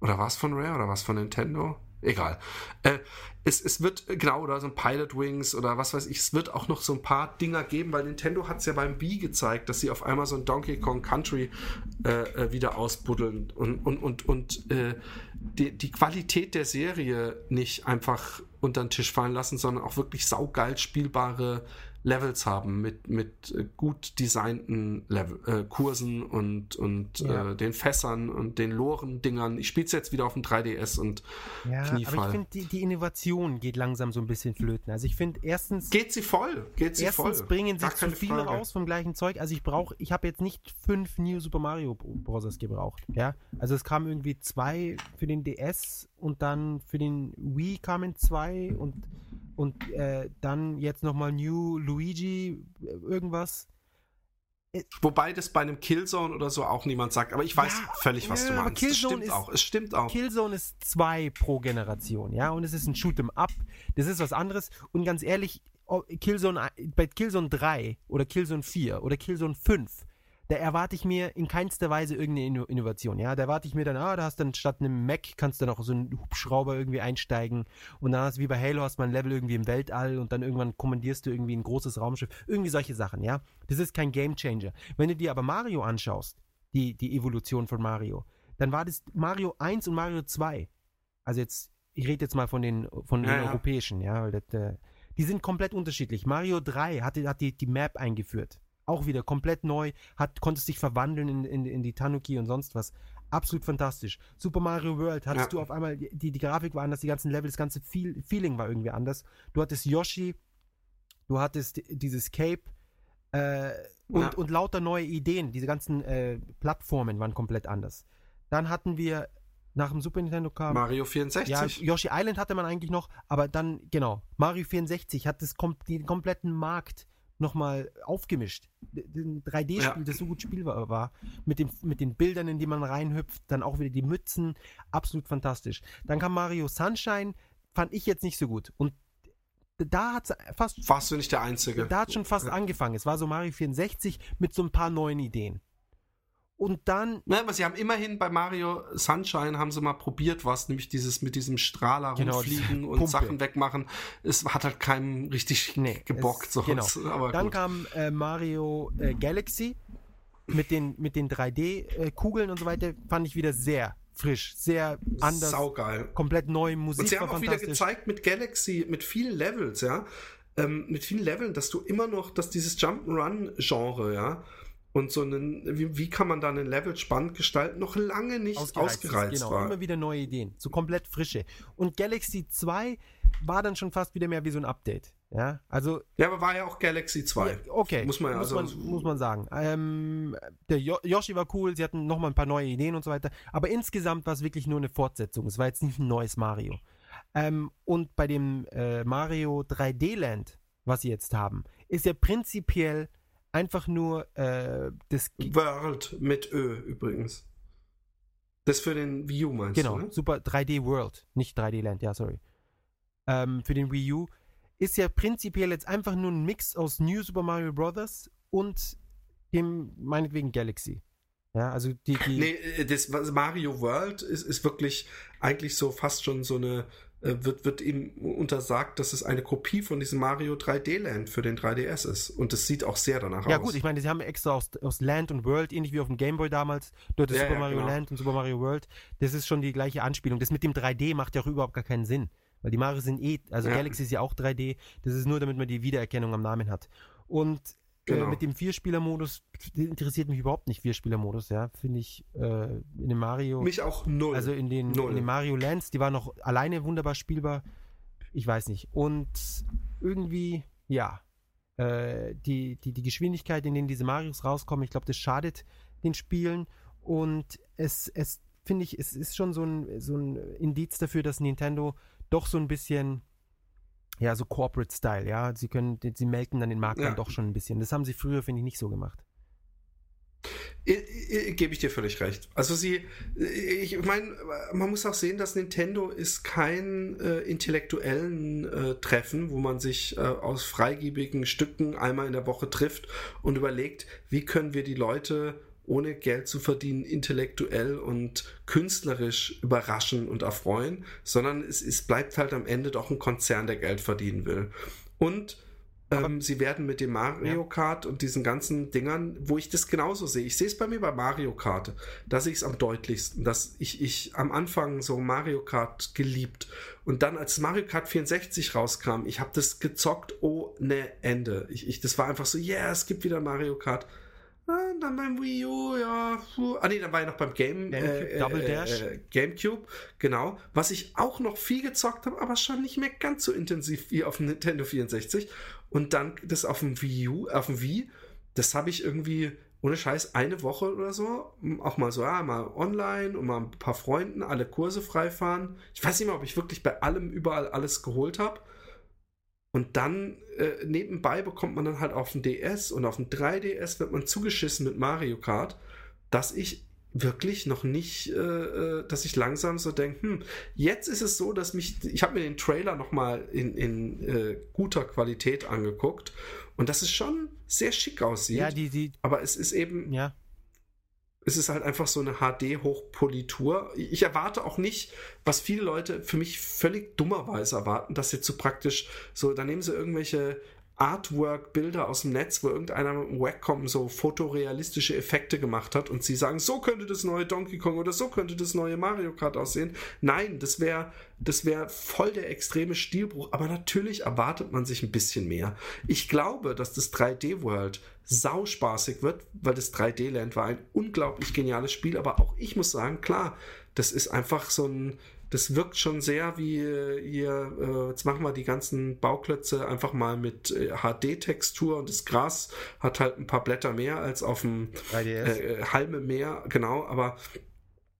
B: Äh, oder war es von Rare oder war es von Nintendo? Egal. Äh, es, es wird, genau, oder so ein Pilot Wings oder was weiß ich, es wird auch noch so ein paar Dinger geben, weil Nintendo hat es ja beim Wii gezeigt, dass sie auf einmal so ein Donkey Kong Country äh, äh, wieder ausbuddeln und, und, und, und äh, die, die Qualität der Serie nicht einfach unter den Tisch fallen lassen, sondern auch wirklich saugeil spielbare Levels haben mit, mit gut designten Level, äh, Kursen und, und ja. äh, den Fässern und den Loren-Dingern. Ich spiele es jetzt wieder auf dem 3DS und
A: ja, Kniefall. Aber ich finde, die, die, Innovation geht langsam so ein bisschen flöten. Also ich finde, erstens...
B: Geht sie voll, geht sie
A: erstens
B: voll.
A: bringen sich zu viele Frage. raus vom gleichen Zeug. Also ich brauche, ich habe jetzt nicht fünf New Super Mario Bros. gebraucht. Ja, also es kamen irgendwie zwei für den DS und dann für den Wii kamen zwei und und äh, dann jetzt nochmal New Luigi äh, irgendwas.
B: Äh, Wobei das bei einem Killzone oder so auch niemand sagt, aber ich weiß ja, völlig, was ja, du meinst.
A: Killzone es stimmt
B: ist, auch. Es stimmt auch.
A: Killzone ist zwei pro Generation, ja, und es ist ein Shoot'em Up. Das ist was anderes. Und ganz ehrlich, oh, Killzone bei Killzone 3 oder Killzone 4 oder Killzone 5 da erwarte ich mir in keinster Weise irgendeine Innovation. Ja, da erwarte ich mir dann, ah, da hast du dann statt einem Mac kannst du dann auch so einen Hubschrauber irgendwie einsteigen und dann hast du wie bei Halo hast man ein Level irgendwie im Weltall und dann irgendwann kommandierst du irgendwie ein großes Raumschiff. Irgendwie solche Sachen, ja. Das ist kein Gamechanger. Wenn du dir aber Mario anschaust, die, die Evolution von Mario, dann war das Mario 1 und Mario 2. Also jetzt, ich rede jetzt mal von den, von den ja, europäischen, ja, weil das, äh, die sind komplett unterschiedlich. Mario 3 hat, hat die, die Map eingeführt. Auch wieder komplett neu, hat, konntest dich verwandeln in, in, in die Tanuki und sonst was. Absolut fantastisch. Super Mario World hattest ja. du auf einmal, die, die Grafik war anders, die ganzen Level, das ganze Feel, Feeling war irgendwie anders. Du hattest Yoshi, du hattest dieses Cape äh, und, ja. und lauter neue Ideen. Diese ganzen äh, Plattformen waren komplett anders. Dann hatten wir nach dem Super Nintendo kam.
B: Mario 64.
A: Ja, Yoshi Island hatte man eigentlich noch, aber dann, genau, Mario 64 hat das, den kompletten Markt nochmal aufgemischt. Ein 3D-Spiel, ja. das so gut spielbar war, mit, dem, mit den Bildern, in die man reinhüpft, dann auch wieder die Mützen, absolut fantastisch. Dann kam Mario Sunshine, fand ich jetzt nicht so gut. Und da hat es fast.
B: Warst du nicht der Einzige?
A: Da hat schon fast ja. angefangen. Es war so Mario 64 mit so ein paar neuen Ideen. Und dann.
B: Ne, aber sie haben immerhin bei Mario Sunshine haben sie mal probiert was, nämlich dieses mit diesem Strahler genau, rumfliegen und Pumpe. Sachen wegmachen. Es hat halt keinem richtig nee, gebockt. So
A: genau. Aber dann gut. kam äh, Mario äh, Galaxy mit den, mit den 3D-Kugeln äh, und so weiter. Fand ich wieder sehr frisch, sehr anders.
B: Saugeil.
A: Komplett neue Musik. Und
B: sie haben auch wieder gezeigt mit Galaxy, mit vielen Levels, ja. Ähm, mit vielen Leveln, dass du immer noch, dass dieses Jump'n'Run-Genre, ja, und so einen, wie, wie, kann man da einen Level spannend gestalten, noch lange nicht ausgereizt, ausgereizt genau, war.
A: immer wieder neue Ideen, so komplett frische. Und Galaxy 2 war dann schon fast wieder mehr wie so ein Update. Ja, also.
B: Ja, aber war ja auch Galaxy 2.
A: Ja, okay.
B: Muss man,
A: muss, also, man, muss man sagen. Ähm, der Yoshi war cool, sie hatten nochmal ein paar neue Ideen und so weiter. Aber insgesamt war es wirklich nur eine Fortsetzung. Es war jetzt nicht ein neues Mario. Ähm, und bei dem äh, Mario 3D Land, was sie jetzt haben, ist ja prinzipiell einfach nur äh, das.
B: World mit Ö übrigens. Das für den Wii U meinst
A: genau,
B: du? Genau,
A: ne? Super 3D World, nicht 3D Land, ja, sorry. Ähm, für den Wii U ist ja prinzipiell jetzt einfach nur ein Mix aus New Super Mario Bros. und dem, meinetwegen, Galaxy. Ja, also die. die
B: nee, äh, das Mario World ist, ist wirklich eigentlich so fast schon so eine wird, wird ihm untersagt, dass es eine Kopie von diesem Mario 3D Land für den 3DS ist. Und das sieht auch sehr danach
A: ja,
B: aus.
A: Ja gut, ich meine, sie haben extra aus, aus Land und World, ähnlich wie auf dem Game Boy damals, dort ist ja, Super ja, Mario genau. Land und Super Mario World. Das ist schon die gleiche Anspielung. Das mit dem 3D macht ja auch überhaupt gar keinen Sinn. Weil die Mario sind eh, also Galaxy ist ja auch 3D. Das ist nur, damit man die Wiedererkennung am Namen hat. Und äh, genau. Äh, mit dem Vierspieler-Modus interessiert mich überhaupt nicht Vierspieler-Modus, ja. Finde ich äh, in dem Mario.
B: Mich auch null.
A: Also in den, null. in den Mario Lands, die waren noch alleine wunderbar spielbar. Ich weiß nicht. Und irgendwie, ja, äh, die, die, die Geschwindigkeit, in denen diese Marios rauskommen, ich glaube, das schadet den Spielen. Und es, es finde ich, es ist schon so ein, so ein Indiz dafür, dass Nintendo doch so ein bisschen ja, so Corporate Style, ja. Sie können, sie melken dann den Markt ja. dann doch schon ein bisschen. Das haben sie früher, finde ich, nicht so gemacht.
B: Gebe ich dir völlig recht. Also sie, ich meine, man muss auch sehen, dass Nintendo ist kein äh, intellektuellen äh, Treffen, wo man sich äh, aus freigebigen Stücken einmal in der Woche trifft und überlegt, wie können wir die Leute ohne Geld zu verdienen, intellektuell und künstlerisch überraschen und erfreuen, sondern es, es bleibt halt am Ende doch ein Konzern, der Geld verdienen will. Und Ähm, sie werden mit dem Mario Kart und diesen ganzen Dingern, wo ich das genauso sehe. Ich sehe es bei mir bei Mario Kart. Da sehe ich es am deutlichsten, dass ich, ich am Anfang so Mario Kart geliebt und dann als Mario Kart 64 rauskam, ich habe das gezockt ohne Ende. Ich, ich, das war einfach so, yeah, es gibt wieder Mario Kart. Ah, dann beim Wii U, ja. Ah, nee, dann war ich noch beim Game,
A: Gamecube,
B: äh,
A: Double
B: äh,
A: Dash.
B: Äh, Gamecube, genau. Was ich auch noch viel gezockt habe, aber schon nicht mehr ganz so intensiv wie auf dem Nintendo 64. Und dann das auf dem Wii U, auf dem Wii, das habe ich irgendwie ohne Scheiß eine Woche oder so, auch mal so, ja, mal online und mal ein paar Freunden, alle Kurse freifahren. Ich weiß nicht mehr, ob ich wirklich bei allem überall alles geholt habe. Und dann äh, nebenbei bekommt man dann halt auf dem DS und auf dem 3DS wird man zugeschissen mit Mario Kart, dass ich wirklich noch nicht, äh, äh dass ich langsam so denke, hm, jetzt ist es so, dass mich, ich habe mir den Trailer nochmal in, in äh, guter Qualität angeguckt und dass es schon sehr schick aussieht.
A: Ja, die, die,
B: aber es ist eben,
A: ja.
B: Es ist halt einfach so eine HD-Hochpolitur. Ich erwarte auch nicht, was viele Leute für mich völlig dummerweise erwarten, dass jetzt so praktisch so, da nehmen sie irgendwelche Artwork-Bilder aus dem Netz, wo irgendeiner mit dem Wacom so fotorealistische Effekte gemacht hat und sie sagen, so könnte das neue Donkey Kong oder so könnte das neue Mario Kart aussehen. Nein, das wäre das wäre voll der extreme Stilbruch, aber natürlich erwartet man sich ein bisschen mehr. Ich glaube, dass das 3D World sauspaßig wird, weil das 3D Land war ein unglaublich geniales Spiel, aber auch ich muss sagen, klar, das ist einfach so ein das wirkt schon sehr wie hier, äh, jetzt machen wir die ganzen Bauklötze einfach mal mit äh, HD-Textur und das Gras hat halt ein paar Blätter mehr als auf dem äh, Halme mehr, genau, aber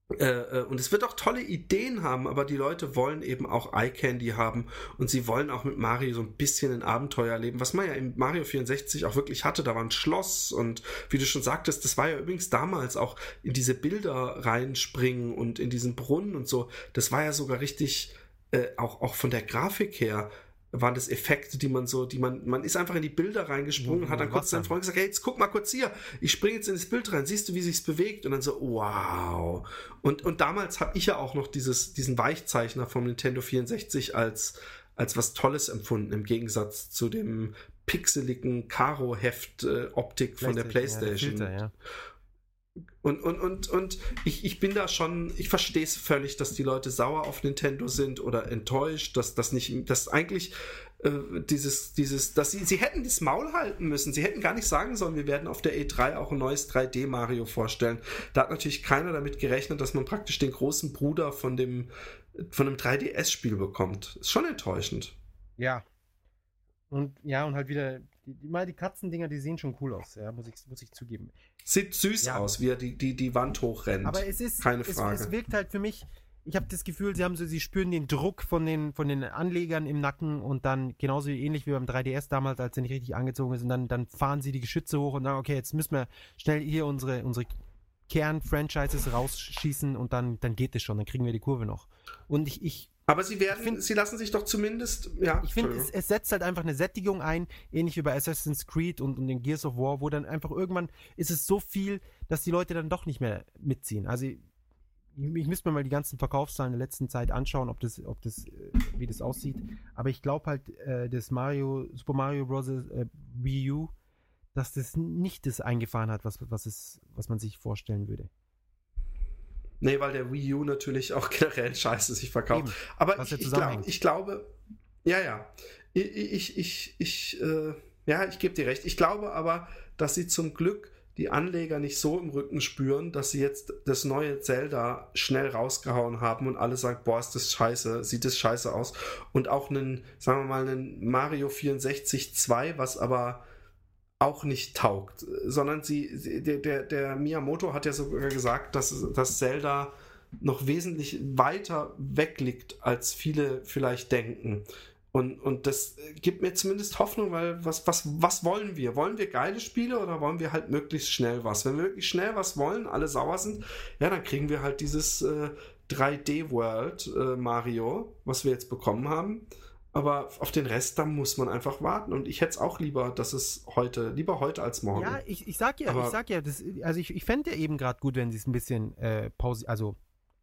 B: äh, äh, und es wird auch tolle Ideen haben, aber die Leute wollen eben auch Eye Candy haben und sie wollen auch mit Mario so ein bisschen ein Abenteuer erleben, was man ja in Mario 64 auch wirklich hatte. Da war ein Schloss und wie du schon sagtest, das war ja übrigens damals auch in diese Bilder reinspringen und in diesen Brunnen und so. Das war ja sogar richtig, äh, auch, auch von der Grafik her, waren das Effekte, die man so, die man, man ist einfach in die Bilder reingesprungen und hat dann kurz seinen Freund gesagt, hey, jetzt guck mal kurz hier, ich springe jetzt in das Bild rein, siehst du, wie sich's bewegt? Und dann so, wow. Und, und damals habe ich ja auch noch dieses, diesen Weichzeichner vom Nintendo 64 als, als was Tolles empfunden, im Gegensatz zu dem pixeligen Karo-Heft-Optik äh, von der Playstation. Ja, der Filter, ja. Und, und, und, und ich, ich bin da schon, ich verstehe es völlig, dass die Leute sauer auf Nintendo sind oder enttäuscht, dass das nicht, dass eigentlich äh, dieses, dieses, dass sie, sie hätten das Maul halten müssen. Sie hätten gar nicht sagen sollen, wir werden auf der E3 auch ein neues 3D Mario vorstellen. Da hat natürlich keiner damit gerechnet, dass man praktisch den großen Bruder von dem, von einem 3DS-Spiel bekommt. Ist schon enttäuschend.
A: Ja. Und ja, und halt wieder die, die, mal die Katzendinger, die sehen schon cool aus, ja, muss ich, muss ich zugeben.
B: Sieht süß ja. aus, wie er die, die, die Wand hochrennt.
A: Aber es ist,
B: keine Frage.
A: Es, es wirkt halt für mich, ich habe das Gefühl, sie haben so, sie spüren den Druck von den, von den Anlegern im Nacken und dann genauso ähnlich wie beim 3DS damals, als er nicht richtig angezogen ist und dann, dann fahren sie die Geschütze hoch und sagen, okay, jetzt müssen wir schnell hier unsere, unsere Kern-Franchises rausschießen und dann, dann geht es schon, dann kriegen wir die Kurve noch. Und ich, ich
B: aber sie werden, find, sie lassen sich doch zumindest, ja.
A: Ich finde, es, es, setzt halt einfach eine Sättigung ein, ähnlich wie bei Assassin's Creed und, und den Gears of War, wo dann einfach irgendwann ist es so viel, dass die Leute dann doch nicht mehr mitziehen. Also ich, ich müsste mir mal die ganzen Verkaufszahlen der letzten Zeit anschauen, ob das, ob das, äh, wie das aussieht. Aber ich glaube halt, äh, das Mario, Super Mario Bros. Äh, Wii U, dass das nicht das eingefahren hat, was, was, es, was man sich vorstellen würde.
B: Nee, weil der Wii U natürlich auch generell scheiße sich verkauft. Eben, Aber ich, ich, glaub, ich, glaube, ja, ja. Ich, ich, ich, äh, ja, ich gebe dir recht. Ich glaube aber, dass sie zum Glück die Anleger nicht so im Rücken spüren, dass sie jetzt das neue Zelda schnell rausgehauen haben und alle sagen, boah, ist das scheiße, sieht das scheiße aus. Und auch einen, sagen wir mal, einen Mario 64 2, was aber auch nicht taugt, sondern sie, der, der, der Miyamoto hat ja sogar gesagt, dass, dass Zelda noch wesentlich weiter weg liegt, als viele vielleicht denken. Und, und das gibt mir zumindest Hoffnung, weil was, was, was wollen wir? Wollen wir geile Spiele oder wollen wir halt möglichst schnell was? Wenn wir wirklich schnell was wollen, alle sauer sind, ja, dann kriegen wir halt dieses äh, 3D-World äh, Mario, was wir jetzt bekommen haben. Aber auf den Rest, da muss man einfach warten. Und ich hätte es auch lieber, dass es heute, lieber heute als morgen.
A: Ja, ich, ich sag ja, Aber ich sag ja, das, also ich, ich fände ja eben gerade gut, wenn sie es ein bisschen äh, Pause, also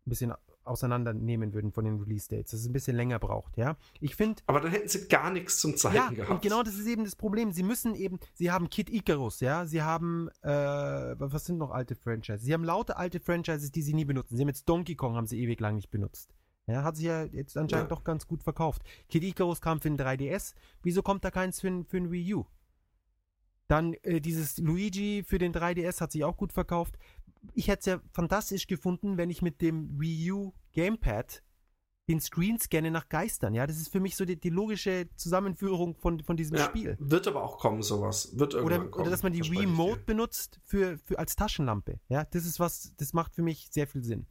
A: ein bisschen auseinandernehmen würden von den Release-Dates, dass es ein bisschen länger braucht, ja. Ich finde.
B: Aber dann hätten sie gar nichts zum Zeigen
A: ja,
B: gehabt.
A: Und genau das ist eben das Problem. Sie müssen eben, sie haben Kid Icarus, ja, sie haben, äh, was sind noch alte Franchises? Sie haben lauter alte Franchises, die sie nie benutzen. Sie haben jetzt Donkey Kong, haben sie ewig lang nicht benutzt. Ja, hat sich ja jetzt anscheinend ja. doch ganz gut verkauft. Kid Icarus kam für den 3DS. Wieso kommt da keins für, für ein Wii U? Dann äh, dieses Luigi für den 3DS hat sich auch gut verkauft. Ich hätte es ja fantastisch gefunden, wenn ich mit dem Wii U Gamepad den Screen scanne nach Geistern. Ja, das ist für mich so die, die logische Zusammenführung von, von diesem ja, Spiel.
B: Wird aber auch kommen, sowas. Wird irgendwann
A: oder,
B: kommen.
A: Oder dass man die Wii Mode benutzt für, für als Taschenlampe. Ja, das ist was, das macht für mich sehr viel Sinn.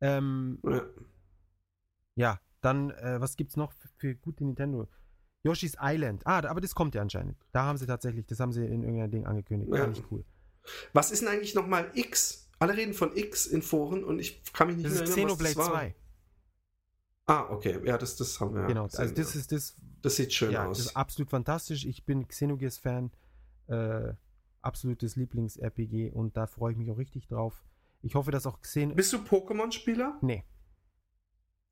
A: Ähm, ja. Ja dann, äh, was gibt's noch für, für gute Nintendo? Yoshi's Island. Ah, aber das kommt ja anscheinend. Da haben sie tatsächlich, das haben sie in irgendeinem Ding angekündigt. Ja. Fand ich cool.
B: Was ist denn eigentlich nochmal X? Alle reden von X in Foren und ich kann mich nicht
A: das
B: mehr
A: erinnern, Xenoblade was das 2.
B: Ah, okay. Ja, das, das haben wir.
A: Genau, gesehen, also das ja. ist das.
B: Das sieht schön ja, aus. Das
A: ist absolut fantastisch. Ich bin Xenogears-Fan. Äh, absolutes Lieblings-RPG und da freue ich mich auch richtig drauf. Ich hoffe, dass auch Xen.
B: Bist du Pokémon-Spieler?
A: Nee.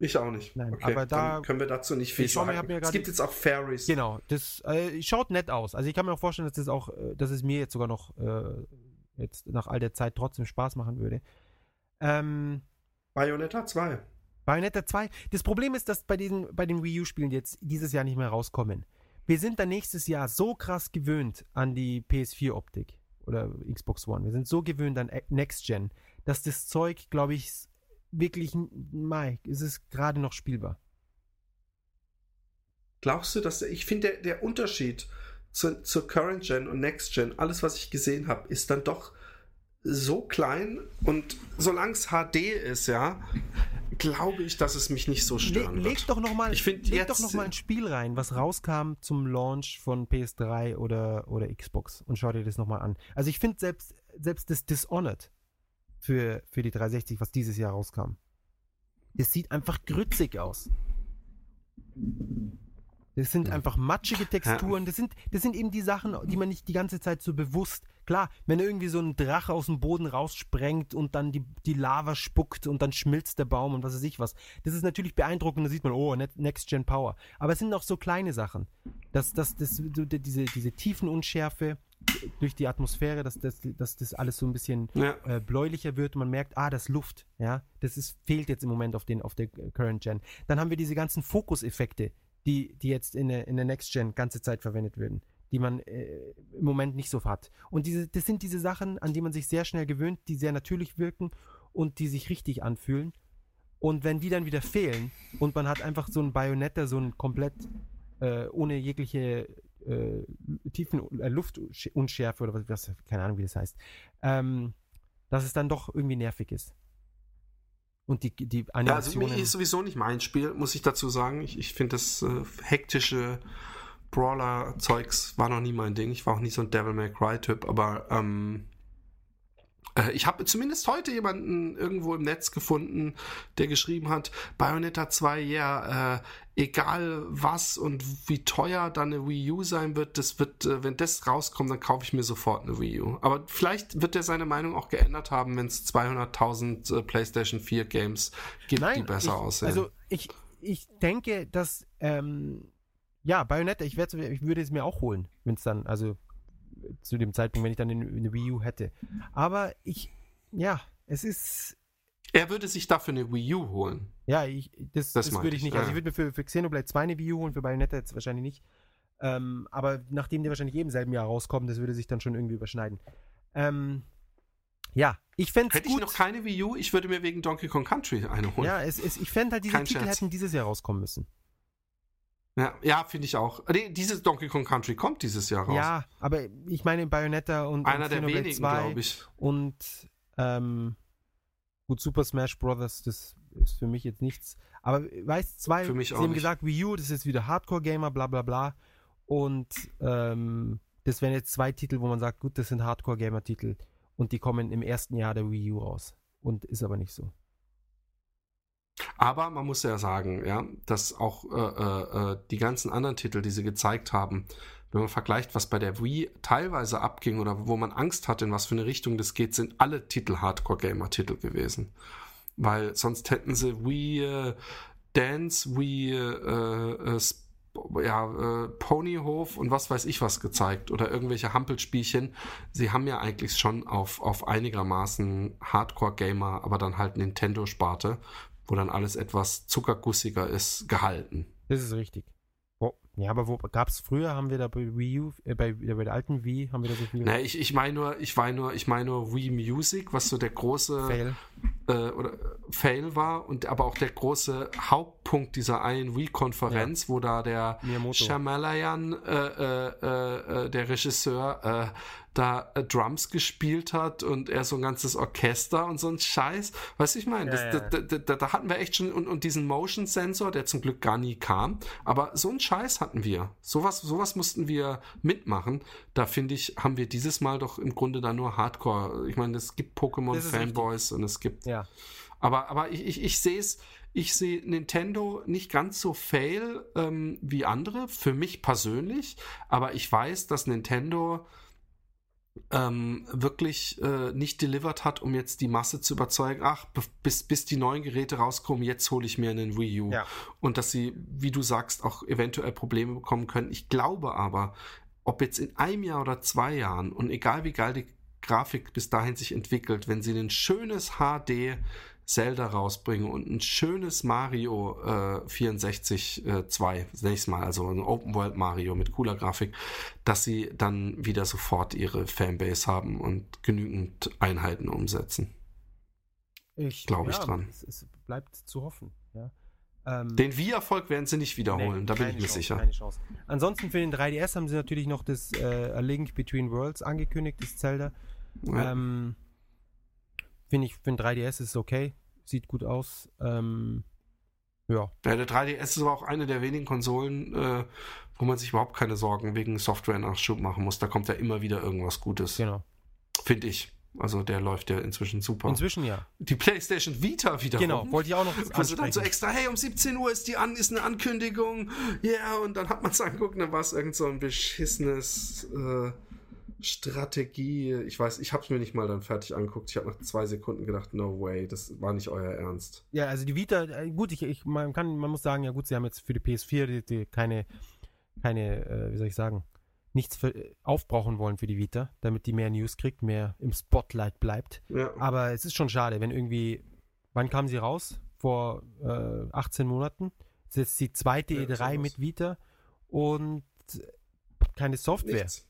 B: Ich auch nicht.
A: Nein, okay, aber da
B: können wir dazu nicht viel
A: sagen.
B: Es gibt jetzt auch Fairies.
A: Genau, das äh, schaut nett aus. Also ich kann mir auch vorstellen, dass das auch, äh, dass es mir jetzt sogar noch äh, jetzt nach all der Zeit trotzdem Spaß machen würde. Ähm,
B: Bayonetta 2.
A: Bayonetta 2. Das Problem ist, dass bei diesen, bei den Wii U-Spielen jetzt dieses Jahr nicht mehr rauskommen. Wir sind dann nächstes Jahr so krass gewöhnt an die PS4-Optik oder Xbox One. Wir sind so gewöhnt an Next Gen, dass das Zeug, glaube ich, wirklich, Mike, ist es gerade noch spielbar.
B: Glaubst du, dass ich finde, der, der Unterschied zur, zur Current Gen und Next Gen, alles, was ich gesehen habe, ist dann doch so klein und solange es HD ist, ja, glaube ich, dass es mich nicht so stören
A: Le leg Doch noch mal, ich find, leg doch noch mal ein Spiel rein, was rauskam zum Launch von PS3 oder, oder Xbox und schau dir das nochmal an. Also ich finde selbst, selbst das Dishonored für, für die 360, was dieses Jahr rauskam. Das sieht einfach grützig aus. Das sind einfach matschige Texturen. Das sind, das sind eben die Sachen, die man nicht die ganze Zeit so bewusst. Klar, wenn irgendwie so ein Drache aus dem Boden raussprengt und dann die, die Lava spuckt und dann schmilzt der Baum und was weiß ich was. Das ist natürlich beeindruckend. Da sieht man, oh, Next Gen Power. Aber es sind auch so kleine Sachen. Dass, dass, das, diese, diese Tiefenunschärfe, durch die Atmosphäre, dass das, dass das alles so ein bisschen ja. äh, bläulicher wird und man merkt, ah, das Luft, ja, das ist, fehlt jetzt im Moment auf, den, auf der Current Gen. Dann haben wir diese ganzen Fokuseffekte, die, die jetzt in der, in der Next Gen ganze Zeit verwendet werden, die man äh, im Moment nicht so hat. Und diese, das sind diese Sachen, an die man sich sehr schnell gewöhnt, die sehr natürlich wirken und die sich richtig anfühlen. Und wenn die dann wieder fehlen und man hat einfach so ein Bayonetta, so ein komplett äh, ohne jegliche äh, tiefen äh, Luftunschärfe oder was, was, keine Ahnung, wie das heißt, ähm, dass es dann doch irgendwie nervig ist. Und die, die
B: Animationen. Ja, also ist sowieso nicht mein Spiel, muss ich dazu sagen. Ich, ich finde das äh, hektische Brawler-Zeugs war noch nie mein Ding. Ich war auch nie so ein Devil May Cry-Typ, aber ähm, äh, ich habe zumindest heute jemanden irgendwo im Netz gefunden, der geschrieben hat, Bayonetta 2, ja, yeah, äh, egal was und wie teuer dann eine Wii U sein wird, das wird, äh, wenn das rauskommt, dann kaufe ich mir sofort eine Wii U. Aber vielleicht wird er seine Meinung auch geändert haben, wenn es 200.000 äh, PlayStation 4 Games gibt, Nein, die besser
A: ich,
B: aussehen.
A: Also ich, ich denke, dass ähm, ja, Bayonetta, ich, ich würde es mir auch holen, wenn es dann, also zu dem Zeitpunkt, wenn ich dann eine Wii U hätte. Aber ich, ja, es ist.
B: Er würde sich dafür eine Wii U holen.
A: Ja, ich, das, das, das würde ich nicht. Also ich würde mir für, für Xenoblade 2 eine Wii U holen, für Bayonetta jetzt wahrscheinlich nicht. Ähm, aber nachdem die wahrscheinlich eben selben Jahr rauskommen, das würde sich dann schon irgendwie überschneiden. Ähm, ja, ich fände
B: Hätte gut. ich noch keine Wii U, ich würde mir wegen Donkey Kong Country eine holen.
A: Ja, es, es, ich fände halt, diese Kein Titel Scherz. hätten dieses Jahr rauskommen müssen.
B: Ja, ja finde ich auch. Nee, dieses Donkey Kong Country kommt dieses Jahr raus.
A: Ja, aber ich meine Bayonetta und
B: einer und der wenigen, glaube ich.
A: Und ähm, gut, Super Smash Bros. das ist für mich jetzt nichts. Aber weißt zwei,
B: für mich
A: sie
B: auch
A: haben
B: nicht.
A: gesagt, Wii U, das ist wieder Hardcore-Gamer, bla bla bla. Und ähm, das wären jetzt zwei Titel, wo man sagt, gut, das sind Hardcore-Gamer-Titel. Und die kommen im ersten Jahr der Wii U raus. Und ist aber nicht so.
B: Aber man muss ja sagen, ja, dass auch äh, äh, äh, die ganzen anderen Titel, die sie gezeigt haben, wenn man vergleicht, was bei der Wii teilweise abging oder wo man Angst hatte, in was für eine Richtung das geht, sind alle Titel Hardcore-Gamer-Titel gewesen. weil sonst hätten sie Wii äh, Dance, Wii äh, äh, ja, äh, Ponyhof und was weiß ich was gezeigt oder irgendwelche Hampelspielchen. Sie haben ja eigentlich schon auf, auf einigermaßen Hardcore-Gamer, aber dann halt Nintendo-Sparte, wo dann alles etwas zuckergussiger ist, gehalten.
A: Das ist richtig. Ja, aber wo gab es früher, haben wir da bei Wii U, äh, bei, bei der alten Wii, haben wir da so viel.
B: Nee, ich, ich meine nur, ich meine nur, ich meine nur Wii Music, was so der große Fail, äh, oder, Fail war und aber auch der große Hauptpunkt dieser einen Wii-Konferenz, ja. wo da der Shamalayan, äh, äh, äh, äh, der Regisseur, da äh, Drums gespielt hat und er so ein ganzes Orchester und so ein Scheiß. Weißt du, ich meine, ja, ja. da, da, da, hatten wir echt schon und, und diesen Motion Sensor, der zum Glück gar nie kam, aber so ein Scheiß hatten wir. Sowas, sowas mussten wir mitmachen. Da finde ich, haben wir dieses Mal doch im Grunde da nur Hardcore. Ich meine, es gibt Pokémon-Fanboys und es gibt.
A: Ja.
B: Aber, aber ich, ich, ich sehe es, ich sehe Nintendo nicht ganz so fail ähm, wie andere, für mich persönlich, aber ich weiß, dass Nintendo ähm, wirklich äh, nicht delivered hat, um jetzt die Masse zu überzeugen, ach, bis, bis die neuen Geräte rauskommen, jetzt hole ich mir einen Wii U. Ja. Und dass sie, wie du sagst, auch eventuell Probleme bekommen können. Ich glaube aber, ob jetzt in einem Jahr oder zwei Jahren und egal wie geil die Grafik bis dahin sich entwickelt, wenn sie ein schönes HD Zelda rausbringen und ein schönes Mario äh, 64 äh, 2, nächstes Mal, also ein Open World Mario mit cooler Grafik, dass sie dann wieder sofort ihre Fanbase haben und genügend Einheiten umsetzen.
A: Ich
B: glaube ja, ich dran.
A: Es, es, bleibt zu hoffen. Ja.
B: Ähm, den Wii-Erfolg werden sie nicht wiederholen, nee, da bin ich mir
A: Chance,
B: sicher.
A: Keine Chance. Ansonsten für den 3DS haben sie natürlich noch das äh, A Link Between Worlds angekündigt, das Zelda. Ja. Ähm, Finde ich, für ein 3DS ist es okay. Sieht gut aus. Ähm, ja.
B: ja. Der 3DS ist aber auch eine der wenigen Konsolen, äh, wo man sich überhaupt keine Sorgen wegen Software-Nachschub machen muss. Da kommt ja immer wieder irgendwas Gutes.
A: Genau.
B: Finde ich. Also der läuft ja inzwischen super.
A: Inzwischen ja.
B: Die PlayStation Vita wieder.
A: Genau, wollte ich auch noch
B: Also dann so extra, hey, um 17 Uhr ist die an, ist eine Ankündigung. Ja, yeah, und dann hat man es angeguckt, dann war es irgend so ein beschissenes äh, Strategie. Ich weiß, ich habe es mir nicht mal dann fertig angeguckt. Ich habe nach zwei Sekunden gedacht, no way, das war nicht euer Ernst.
A: Ja, also die Vita, äh, gut, ich, ich man kann, man muss sagen, ja gut, sie haben jetzt für die PS4 die, die keine, keine, äh, wie soll ich sagen, nichts für, aufbrauchen wollen für die Vita, damit die mehr News kriegt, mehr im Spotlight bleibt. Ja. Aber es ist schon schade, wenn irgendwie, wann kam sie raus? Vor äh, 18 Monaten. Das ist jetzt die zweite ja, E3 mit Vita und keine Software. Nichts.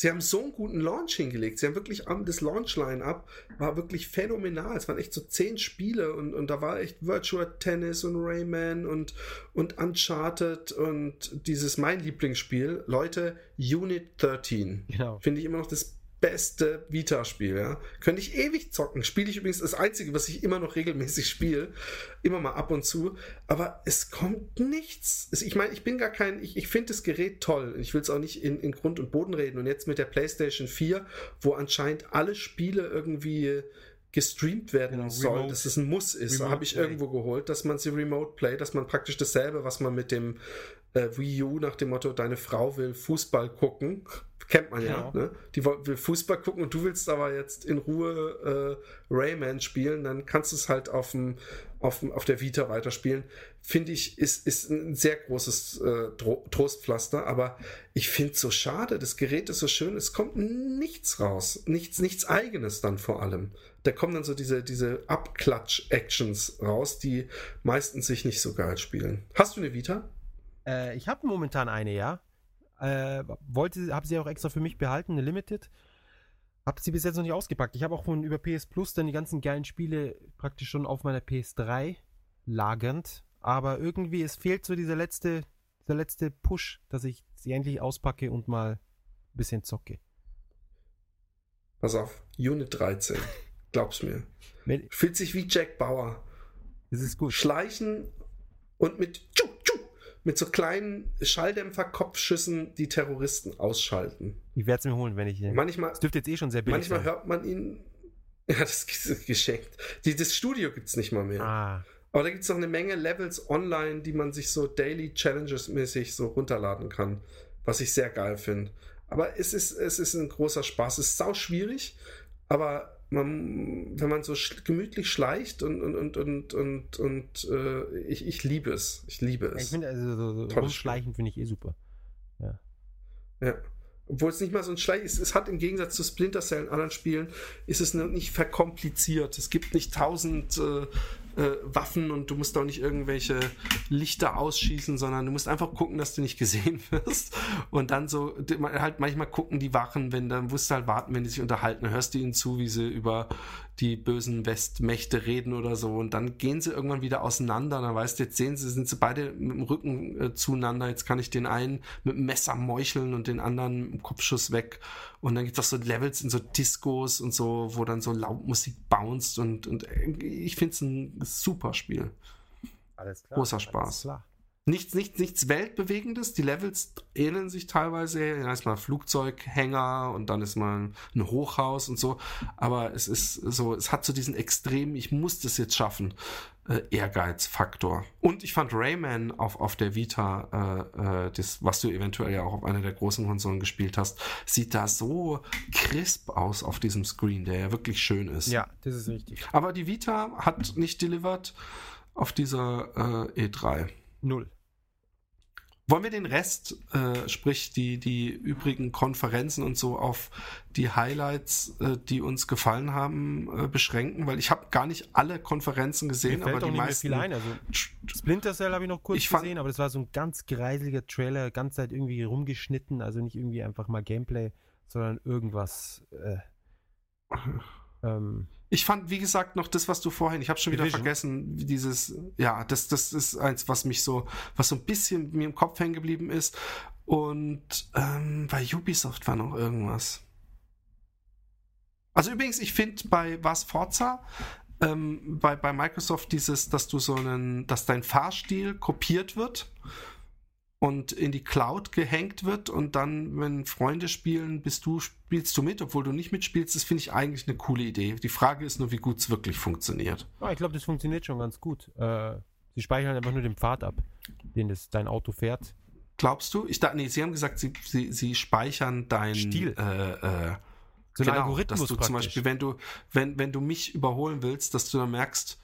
B: Sie haben so einen guten Launch hingelegt. Sie haben wirklich das Launch-Line-Up war wirklich phänomenal. Es waren echt so zehn Spiele und, und da war echt Virtual Tennis und Rayman und, und Uncharted und dieses mein Lieblingsspiel. Leute, Unit 13. Genau. Finde ich immer noch das beste Vita-Spiel, ja. Könnte ich ewig zocken. Spiele ich übrigens das einzige, was ich immer noch regelmäßig spiele. Immer mal ab und zu. Aber es kommt nichts. Ich meine, ich bin gar kein, ich, ich finde das Gerät toll. Ich will es auch nicht in, in Grund und Boden reden. Und jetzt mit der PlayStation 4, wo anscheinend alle Spiele irgendwie gestreamt werden genau, soll, remote, dass es ein Muss ist, habe ich Play. irgendwo geholt, dass man sie Remote Play, dass man praktisch dasselbe, was man mit dem äh, Wii U nach dem Motto, deine Frau will Fußball gucken, kennt man ja, genau. ne? die will Fußball gucken und du willst aber jetzt in Ruhe äh, Rayman spielen, dann kannst du es halt auf, dem, auf, dem, auf der Vita weiterspielen. Finde ich, ist, ist ein sehr großes äh, Trostpflaster, aber ich finde es so schade, das Gerät ist so schön, es kommt nichts raus, nichts, nichts eigenes dann vor allem da kommen dann so diese, diese Abklatsch-Actions raus, die meistens sich nicht so geil spielen. Hast du eine Vita?
A: Äh, ich habe momentan eine, ja. Äh, wollte, habe sie auch extra für mich behalten, eine Limited. Habe sie bis jetzt noch nicht ausgepackt. Ich habe auch von über PS Plus dann die ganzen geilen Spiele praktisch schon auf meiner PS3 lagernd. Aber irgendwie, es fehlt so dieser letzte, dieser letzte Push, dass ich sie endlich auspacke und mal ein bisschen zocke.
B: Pass auf, Unit 13. Glaub's mir. Fühlt sich wie Jack Bauer.
A: Das ist gut.
B: Schleichen und mit mit so kleinen Schalldämpfer-Kopfschüssen die Terroristen ausschalten.
A: Ich werde es mir holen, wenn ich.
B: Manchmal.
A: Das dürfte jetzt eh schon sehr billig
B: Manchmal sein. hört man ihn. Ja, das ist geschenkt. Die, das Studio gibt's nicht mal mehr.
A: Ah.
B: Aber da gibt es noch eine Menge Levels online, die man sich so Daily Challenges mäßig so runterladen kann. Was ich sehr geil finde. Aber es ist, es ist ein großer Spaß. Es ist sau schwierig, aber man, wenn man so sch gemütlich schleicht und, und, und, und, und, und äh, ich, ich liebe es. Ich liebe es.
A: Ich finde, also so, so rumschleichen finde ich eh super. Ja.
B: Ja. Obwohl es nicht mal so ein Schleich ist. Es hat im Gegensatz zu Splinter Cell und anderen Spielen, ist es nicht verkompliziert. Es gibt nicht tausend äh, äh, Waffen und du musst auch nicht irgendwelche Lichter ausschießen, sondern du musst einfach gucken, dass du nicht gesehen wirst. Und dann so, halt manchmal gucken die Wachen, wenn dann musst du halt warten, wenn die sich unterhalten, hörst du ihnen zu, wie sie über die bösen Westmächte reden oder so. Und dann gehen sie irgendwann wieder auseinander. Dann weißt du, jetzt sehen sie, sind sie beide mit dem Rücken äh, zueinander. Jetzt kann ich den einen mit dem Messer meucheln und den anderen mit dem Kopfschuss weg. Und dann gibt es auch so Levels in so Discos und so, wo dann so Lautmusik bounced und, und ich finde es ein super Spiel.
A: Alles klar.
B: Großer Spaß. Klar. Nichts, nichts, nichts Weltbewegendes. Die Levels ähneln sich teilweise. Da ist mal ein Flugzeughänger und dann ist mal ein Hochhaus und so. Aber es ist so, es hat so diesen extremen, ich muss das jetzt schaffen, äh, Ehrgeizfaktor. Und ich fand Rayman auf, auf der Vita, äh, äh, das, was du eventuell ja auch auf einer der großen Konsolen gespielt hast, sieht da so crisp aus auf diesem Screen, der ja wirklich schön ist.
A: Ja, das ist richtig.
B: Aber die Vita hat nicht delivered auf dieser äh, E3.
A: Null.
B: Wollen wir den Rest, äh, sprich die, die übrigen Konferenzen und so auf die Highlights, äh, die uns gefallen haben, äh, beschränken? Weil ich habe gar nicht alle Konferenzen gesehen, aber die meisten. Viel
A: ein. Also, Splinter Cell habe ich noch kurz ich gesehen, aber das war so ein ganz greiseliger Trailer, ganz Zeit irgendwie rumgeschnitten, also nicht irgendwie einfach mal Gameplay, sondern irgendwas. Äh,
B: ähm, ich fand, wie gesagt, noch das, was du vorhin, ich habe schon wieder Division. vergessen, dieses, ja, das, das ist eins, was mich so, was so ein bisschen mir im Kopf hängen geblieben ist. Und ähm, bei Ubisoft war noch irgendwas. Also übrigens, ich finde bei was Forza, ähm, bei, bei Microsoft dieses, dass du so einen, dass dein Fahrstil kopiert wird und in die Cloud gehängt wird und dann, wenn Freunde spielen, bist du, spielst du mit, obwohl du nicht mitspielst, das finde ich eigentlich eine coole Idee. Die Frage ist nur, wie gut es wirklich funktioniert.
A: Ja, ich glaube, das funktioniert schon ganz gut. Äh, sie speichern einfach nur den Pfad ab, den das, dein Auto fährt.
B: Glaubst du? Ich dachte, nee, sie haben gesagt, sie, sie, sie speichern deinen
A: Stil.
B: Äh, äh, so genau, Algorithmus dass du praktisch. zum Beispiel, wenn du, wenn, wenn du mich überholen willst, dass du dann merkst,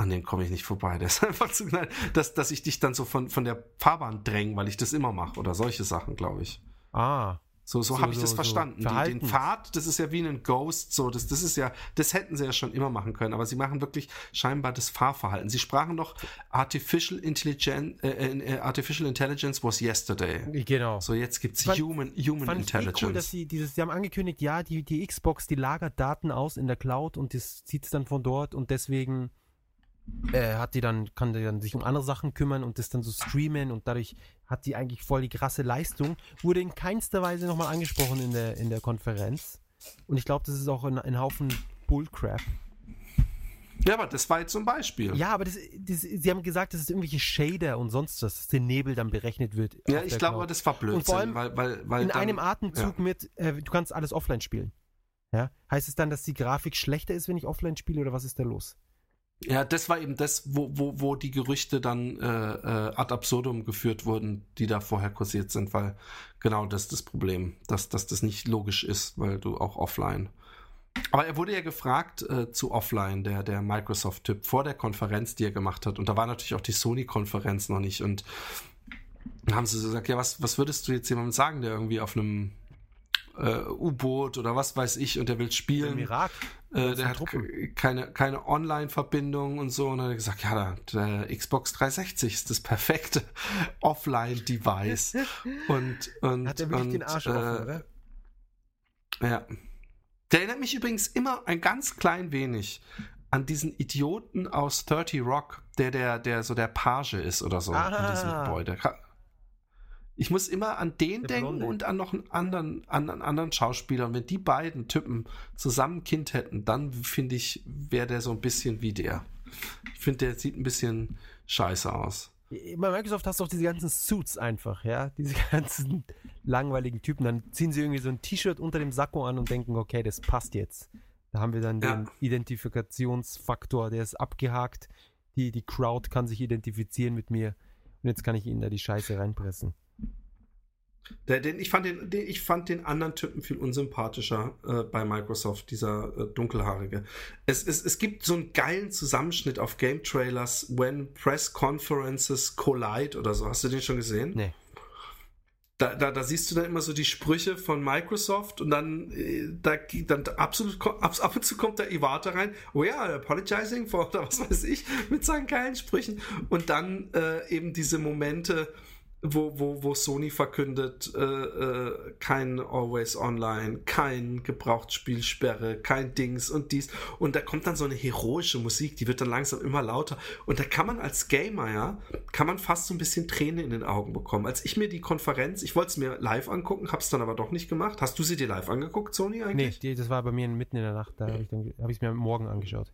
B: an dem komme ich nicht vorbei. Der ist einfach zu klein, dass, dass ich dich dann so von, von der Fahrbahn dränge, weil ich das immer mache oder solche Sachen, glaube ich.
A: Ah.
B: So, so, so habe ich das so, verstanden. So Die, den Pfad, das ist ja wie ein Ghost, so, das, das ist ja, das hätten sie ja schon immer machen können, aber sie machen wirklich scheinbar das Fahrverhalten. Sie sprachen noch Artificial Intelligence, äh, äh, Artificial Intelligence was yesterday.
A: Genau.
B: So, jetzt gibt es Human, Human fand Intelligence. Ich eh cool,
A: dass sie dieses, sie haben angekündigt, ja, die, die Xbox, die lagert Daten aus in der Cloud und das zieht es dann von dort und deswegen äh, hat die dann, kann die dann sich um andere Sachen kümmern und das dann so streamen und dadurch hat die eigentlich voll die krasse Leistung. Wurde in keinster Weise nochmal angesprochen in der, in der Konferenz. Und ich glaube, das ist auch ein, ein Haufen Bullcrap.
B: Ja, aber das war jetzt zum Beispiel.
A: Ja, aber das, das, sie haben gesagt, dass es irgendwelche Shader und sonst was, dass der Nebel dann berechnet wird.
B: Ja, ich glaube, das war Blödsinn. Und vor allem
A: weil, weil, weil in dann, einem Atemzug ja. mit, äh, du kannst alles offline spielen. Ja? Heißt es dann, dass die Grafik schlechter ist, wenn ich offline spiele oder was ist da los?
B: Ja, das war eben das, wo, wo, wo die Gerüchte dann äh, äh, ad absurdum geführt wurden, die da vorher kursiert sind, weil genau das ist das Problem, dass, dass das nicht logisch ist, weil du auch offline. Aber er wurde ja gefragt äh, zu offline, der, der Microsoft-Typ, vor der Konferenz, die er gemacht hat. Und da war natürlich auch die Sony-Konferenz noch nicht. Und haben sie gesagt, ja, was, was würdest du jetzt jemandem sagen, der irgendwie auf einem äh, U-Boot oder was weiß ich und der will spielen.
A: Im Irak.
B: Äh, der hat Truppen. keine, keine Online-Verbindung und so. Und dann hat er gesagt, ja, der, der Xbox 360 ist das perfekte Offline-Device. und, und,
A: hat er wirklich und, den Arsch äh, offen, oder?
B: Ja. Der erinnert mich übrigens immer ein ganz klein wenig an diesen Idioten aus 30 Rock, der, der, der so der Page ist oder so ah. in diesem Gebäude. Ich muss immer an den der denken Blonde. und an noch einen anderen, an einen anderen Schauspieler. Und wenn die beiden Typen zusammen ein Kind hätten, dann finde ich, wäre der so ein bisschen wie der. Ich finde, der sieht ein bisschen scheiße aus.
A: Bei Microsoft hast du auch diese ganzen Suits einfach, ja, diese ganzen langweiligen Typen. Dann ziehen sie irgendwie so ein T-Shirt unter dem Sakko an und denken, okay, das passt jetzt. Da haben wir dann ja. den Identifikationsfaktor, der ist abgehakt. Die, die Crowd kann sich identifizieren mit mir. Und jetzt kann ich ihnen da die Scheiße reinpressen.
B: Der, den, ich, fand den, den, ich fand den anderen Typen viel unsympathischer äh, bei Microsoft, dieser äh, dunkelhaarige. Es, es, es gibt so einen geilen Zusammenschnitt auf Game Trailers, When Press Conferences Collide oder so. Hast du den schon gesehen?
A: Nee.
B: Da, da, da siehst du dann immer so die Sprüche von Microsoft und dann, äh, da, dann absolut, ab, ab und zu kommt der Iwata rein, oh ja, apologizing for, oder was weiß ich, mit seinen geilen Sprüchen. Und dann äh, eben diese Momente, wo, wo, wo Sony verkündet, äh, äh, kein Always Online, kein Gebrauchtspielsperre, kein Dings und dies. Und da kommt dann so eine heroische Musik, die wird dann langsam immer lauter. Und da kann man als Gamer, ja, kann man fast so ein bisschen Tränen in den Augen bekommen. Als ich mir die Konferenz, ich wollte es mir live angucken, hab's dann aber doch nicht gemacht. Hast du sie dir live angeguckt, Sony eigentlich?
A: Nee, das war bei mir mitten in der Nacht, da habe ich es hab mir morgen angeschaut.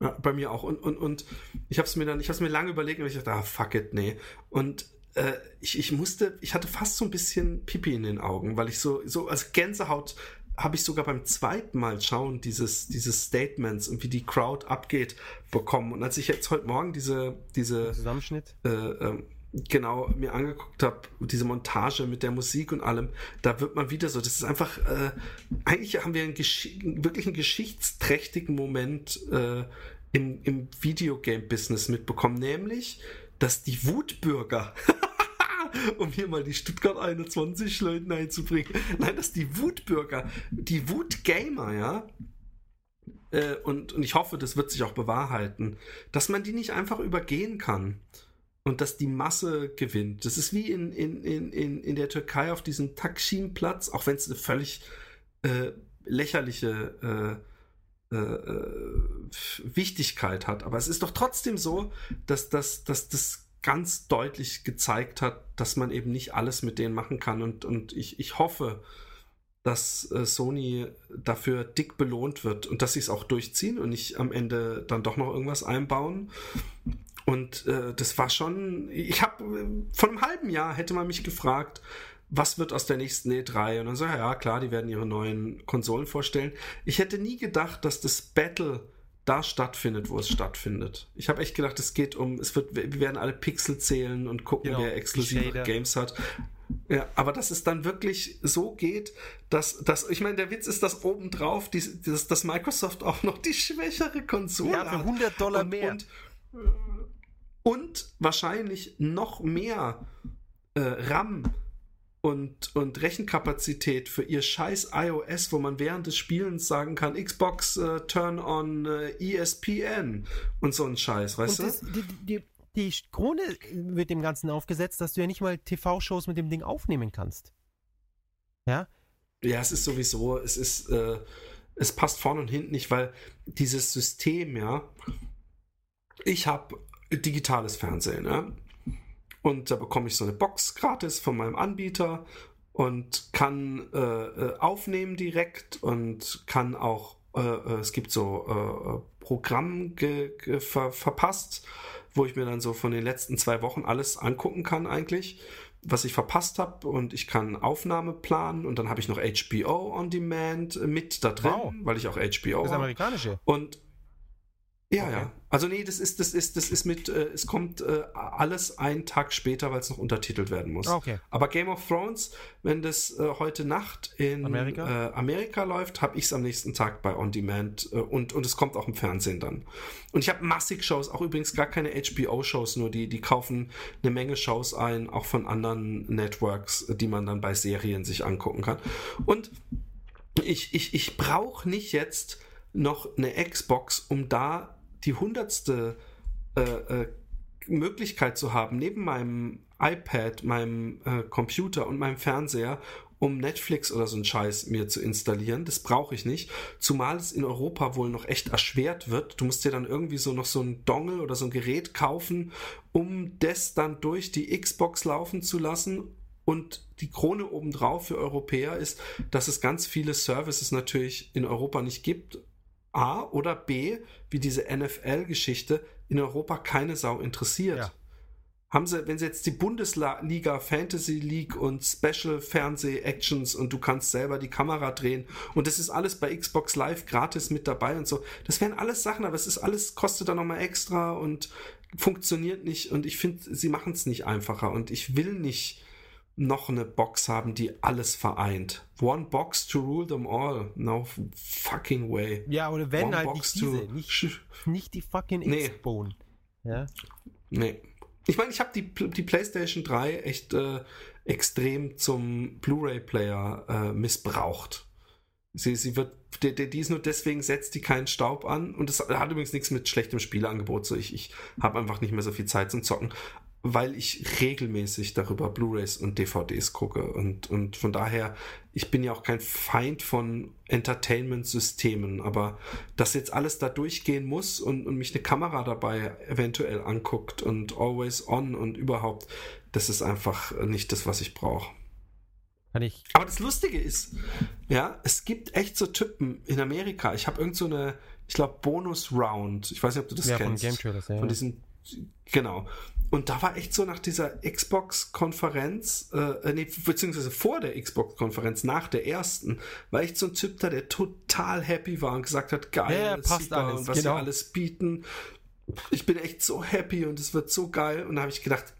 B: Ja, bei mir auch. Und, und, und ich habe es mir dann, ich habe es mir lange überlegt und ich dachte, ah, fuck it, nee. Und äh, ich, ich musste, ich hatte fast so ein bisschen Pipi in den Augen, weil ich so, so, also Gänsehaut habe ich sogar beim zweiten Mal schauen, dieses, dieses Statements und wie die Crowd abgeht, bekommen. Und als ich jetzt heute Morgen diese, diese
A: Zusammenschnitt,
B: äh, äh, genau mir angeguckt habe, diese Montage mit der Musik und allem, da wird man wieder so, das ist einfach, äh, eigentlich haben wir einen wirklich einen geschichtsträchtigen Moment äh, im, im Videogame-Business mitbekommen, nämlich, dass die Wutbürger um hier mal die Stuttgart 21 Leuten einzubringen. Nein, dass die Wutbürger, die Wutgamer, ja, äh, und, und ich hoffe, das wird sich auch bewahrheiten, dass man die nicht einfach übergehen kann und dass die Masse gewinnt. Das ist wie in, in, in, in, in der Türkei auf diesem Taksim-Platz, auch wenn es eine völlig äh, lächerliche äh, äh, äh, Wichtigkeit hat. Aber es ist doch trotzdem so, dass, dass, dass das ganz deutlich gezeigt hat, dass man eben nicht alles mit denen machen kann. Und, und ich, ich hoffe, dass äh, Sony dafür dick belohnt wird und dass sie es auch durchziehen und nicht am Ende dann doch noch irgendwas einbauen. Und äh, das war schon, ich habe, vor einem halben Jahr hätte man mich gefragt, was wird aus der nächsten E3? Und dann so, ja klar, die werden ihre neuen Konsolen vorstellen. Ich hätte nie gedacht, dass das Battle da stattfindet, wo es stattfindet. Ich habe echt gedacht, es geht um, es wird, wir werden alle Pixel zählen und gucken, genau, wer exklusive Games hat. Ja, aber dass es dann wirklich so geht, dass, dass ich meine, der Witz ist, dass obendrauf, die, dass, dass Microsoft auch noch die schwächere Konsole
A: ja, für 100 Dollar
B: und,
A: mehr.
B: Und, und wahrscheinlich noch mehr äh, RAM und, und Rechenkapazität für ihr scheiß iOS, wo man während des Spielens sagen kann, Xbox äh, Turn on äh, ESPN und so ein Scheiß, weißt und
A: du? die, die, die Krone wird dem Ganzen aufgesetzt, dass du ja nicht mal TV-Shows mit dem Ding aufnehmen kannst. Ja?
B: Ja, es ist sowieso, es ist, äh, es passt vorne und hinten nicht, weil dieses System, ja, ich habe digitales Fernsehen, ja. Und da bekomme ich so eine Box gratis von meinem Anbieter und kann äh, äh aufnehmen direkt und kann auch, äh, äh es gibt so äh, Programm ver verpasst, wo ich mir dann so von den letzten zwei Wochen alles angucken kann eigentlich, was ich verpasst habe und ich kann Aufnahme planen und dann habe ich noch HBO on Demand mit da drin, wow. weil ich auch HBO
A: Das amerikanische.
B: Und ja, okay. ja. Also nee, das ist, das ist, das ist mit, äh, es kommt äh, alles einen Tag später, weil es noch untertitelt werden muss.
A: Okay.
B: Aber Game of Thrones, wenn das äh, heute Nacht in
A: Amerika,
B: äh, Amerika läuft, habe ich es am nächsten Tag bei On Demand äh, und, und es kommt auch im Fernsehen dann. Und ich habe massig Shows, auch übrigens gar keine HBO-Shows, nur die, die kaufen eine Menge Shows ein, auch von anderen Networks, die man dann bei Serien sich angucken kann. Und ich, ich, ich brauche nicht jetzt noch eine Xbox, um da die hundertste äh, äh, Möglichkeit zu haben, neben meinem iPad, meinem äh, Computer und meinem Fernseher, um Netflix oder so einen Scheiß mir zu installieren. Das brauche ich nicht. Zumal es in Europa wohl noch echt erschwert wird. Du musst dir dann irgendwie so noch so ein Dongle oder so ein Gerät kaufen, um das dann durch die Xbox laufen zu lassen. Und die Krone obendrauf für Europäer ist, dass es ganz viele Services natürlich in Europa nicht gibt A oder B, wie diese NFL-Geschichte, in Europa keine Sau interessiert. Ja. Haben sie, wenn sie jetzt die Bundesliga Fantasy League und Special Fernseh Actions und du kannst selber die Kamera drehen und das ist alles bei Xbox Live gratis mit dabei und so. Das wären alles Sachen, aber es ist alles, kostet dann nochmal extra und funktioniert nicht und ich finde, sie machen es nicht einfacher und ich will nicht noch eine Box haben, die alles vereint. One box to rule them all. No fucking way.
A: Ja, oder wenn
B: One
A: halt
B: box
A: nicht diese,
B: to-
A: nicht, nicht die fucking
B: Nee.
A: X-Bone. Ja.
B: Nee. Ich meine, ich habe die, die PlayStation 3 echt äh, extrem zum Blu-ray-Player äh, missbraucht. Sie, sie wird, die, die, ist nur deswegen setzt die keinen Staub an und das hat übrigens nichts mit schlechtem Spieleangebot. So, ich, ich habe einfach nicht mehr so viel Zeit zum Zocken, weil ich regelmäßig darüber Blu-rays und DVDs gucke und, und von daher, ich bin ja auch kein Feind von Entertainment-Systemen, aber dass jetzt alles da durchgehen muss und, und mich eine Kamera dabei eventuell anguckt und always on und überhaupt, das ist einfach nicht das, was ich brauche. Aber das Lustige ist, ja, es gibt echt so Typen in Amerika. Ich habe irgend so eine, ich glaube, Bonus-Round. Ich weiß nicht, ob du das
A: Ja, von
B: kennst.
A: Game Trailers, ja.
B: Von diesen, genau. Und da war echt so nach dieser Xbox-Konferenz, äh, nee, beziehungsweise vor der Xbox-Konferenz, nach der ersten, war echt so ein Typ da, der total happy war und gesagt hat, geil,
A: Ja, ja, passt alles,
B: und was
A: genau.
B: wir alles bieten. Ich bin echt so happy und es wird so geil. Und da habe ich gedacht,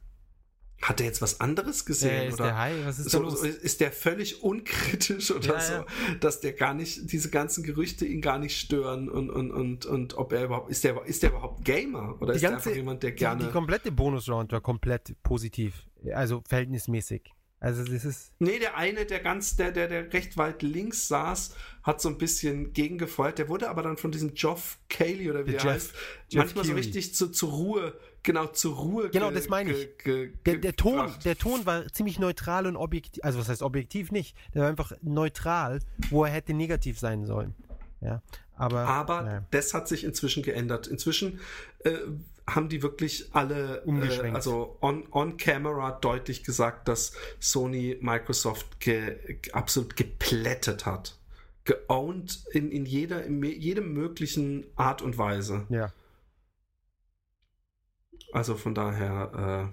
B: hat er jetzt was anderes gesehen?
A: Äh, ist
B: oder?
A: der High? Was ist
B: so, so, ist der völlig unkritisch oder
A: Ja,
B: so,
A: ja.
B: dass der gar nicht, diese ganzen Gerüchte ihn gar nicht stören und, und, und, und ob er überhaupt, ist der, ist der überhaupt Gamer oder
A: Die
B: ist der
A: ganze-
B: einfach jemand, der
A: Die,
B: gerne.
A: die komplette Bonus-Round war komplett positiv. Also verhältnismäßig. Also das ist.
B: Nee, der eine, der ganz, der, der, der recht weit links saß, hat so ein bisschen gegengefeuert. Der wurde aber dann von diesem Geoff Cayley oder wie
A: Der
B: der heißt,
A: Jeff
B: manchmal so
A: Keighley.
B: richtig zu, zur Ruhe, genau, zur Ruhe.
A: Genau,
B: ge-
A: das meine ich. Der, der, Ton, der Ton war ziemlich neutral und objektiv. Also was heißt objektiv nicht? Der war einfach neutral, wo er hätte negativ sein sollen. Ja. Aber.
B: Aber
A: ja.
B: das hat sich inzwischen geändert. Inzwischen äh, haben die wirklich alle, äh, also on, on camera deutlich gesagt, dass Sony Microsoft ge, absolut geplättet hat. Geowned in, in jeder, in jedem möglichen Art und Weise.
A: ja.
B: Also von daher,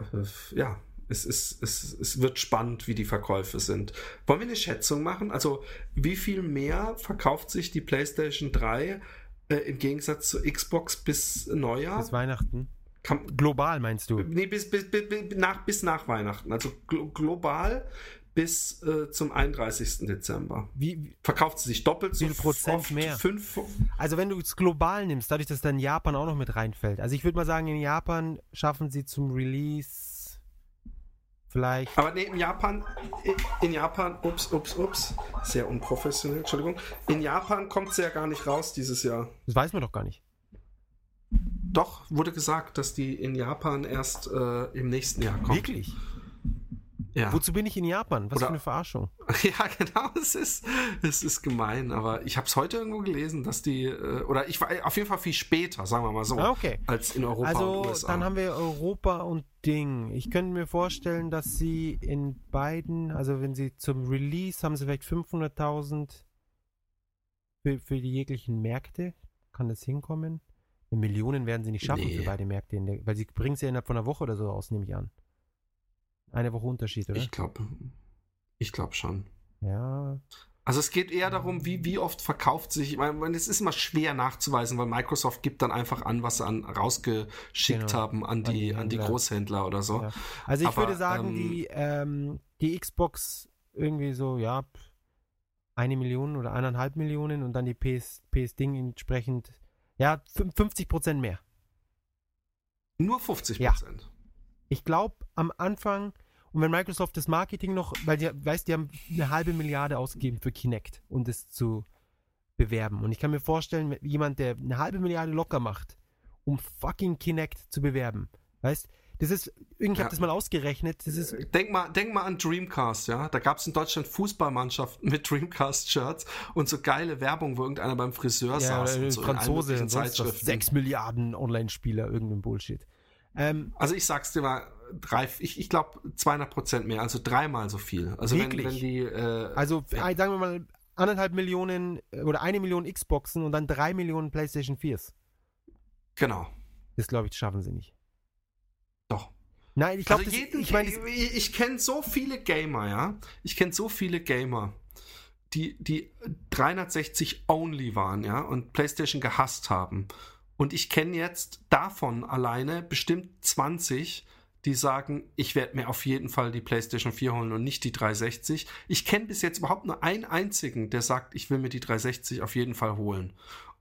B: äh, äh, ja, es, ist, es, es wird spannend, wie die Verkäufe sind. Wollen wir eine Schätzung machen? Also, wie viel mehr verkauft sich die PlayStation 3 äh, im Gegensatz zur Xbox bis Neujahr?
A: Bis Weihnachten.
B: Kann,
A: Global meinst du?
B: nee, bis, bis, bis, nach, bis nach Weihnachten. Also glo global bis äh, zum 31. Dezember.
A: Wie,
B: Verkauft sie sich doppelt so
A: viel Prozent mehr?
B: Fünf,
A: also wenn du es global nimmst, dadurch, dass dann Japan auch noch mit reinfällt. Also ich würde mal sagen, in Japan schaffen sie zum Release vielleicht.
B: Aber nee, in Japan, in Japan, ups, ups, ups, sehr unprofessionell, Entschuldigung. In Japan kommt sie ja gar nicht raus dieses Jahr.
A: Das weiß man doch gar nicht.
B: Doch, wurde gesagt, dass die in Japan erst äh, im nächsten Jahr kommt.
A: Wirklich?
B: Ja.
A: Wozu bin ich in Japan? Was
B: Oder-
A: für eine Verarschung.
B: ja, genau, es ist, es ist gemein, aber ich habe es heute irgendwo gelesen, dass die, äh, oder ich war auf jeden Fall viel später, sagen wir mal so,
A: Ah, okay.
B: als in Europa und
A: Also,
B: USA.
A: dann haben wir Europa und Ding. Ich könnte mir vorstellen, dass sie in beiden, also wenn sie zum Release haben sie vielleicht 500.000 für, für die jeglichen Märkte. Kann das hinkommen? Millionen werden sie nicht schaffen
B: Nee.
A: für beide Märkte, in der, weil sie bringen es ja innerhalb von einer Woche oder so aus, nehme ich an. Eine Woche Unterschied, oder?
B: ich glaube, ich glaube schon.
A: ja.
B: Also es geht eher darum, wie, wie oft verkauft sich, ich meine, es ist immer schwer nachzuweisen, weil Microsoft gibt dann einfach an, was sie an, rausgeschickt
A: Genau.
B: haben an die,
A: die
B: an die
A: Händler.
B: Großhändler oder so.
A: Ja. Also ich
B: Aber,
A: würde sagen,
B: ähm,
A: die, ähm, die Xbox irgendwie so, ja, eine Million oder eineinhalb Millionen und dann die PS, PS Ding entsprechend, ja, fün- 50 Prozent mehr.
B: Nur 50
A: Ja. Ich glaube, am Anfang, und wenn Microsoft das Marketing noch, weil die, weißt, die haben eine halbe Milliarde ausgegeben für Kinect, um das zu bewerben. Und ich kann mir vorstellen, jemand, der eine halbe Milliarde locker macht, um fucking Kinect zu bewerben, weißt, das ist, irgendwie
B: Ja.
A: habe das mal ausgerechnet, das ist
B: Denk mal, denk mal an Dreamcast, ja. Da gab es in Deutschland Fußballmannschaften mit Dreamcast-Shirts und so geile Werbung, wo irgendeiner beim Friseur
A: Ja,
B: saß und so in allen
A: Franzose was.
B: Zeitschriften.
A: 6 Milliarden Online-Spieler, irgendein Bullshit. Ähm,
B: Also ich sag's dir mal, drei, ich, ich glaube 200 Prozent mehr, also dreimal so viel. Also wenn,
A: Wirklich?
B: wenn die, äh,
A: also
B: Ja.
A: äh, sagen wir mal anderthalb Millionen äh, oder eine Million Xboxen und dann drei Millionen PlayStation 4s.
B: genau,
A: Das glaube ich, schaffen sie nicht.
B: doch.
A: Nein, ich glaube,
B: also jeden,
A: ich meine,
B: ich, ich kenne so viele Gamer, ja. Ich kenne so viele Gamer, die, die 360 only waren, ja, und PlayStation gehasst haben. Und ich kenne jetzt davon alleine bestimmt 20, die sagen, ich werde mir auf jeden Fall die PlayStation 4 holen und nicht die 360. Ich kenne bis jetzt überhaupt nur einen einzigen, der sagt, ich will mir die 360 auf jeden Fall holen.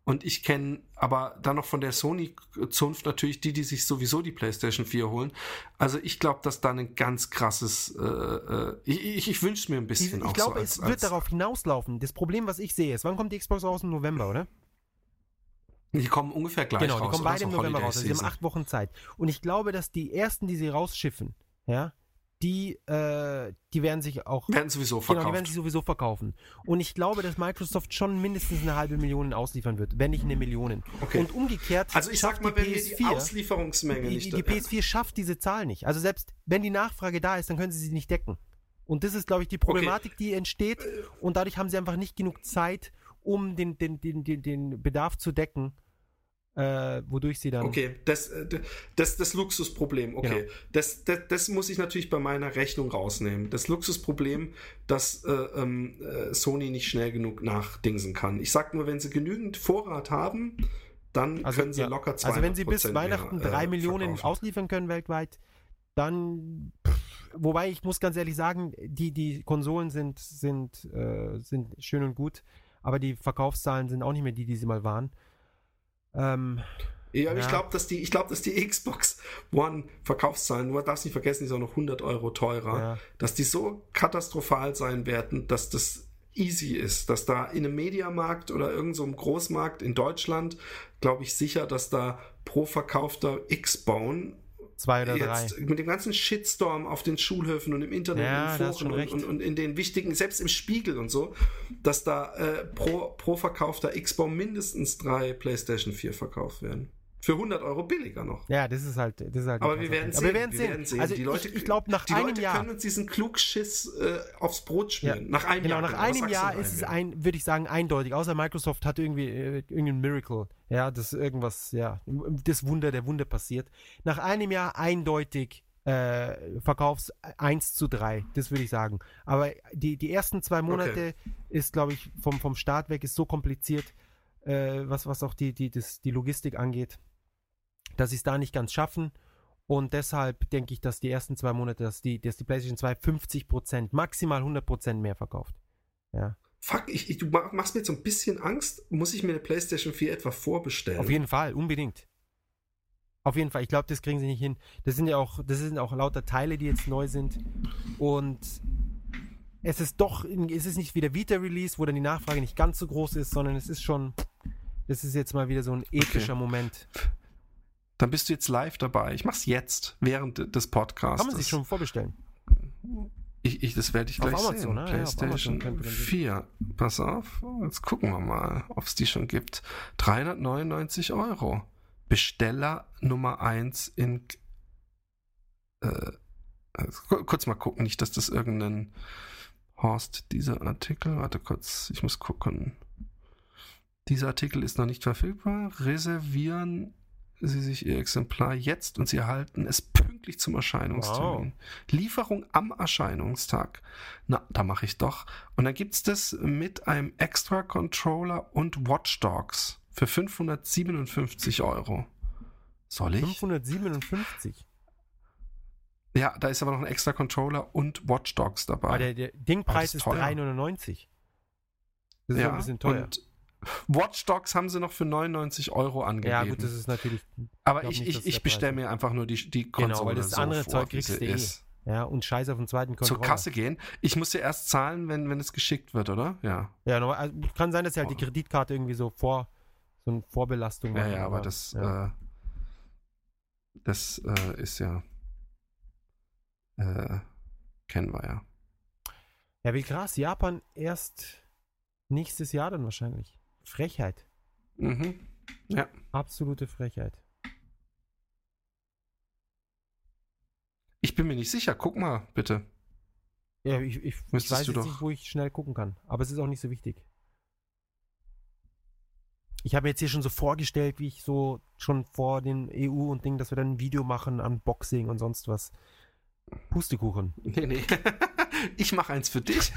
B: Und ich kenne aber dann noch von der Sony-Zunft natürlich die, die sich sowieso die PlayStation 4 holen. Also ich glaube, dass da ein ganz krasses, äh, äh, ich, ich, ich wünsche es mir ein bisschen
A: ich, ich glaube, so es wird darauf hinauslaufen. Das Problem, was ich sehe, ist, wann kommt die Xbox raus? Im November, oder?
B: Die kommen ungefähr gleich
A: genau, raus. Genau, die kommen beide im November raus. Also sie haben acht Wochen Zeit. Und ich glaube, dass die ersten, die sie rausschiffen, ja, die, äh, die werden sich auch.
B: Werden sowieso verkaufen. Genau,
A: die werden sich sowieso verkaufen. Und ich glaube, dass Microsoft schon mindestens eine halbe Million ausliefern wird, wenn nicht eine Million.
B: Okay.
A: Und umgekehrt.
B: Also ich sag mal, wenn PS4, die Auslieferungsmenge
A: die,
B: nicht.
A: Die, die PS4 schafft diese Zahl nicht. Also selbst wenn die Nachfrage da ist, dann können sie sie nicht decken. Und das ist, glaube ich, die Problematik, okay. die entsteht. Und dadurch haben sie einfach nicht genug Zeit, um den, den, den, den, den Bedarf zu decken äh, wodurch sie dann.
B: Okay, das, äh, das, das Luxusproblem, okay. Genau. Das, das, das muss ich natürlich bei meiner Rechnung rausnehmen. Das Luxusproblem, dass äh, ähm, äh, Sony nicht schnell genug nachdingsen kann. Ich sag nur, wenn sie genügend Vorrat haben, dann also, können sie ja. locker zwei
A: Also wenn sie bis Weihnachten mehr, drei äh, Millionen verkaufen. ausliefern können weltweit, dann wobei ich muss ganz ehrlich sagen, die, die Konsolen sind, sind, äh, sind schön und gut, aber die Verkaufszahlen sind auch nicht mehr die, die sie mal waren.
B: Ähm, ja, ja, ich glaube, dass die, ich glaube, dass die Xbox One Verkaufszahlen, du darfst nicht vergessen, die sind auch noch 100 Euro teurer, ja. dass die so katastrophal sein werden, dass das easy ist, dass da in einem Mediamarkt oder irgendeinem so Großmarkt in Deutschland, glaube ich sicher, dass da pro verkaufter X-Bone
A: Zwei oder Jetzt,
B: drei. Mit dem ganzen Shitstorm auf den Schulhöfen und im Internet
A: ja,
B: und Foren und, und, in den wichtigen, selbst im Spiegel und so, dass da äh, pro, pro verkaufter X-Baum mindestens drei PlayStation 4 verkauft werden. Für 100 Euro billiger noch.
A: Ja, das ist halt. Das ist halt
B: Aber wir werden, sehen,
A: Aber wir werden sehen. Wir werden sehen. Also
B: die Leute,
A: ich, ich glaube, nach
B: die
A: einem
B: Leute
A: Jahr.
B: können uns diesen Klugschiss äh, aufs Brot schmieren. Ja. Nach einem
A: genau,
B: Jahr.
A: Nach genau, einem Jahr ist es ein, würde ich sagen, eindeutig. Außer Microsoft hat irgendwie äh, irgendein Miracle. Ja, das irgendwas, ja, das Wunder der Wunder passiert. Nach einem Jahr eindeutig äh, Verkaufs 1 zu 3, das würde ich sagen. Aber die, die ersten zwei Monate okay. ist, glaube ich, vom, vom Start weg ist so kompliziert, äh, was, was auch die, die, das, die Logistik angeht dass sie es da nicht ganz schaffen. Und deshalb denke ich, dass die ersten zwei Monate, dass die, dass die PlayStation 2 50% maximal 100% mehr verkauft. Ja.
B: Fuck, ich, ich, du machst mir jetzt so ein bisschen Angst. Muss ich mir eine PlayStation 4 etwa vorbestellen?
A: Auf jeden Fall, unbedingt. Auf jeden Fall, ich glaube, das kriegen sie nicht hin. Das sind ja auch, das sind auch lauter Teile, die jetzt neu sind. Und es ist doch, es ist nicht wie der Vita-Release, wo dann die Nachfrage nicht ganz so groß ist, sondern es ist schon, das ist jetzt mal wieder so ein epischer okay. Moment.
B: Dann bist du jetzt live dabei. Ich mach's jetzt, während des Podcasts.
A: Kann man sich schon vorbestellen?
B: Ich, ich, das werde ich gleich Amazon, sehen. Ne? PlayStation ja, 4. Pass auf, jetzt gucken wir mal, ob es die schon gibt. 399 Euro. Besteller Nummer 1 in. Äh, also, kurz mal gucken, nicht, dass das irgendein Horst, dieser Artikel. Warte kurz, ich muss gucken. Dieser Artikel ist noch nicht verfügbar. Reservieren Sie sich Ihr Exemplar jetzt und Sie erhalten es pünktlich zum Erscheinungstermin. Wow. Lieferung am Erscheinungstag. Na, da mache ich doch. Und dann gibt es das mit einem Extra Controller und Watchdogs für 557 Euro. Soll ich?
A: 557?
B: Ja, da ist aber noch ein extra Controller und Watchdogs dabei. Aber
A: der, der Dingpreis ist, ist 3,99. Das ist ja, ein bisschen teuer. Und
B: Watch Dogs haben sie noch für 99 Euro angegeben. Ja,
A: gut, das ist natürlich.
B: Aber ich, nicht, ich, ich bestelle mir einfach nur die, die Konsole. Genau, weil das so andere vor, Zeug kriegst du eh.
A: Ja, und scheiß auf den zweiten
B: Controller. Zur Kasse gehen. Ich muss ja erst zahlen, wenn, wenn es geschickt wird, oder? Ja.
A: Ja, also kann sein, dass sie halt die Kreditkarte irgendwie so vor, so eine Vorbelastung
B: machen. Ja, ja, aber, aber das, ja. Äh, das äh, ist ja, äh, kennen wir ja.
A: Ja, wie krass. Japan erst nächstes Jahr dann wahrscheinlich. Frechheit.
B: Mhm. Ja.
A: Absolute Frechheit.
B: Ich bin mir nicht sicher. Guck mal, bitte.
A: Ja, ich, ich, ich weiß jetzt nicht, wo ich schnell gucken kann. Aber es ist auch nicht so wichtig. Ich habe mir jetzt hier schon so vorgestellt, wie ich so schon vor den EU und Dingen, dass wir dann ein Video machen, Unboxing und sonst was. Pustekuchen.
B: Nee, nee. ich mache eins für dich.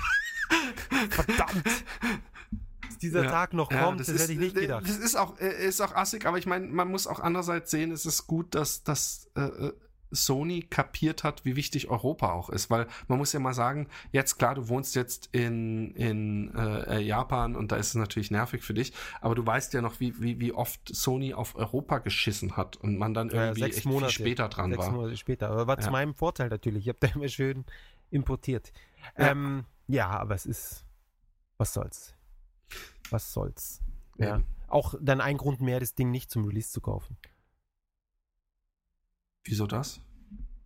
A: Verdammt dass dieser ja, Tag noch kommt, das, das ist, hätte ich nicht gedacht.
B: Das ist auch, äh, ist auch assig, aber ich meine, man muss auch andererseits sehen, es ist gut, dass, dass äh, äh, Sony kapiert hat, wie wichtig Europa auch ist. Weil man muss ja mal sagen, jetzt klar, du wohnst jetzt in, in äh, Japan und da ist es natürlich nervig für dich, aber du weißt ja noch, wie, wie, wie oft Sony auf Europa geschissen hat und man dann irgendwie
A: Ja, sechs
B: echt
A: Monate.
B: viel später dran
A: Sechs
B: war.
A: Monate später. Aber war zu
B: Ja.
A: meinem Vorteil natürlich. Ich habe da immer schön importiert.
B: Ja.
A: Ähm, ja, aber es ist. Was soll's? Was soll's? Ja.
B: Eben.
A: Auch dann ein Grund mehr, das Ding nicht zum Release zu kaufen.
B: Wieso das?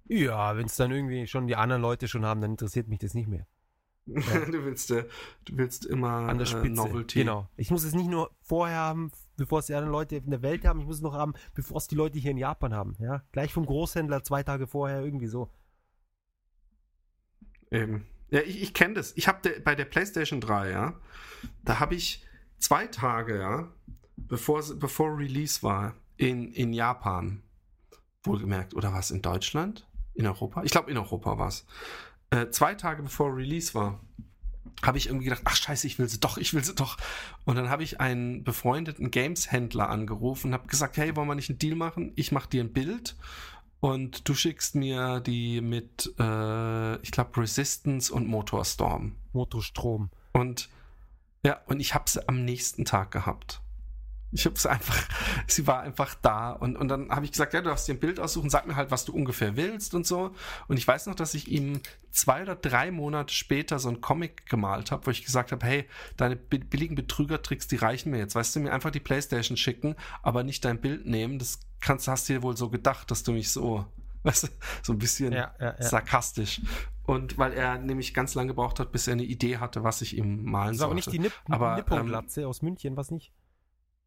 A: Ja, wenn es dann irgendwie schon die anderen Leute schon haben, dann interessiert mich das nicht mehr.
B: du willst, äh, du willst immer
A: An der
B: äh,
A: Spitze.
B: Novelty.
A: Genau. Ich muss es nicht nur vorher haben, bevor es die anderen Leute in der Welt haben, ich muss es noch haben, bevor es die Leute hier in Japan haben. Ja, gleich vom Großhändler zwei Tage vorher irgendwie so.
B: Eben. Ja, ich, ich kenne das. Ich habe bei der PlayStation 3, ja, da habe ich zwei Tage, ja, bevor, bevor Release war, in, in Japan, wohlgemerkt, oder was, in Deutschland? In Europa? Ich glaube, in Europa war es. Äh, zwei Tage bevor Release war, habe ich irgendwie gedacht, ach scheiße, ich will sie doch, ich will sie doch. Und dann habe ich einen befreundeten Games-Händler angerufen und habe gesagt, hey, wollen wir nicht einen Deal machen? Ich mache dir ein Bild und du schickst mir die mit, äh, ich glaube, Resistance und Motorstorm.
A: Motorstrom.
B: Und ja, und ich habe sie am nächsten Tag gehabt. Ich habe sie einfach, sie war einfach da und, und dann habe ich gesagt, ja, du darfst dir ein Bild aussuchen, sag mir halt, was du ungefähr willst und so. Und ich weiß noch, dass ich ihm zwei oder drei Monate später so einen Comic gemalt habe, wo ich gesagt habe, hey, deine bi- billigen Betrügertricks, die reichen mir jetzt. Weißt du, mir einfach die Playstation schicken, aber nicht dein Bild nehmen. Das kannst, hast du dir wohl so gedacht, dass du mich so, weißt du, so ein bisschen
A: Ja, ja, ja.
B: sarkastisch. Und weil er nämlich ganz lange gebraucht hat, bis er eine Idee hatte, was ich ihm malen sollte.
A: aber nicht die Nipp
B: Aber,
A: Nippon-Glatze aus München, was nicht?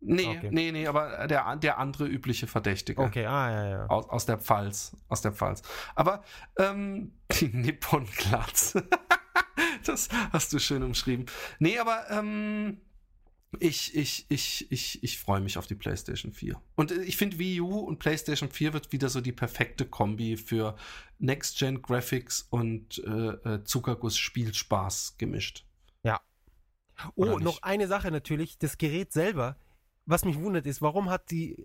B: Nee,
A: Okay.
B: nee, nee, aber der, der andere übliche Verdächtige.
A: Okay, ah, ja, ja.
B: Aus, aus der Pfalz. Aus der Pfalz. Aber ähm, die Nippon-Glatze. das hast du schön umschrieben. Nee, aber ähm, ich, ich, ich, ich, ich freue mich auf die PlayStation 4. Und äh, ich finde, Wii U und PlayStation 4 wird wieder so die perfekte Kombi für Next-Gen-Graphics und äh, äh, Zuckerguss-Spielspaß gemischt.
A: Oh,
B: Oder nicht?
A: noch eine Sache natürlich. Das Gerät selber, was mich wundert, ist, warum hat die,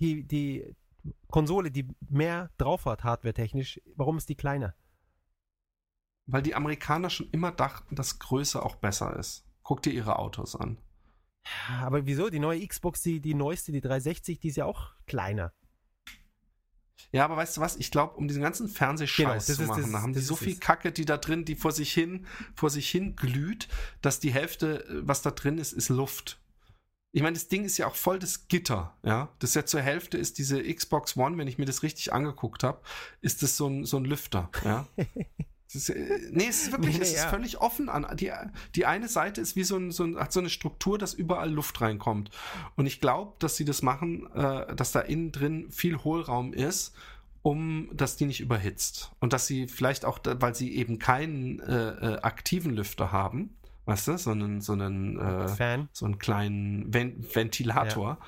A: die, die Konsole, die mehr drauf hat, hardware-technisch, warum ist die kleiner?
B: Weil die Amerikaner schon immer dachten, dass Größe auch besser ist. Guck dir ihre Autos an.
A: Aber wieso? Die neue Xbox, die, die neueste, die 360, die ist ja auch kleiner.
B: Ja, aber weißt du was? Ich glaube, um diesen ganzen Fernsehscheiß
A: Genau,
B: zu
A: ist-
B: machen,
A: das-
B: da haben die so
A: ist
B: viel. Kacke, die da drin, die vor sich hin, vor sich hin glüht, dass die Hälfte, äh, was da drin ist, ist Luft. Ich meine, das Ding ist ja auch voll das Gitter, ja. Das ist ja zur Hälfte ist diese Xbox One, wenn ich mir das richtig angeguckt habe, ist das so ein, so ein Lüfter, ja. Ist, äh, nee, es ist wirklich,
A: Nee,
B: es ist
A: ja.
B: völlig offen an. Die, die eine Seite ist wie so ein, so ein, hat so eine Struktur, dass überall Luft reinkommt. Und ich glaube, dass sie das machen, äh, dass da innen drin viel Hohlraum ist, um, dass die nicht überhitzt. Und dass sie vielleicht auch, weil sie eben keinen äh, äh, aktiven Lüfter haben, weißt du, so einen, so einen, äh,
A: Fan.
B: so einen kleinen Ven Ventilator,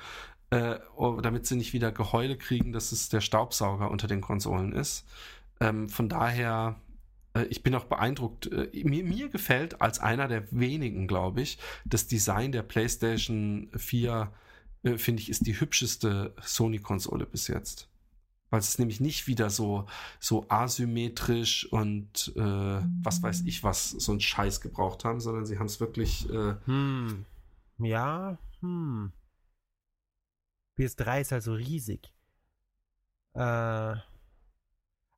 B: äh, oh, damit sie nicht wieder Geheule kriegen, dass es der Staubsauger unter den Konsolen ist. Ähm, von daher, ich bin auch beeindruckt. Äh, mir, mir gefällt als einer der wenigen, glaube ich, das Design der PlayStation 4, äh, finde ich, ist die hübscheste Sony-Konsole bis jetzt. Weil es nämlich nicht wieder so, so asymmetrisch und äh, was weiß ich was, so einen Scheiß gebraucht haben, sondern sie haben es wirklich äh,
A: Hm. Ja, hm. PS3 ist halt so riesig. Äh,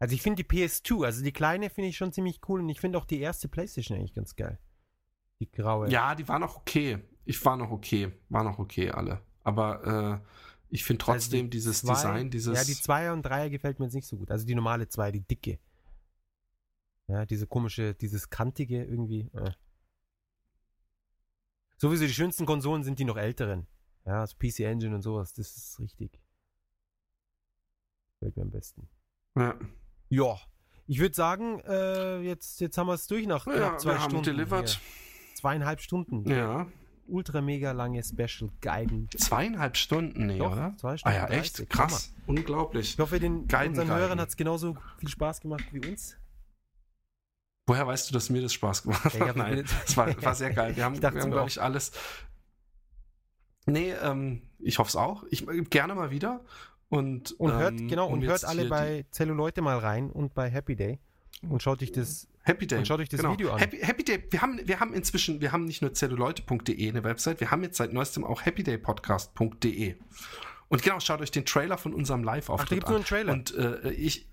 A: also ich finde die PS2, also die kleine finde ich schon ziemlich cool und ich finde auch die erste Playstation eigentlich ganz geil. Die graue.
B: Ja, die war noch okay. Ich war noch okay. War noch okay, alle. Aber äh, ich finde
A: Also
B: trotzdem
A: die
B: dieses
A: zwei-
B: Design, dieses.
A: Ja, die 2er und 3er gefällt mir jetzt nicht so gut. Also die normale 2, die dicke. Ja, diese komische, dieses kantige irgendwie. Äh. Sowieso die schönsten Konsolen sind die noch älteren. Ja, also PC Engine und sowas, das ist richtig. Gefällt mir am besten.
B: ja.
A: Ja, ich würde sagen, äh, jetzt, jetzt haben wir es durch nach,
B: Ja,
A: nach zwei
B: wir haben
A: Stunden.
B: delivered.
A: Hier. Zweieinhalb Stunden.
B: Ja.
A: Ultra mega lange Special Geigen.
B: Zweieinhalb Stunden, nee,
A: Doch,
B: oder?
A: zwei
B: Ah
A: Stunden
B: ja, echt?
A: 30,
B: Krass. Unglaublich.
A: Ich hoffe, den
B: Geigen,
A: unseren
B: Geigen.
A: Hörern hat es genauso viel Spaß gemacht wie uns.
B: Woher weißt du, dass mir das Spaß gemacht hat?
A: Ja,
B: Nein, es war, war sehr geil. Wir haben, wir haben glaube ich, alles. Nee, ähm, ich hoffe es auch. Ich gerne mal wieder. Und,
A: Und hört,
B: ähm,
A: genau,
B: um
A: und hört alle bei Zelluleute mal rein und bei Happy Day und schaut euch das
B: Happy Day.
A: und schaut euch das
B: genau.
A: Video an.
B: Happy, Happy Day, wir haben, wir haben inzwischen, wir haben nicht nur zelluleute.de eine Website, wir haben jetzt seit neuestem auch happydaypodcast.de. Und genau, schaut euch den Trailer von unserem Live-Auftritt
A: Ach, da gibt's
B: an.
A: nur einen Trailer.
B: Und äh, ich,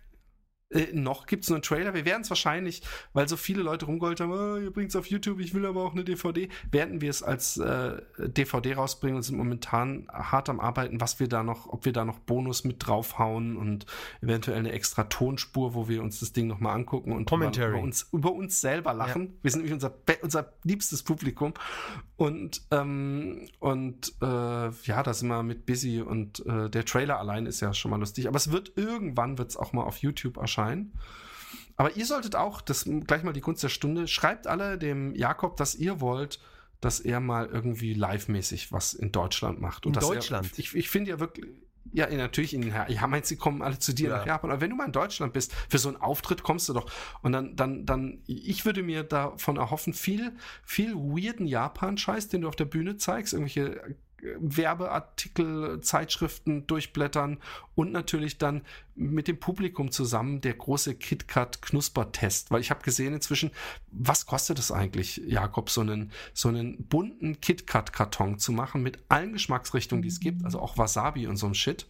B: äh, noch gibt es nur einen Trailer. Wir werden es wahrscheinlich, weil so viele Leute rumgeholt haben, oh, ihr bringt es auf YouTube, ich will aber auch eine DVD, werden wir es als äh, DVD rausbringen und sind momentan hart am Arbeiten, was wir da noch, ob wir da noch Bonus mit draufhauen und eventuell eine extra Tonspur, wo wir uns das Ding nochmal angucken und. Über, uns, über uns selber lachen. Wir sind nämlich unser, unser liebstes Publikum. Und, ähm, und äh, ja, da sind wir mit busy und äh, der Trailer allein ist ja schon mal lustig. Aber es wird irgendwann wird es auch mal auf YouTube erscheinen. Aber ihr solltet auch, das gleich mal die Kunst der Stunde, schreibt alle dem Jakob, dass ihr wollt, dass er mal irgendwie live-mäßig was in Deutschland macht.
A: In
B: dass
A: Deutschland?
B: Er, ich ich finde ja wirklich. Ja, natürlich in Ja, meinst sie kommen alle zu dir
A: Ja.
B: nach Japan. Aber wenn du mal in Deutschland bist, für so einen Auftritt kommst du doch. Und dann, dann, dann, ich würde mir davon erhoffen, viel, viel weirden Japan-Scheiß, den du auf der Bühne zeigst, irgendwelche Werbeartikel, Zeitschriften durchblättern und natürlich dann mit dem Publikum zusammen der große KitKat Knuspertest, weil ich habe gesehen inzwischen, was kostet es eigentlich, Jakob, so einen so einen bunten KitKat Karton zu machen mit allen Geschmacksrichtungen, die es gibt, also auch Wasabi und so ein Shit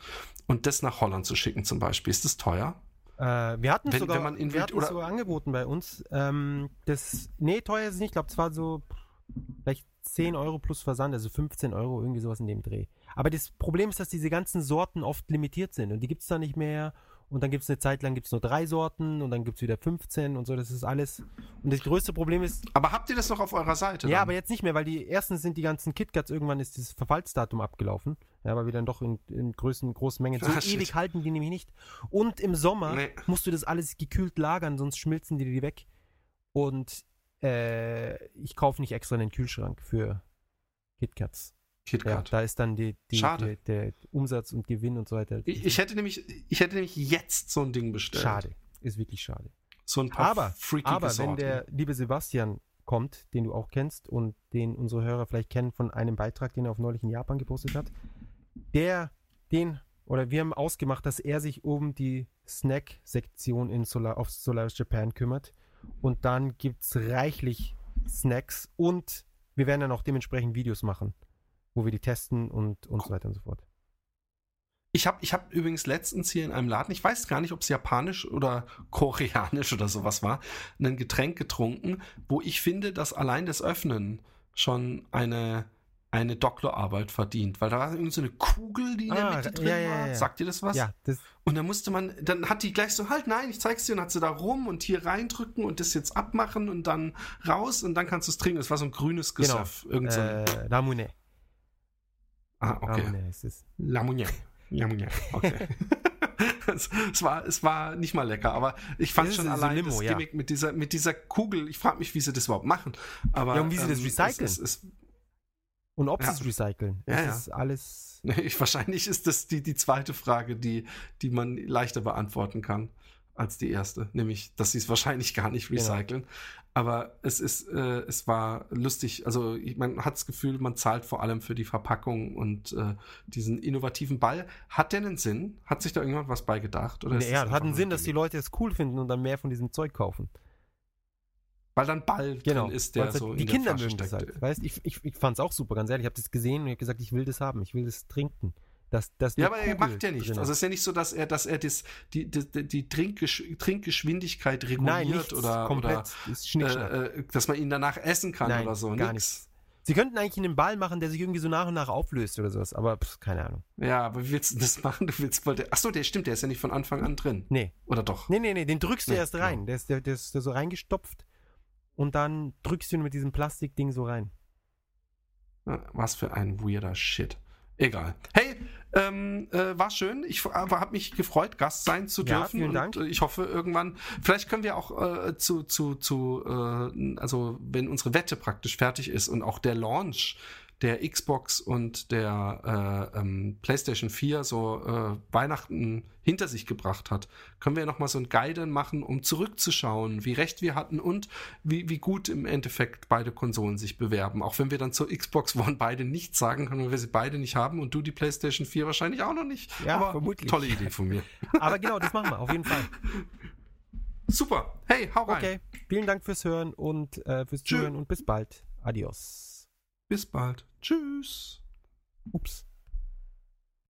B: und das nach Holland zu schicken zum Beispiel, ist das teuer?
A: Äh, wir hatten es
B: Wenn-
A: sogar,
B: wenn man
A: wir hatten
B: oder-
A: sogar angeboten bei uns. Ähm, das, nee, teuer ist es nicht. Ich glaube, es war so vielleicht 10 Euro plus Versand, also 15 Euro, irgendwie sowas in dem Dreh. Aber das Problem ist, dass diese ganzen Sorten oft limitiert sind und die gibt es da nicht mehr. Und dann gibt es eine Zeit lang gibt's nur drei Sorten und dann gibt es wieder 15 und so. Das ist alles. Und das größte Problem ist,
B: Aber habt ihr das noch auf eurer Seite?
A: ja,
B: dann?
A: aber jetzt nicht mehr, weil die erstens sind die ganzen KitKats, irgendwann ist das Verfallsdatum abgelaufen. Ja, weil wir dann doch in, in Größen, großen Mengen. So
B: shit.
A: ewig halten die nämlich nicht. Und im Sommer
B: Nee.
A: musst du das alles gekühlt lagern, sonst schmilzen die die weg. Und äh, ich kaufe nicht extra einen Kühlschrank für KitKats. Ja,
B: KitKat.
A: da ist dann die, die, die, der Umsatz und Gewinn und so weiter.
B: Ich, ich hätte nämlich, ich hätte nämlich jetzt so ein Ding bestellt.
A: Schade. Ist wirklich schade.
B: So ein paar
A: Aber,
B: freakige
A: aber wenn
B: Sorten.
A: der liebe Sebastian kommt, den du auch kennst und den unsere Hörer vielleicht kennen von einem Beitrag, den er auf neulich in Japan gepostet hat, der, den, oder wir haben ausgemacht, dass er sich um die Snack-Sektion in Solar, auf Solaris Japan kümmert. Und dann gibt es reichlich Snacks und wir werden dann auch dementsprechend Videos machen, wo wir die testen und, und so weiter und so fort.
B: Ich habe ich hab übrigens letztens hier in einem Laden, ich weiß gar nicht, ob es japanisch oder koreanisch oder sowas war, ein Getränk getrunken, wo ich finde, dass allein das Öffnen schon eine, eine Doktorarbeit verdient, weil da war irgendwie so eine Kugel, die in der
A: Ah,
B: Mitte drin
A: ja, ja,
B: war.
A: ja.
B: Sagt ihr das was?
A: Ja, das,
B: Und dann musste man, dann hat die gleich so, halt, nein, ich zeig's dir, und hat sie da rum und hier reindrücken und das jetzt abmachen und dann raus und dann kannst du es trinken. Es war so ein grünes
A: genau.
B: Gesöff. Irgend so ein,
A: Äh, Ramune.
B: ah, okay.
A: Ramune heißt es.
B: Lamonier. Lamonier. Okay. es, es, war, es war nicht mal lecker, aber ich fand
A: Es ist
B: schon
A: so
B: allein
A: Limo,
B: das
A: ja.
B: Gimmick mit dieser, mit dieser Kugel, ich frage mich, wie sie das überhaupt machen. Aber,
A: Ja, und wie sie das
B: ähm,
A: recyceln.
B: Es, es,
A: Und ob
B: Ja.
A: sie es recyceln.
B: Ja,
A: Das
B: ja.
A: ist alles.
B: es, wahrscheinlich ist das die, die zweite Frage, die, die man leichter beantworten kann als die erste. Nämlich, dass sie es wahrscheinlich gar nicht
A: Genau.
B: recyceln. Aber es ist, äh, es war lustig. Also ich, man hat das Gefühl, man zahlt vor allem für die Verpackung und äh, diesen innovativen Ball. Hat der einen Sinn? Hat sich da irgendjemand was bei gedacht? Oder
A: Nee, ja, hat einen Sinn, dass die? Leute es cool finden und dann mehr von diesem Zeug kaufen.
B: Weil dann Ball
A: Genau.
B: drin ist, der
A: halt-
B: so
A: die
B: in
A: Kinder
B: der
A: mögen das halt. Weißt, ich, ich, ich fand es auch super, ganz ehrlich. Ich habe das gesehen und ich habe gesagt, ich will das haben, ich will das trinken. Das, das
B: Ja, aber er
A: Kugel
B: macht ja nichts. Also es ist ja nicht so, dass er, dass er das, die, die, die Trinkgesch Trinkgeschwindigkeit reguliert
A: Nein, nichts.
B: oder, oder äh, äh, dass man ihn danach essen kann
A: Nein,
B: oder so.
A: gar
B: Nix.
A: Sie könnten eigentlich einen Ball machen, der sich irgendwie so nach und nach auflöst oder sowas, aber pff, keine Ahnung.
B: Ja, aber wie willst du das machen? Du willst wohl. Achso, der stimmt, der ist ja nicht von Anfang an drin.
A: Nee.
B: Oder doch?
A: Nee, nee, nee, den drückst du
B: Nee,
A: erst rein. Der ist, der, der ist so reingestopft und dann drückst du ihn mit diesem Plastikding so rein.
B: Ja, Was für ein weirder Shit. Egal. Hey, ähm, äh, war schön. Ich habe mich gefreut, Gast sein zu
A: Ja,
B: dürfen.
A: vielen Dank.
B: Und, äh, ich hoffe irgendwann, vielleicht können wir auch äh, zu, zu, zu äh, also wenn unsere Wette praktisch fertig ist und auch der Launch der Xbox und der äh, ähm, PlayStation 4 so äh, Weihnachten hinter sich gebracht hat, können wir nochmal so ein Guide machen, um zurückzuschauen, wie recht wir hatten und wie, wie gut im Endeffekt beide Konsolen sich bewerben. Auch wenn wir dann zur Xbox One beide nichts sagen können, weil wir sie beide nicht haben und du die PlayStation 4 wahrscheinlich auch noch nicht.
A: Ja,
B: Aber
A: vermutlich.
B: tolle Idee von mir.
A: Aber genau, das machen wir, auf jeden Fall.
B: Super. Hey, hau rein.
A: Okay, vielen Dank fürs Hören und äh, fürs
B: Tschö.
A: Zuhören und bis bald. Adios.
B: Bis bald. Tschüss.
A: Ups.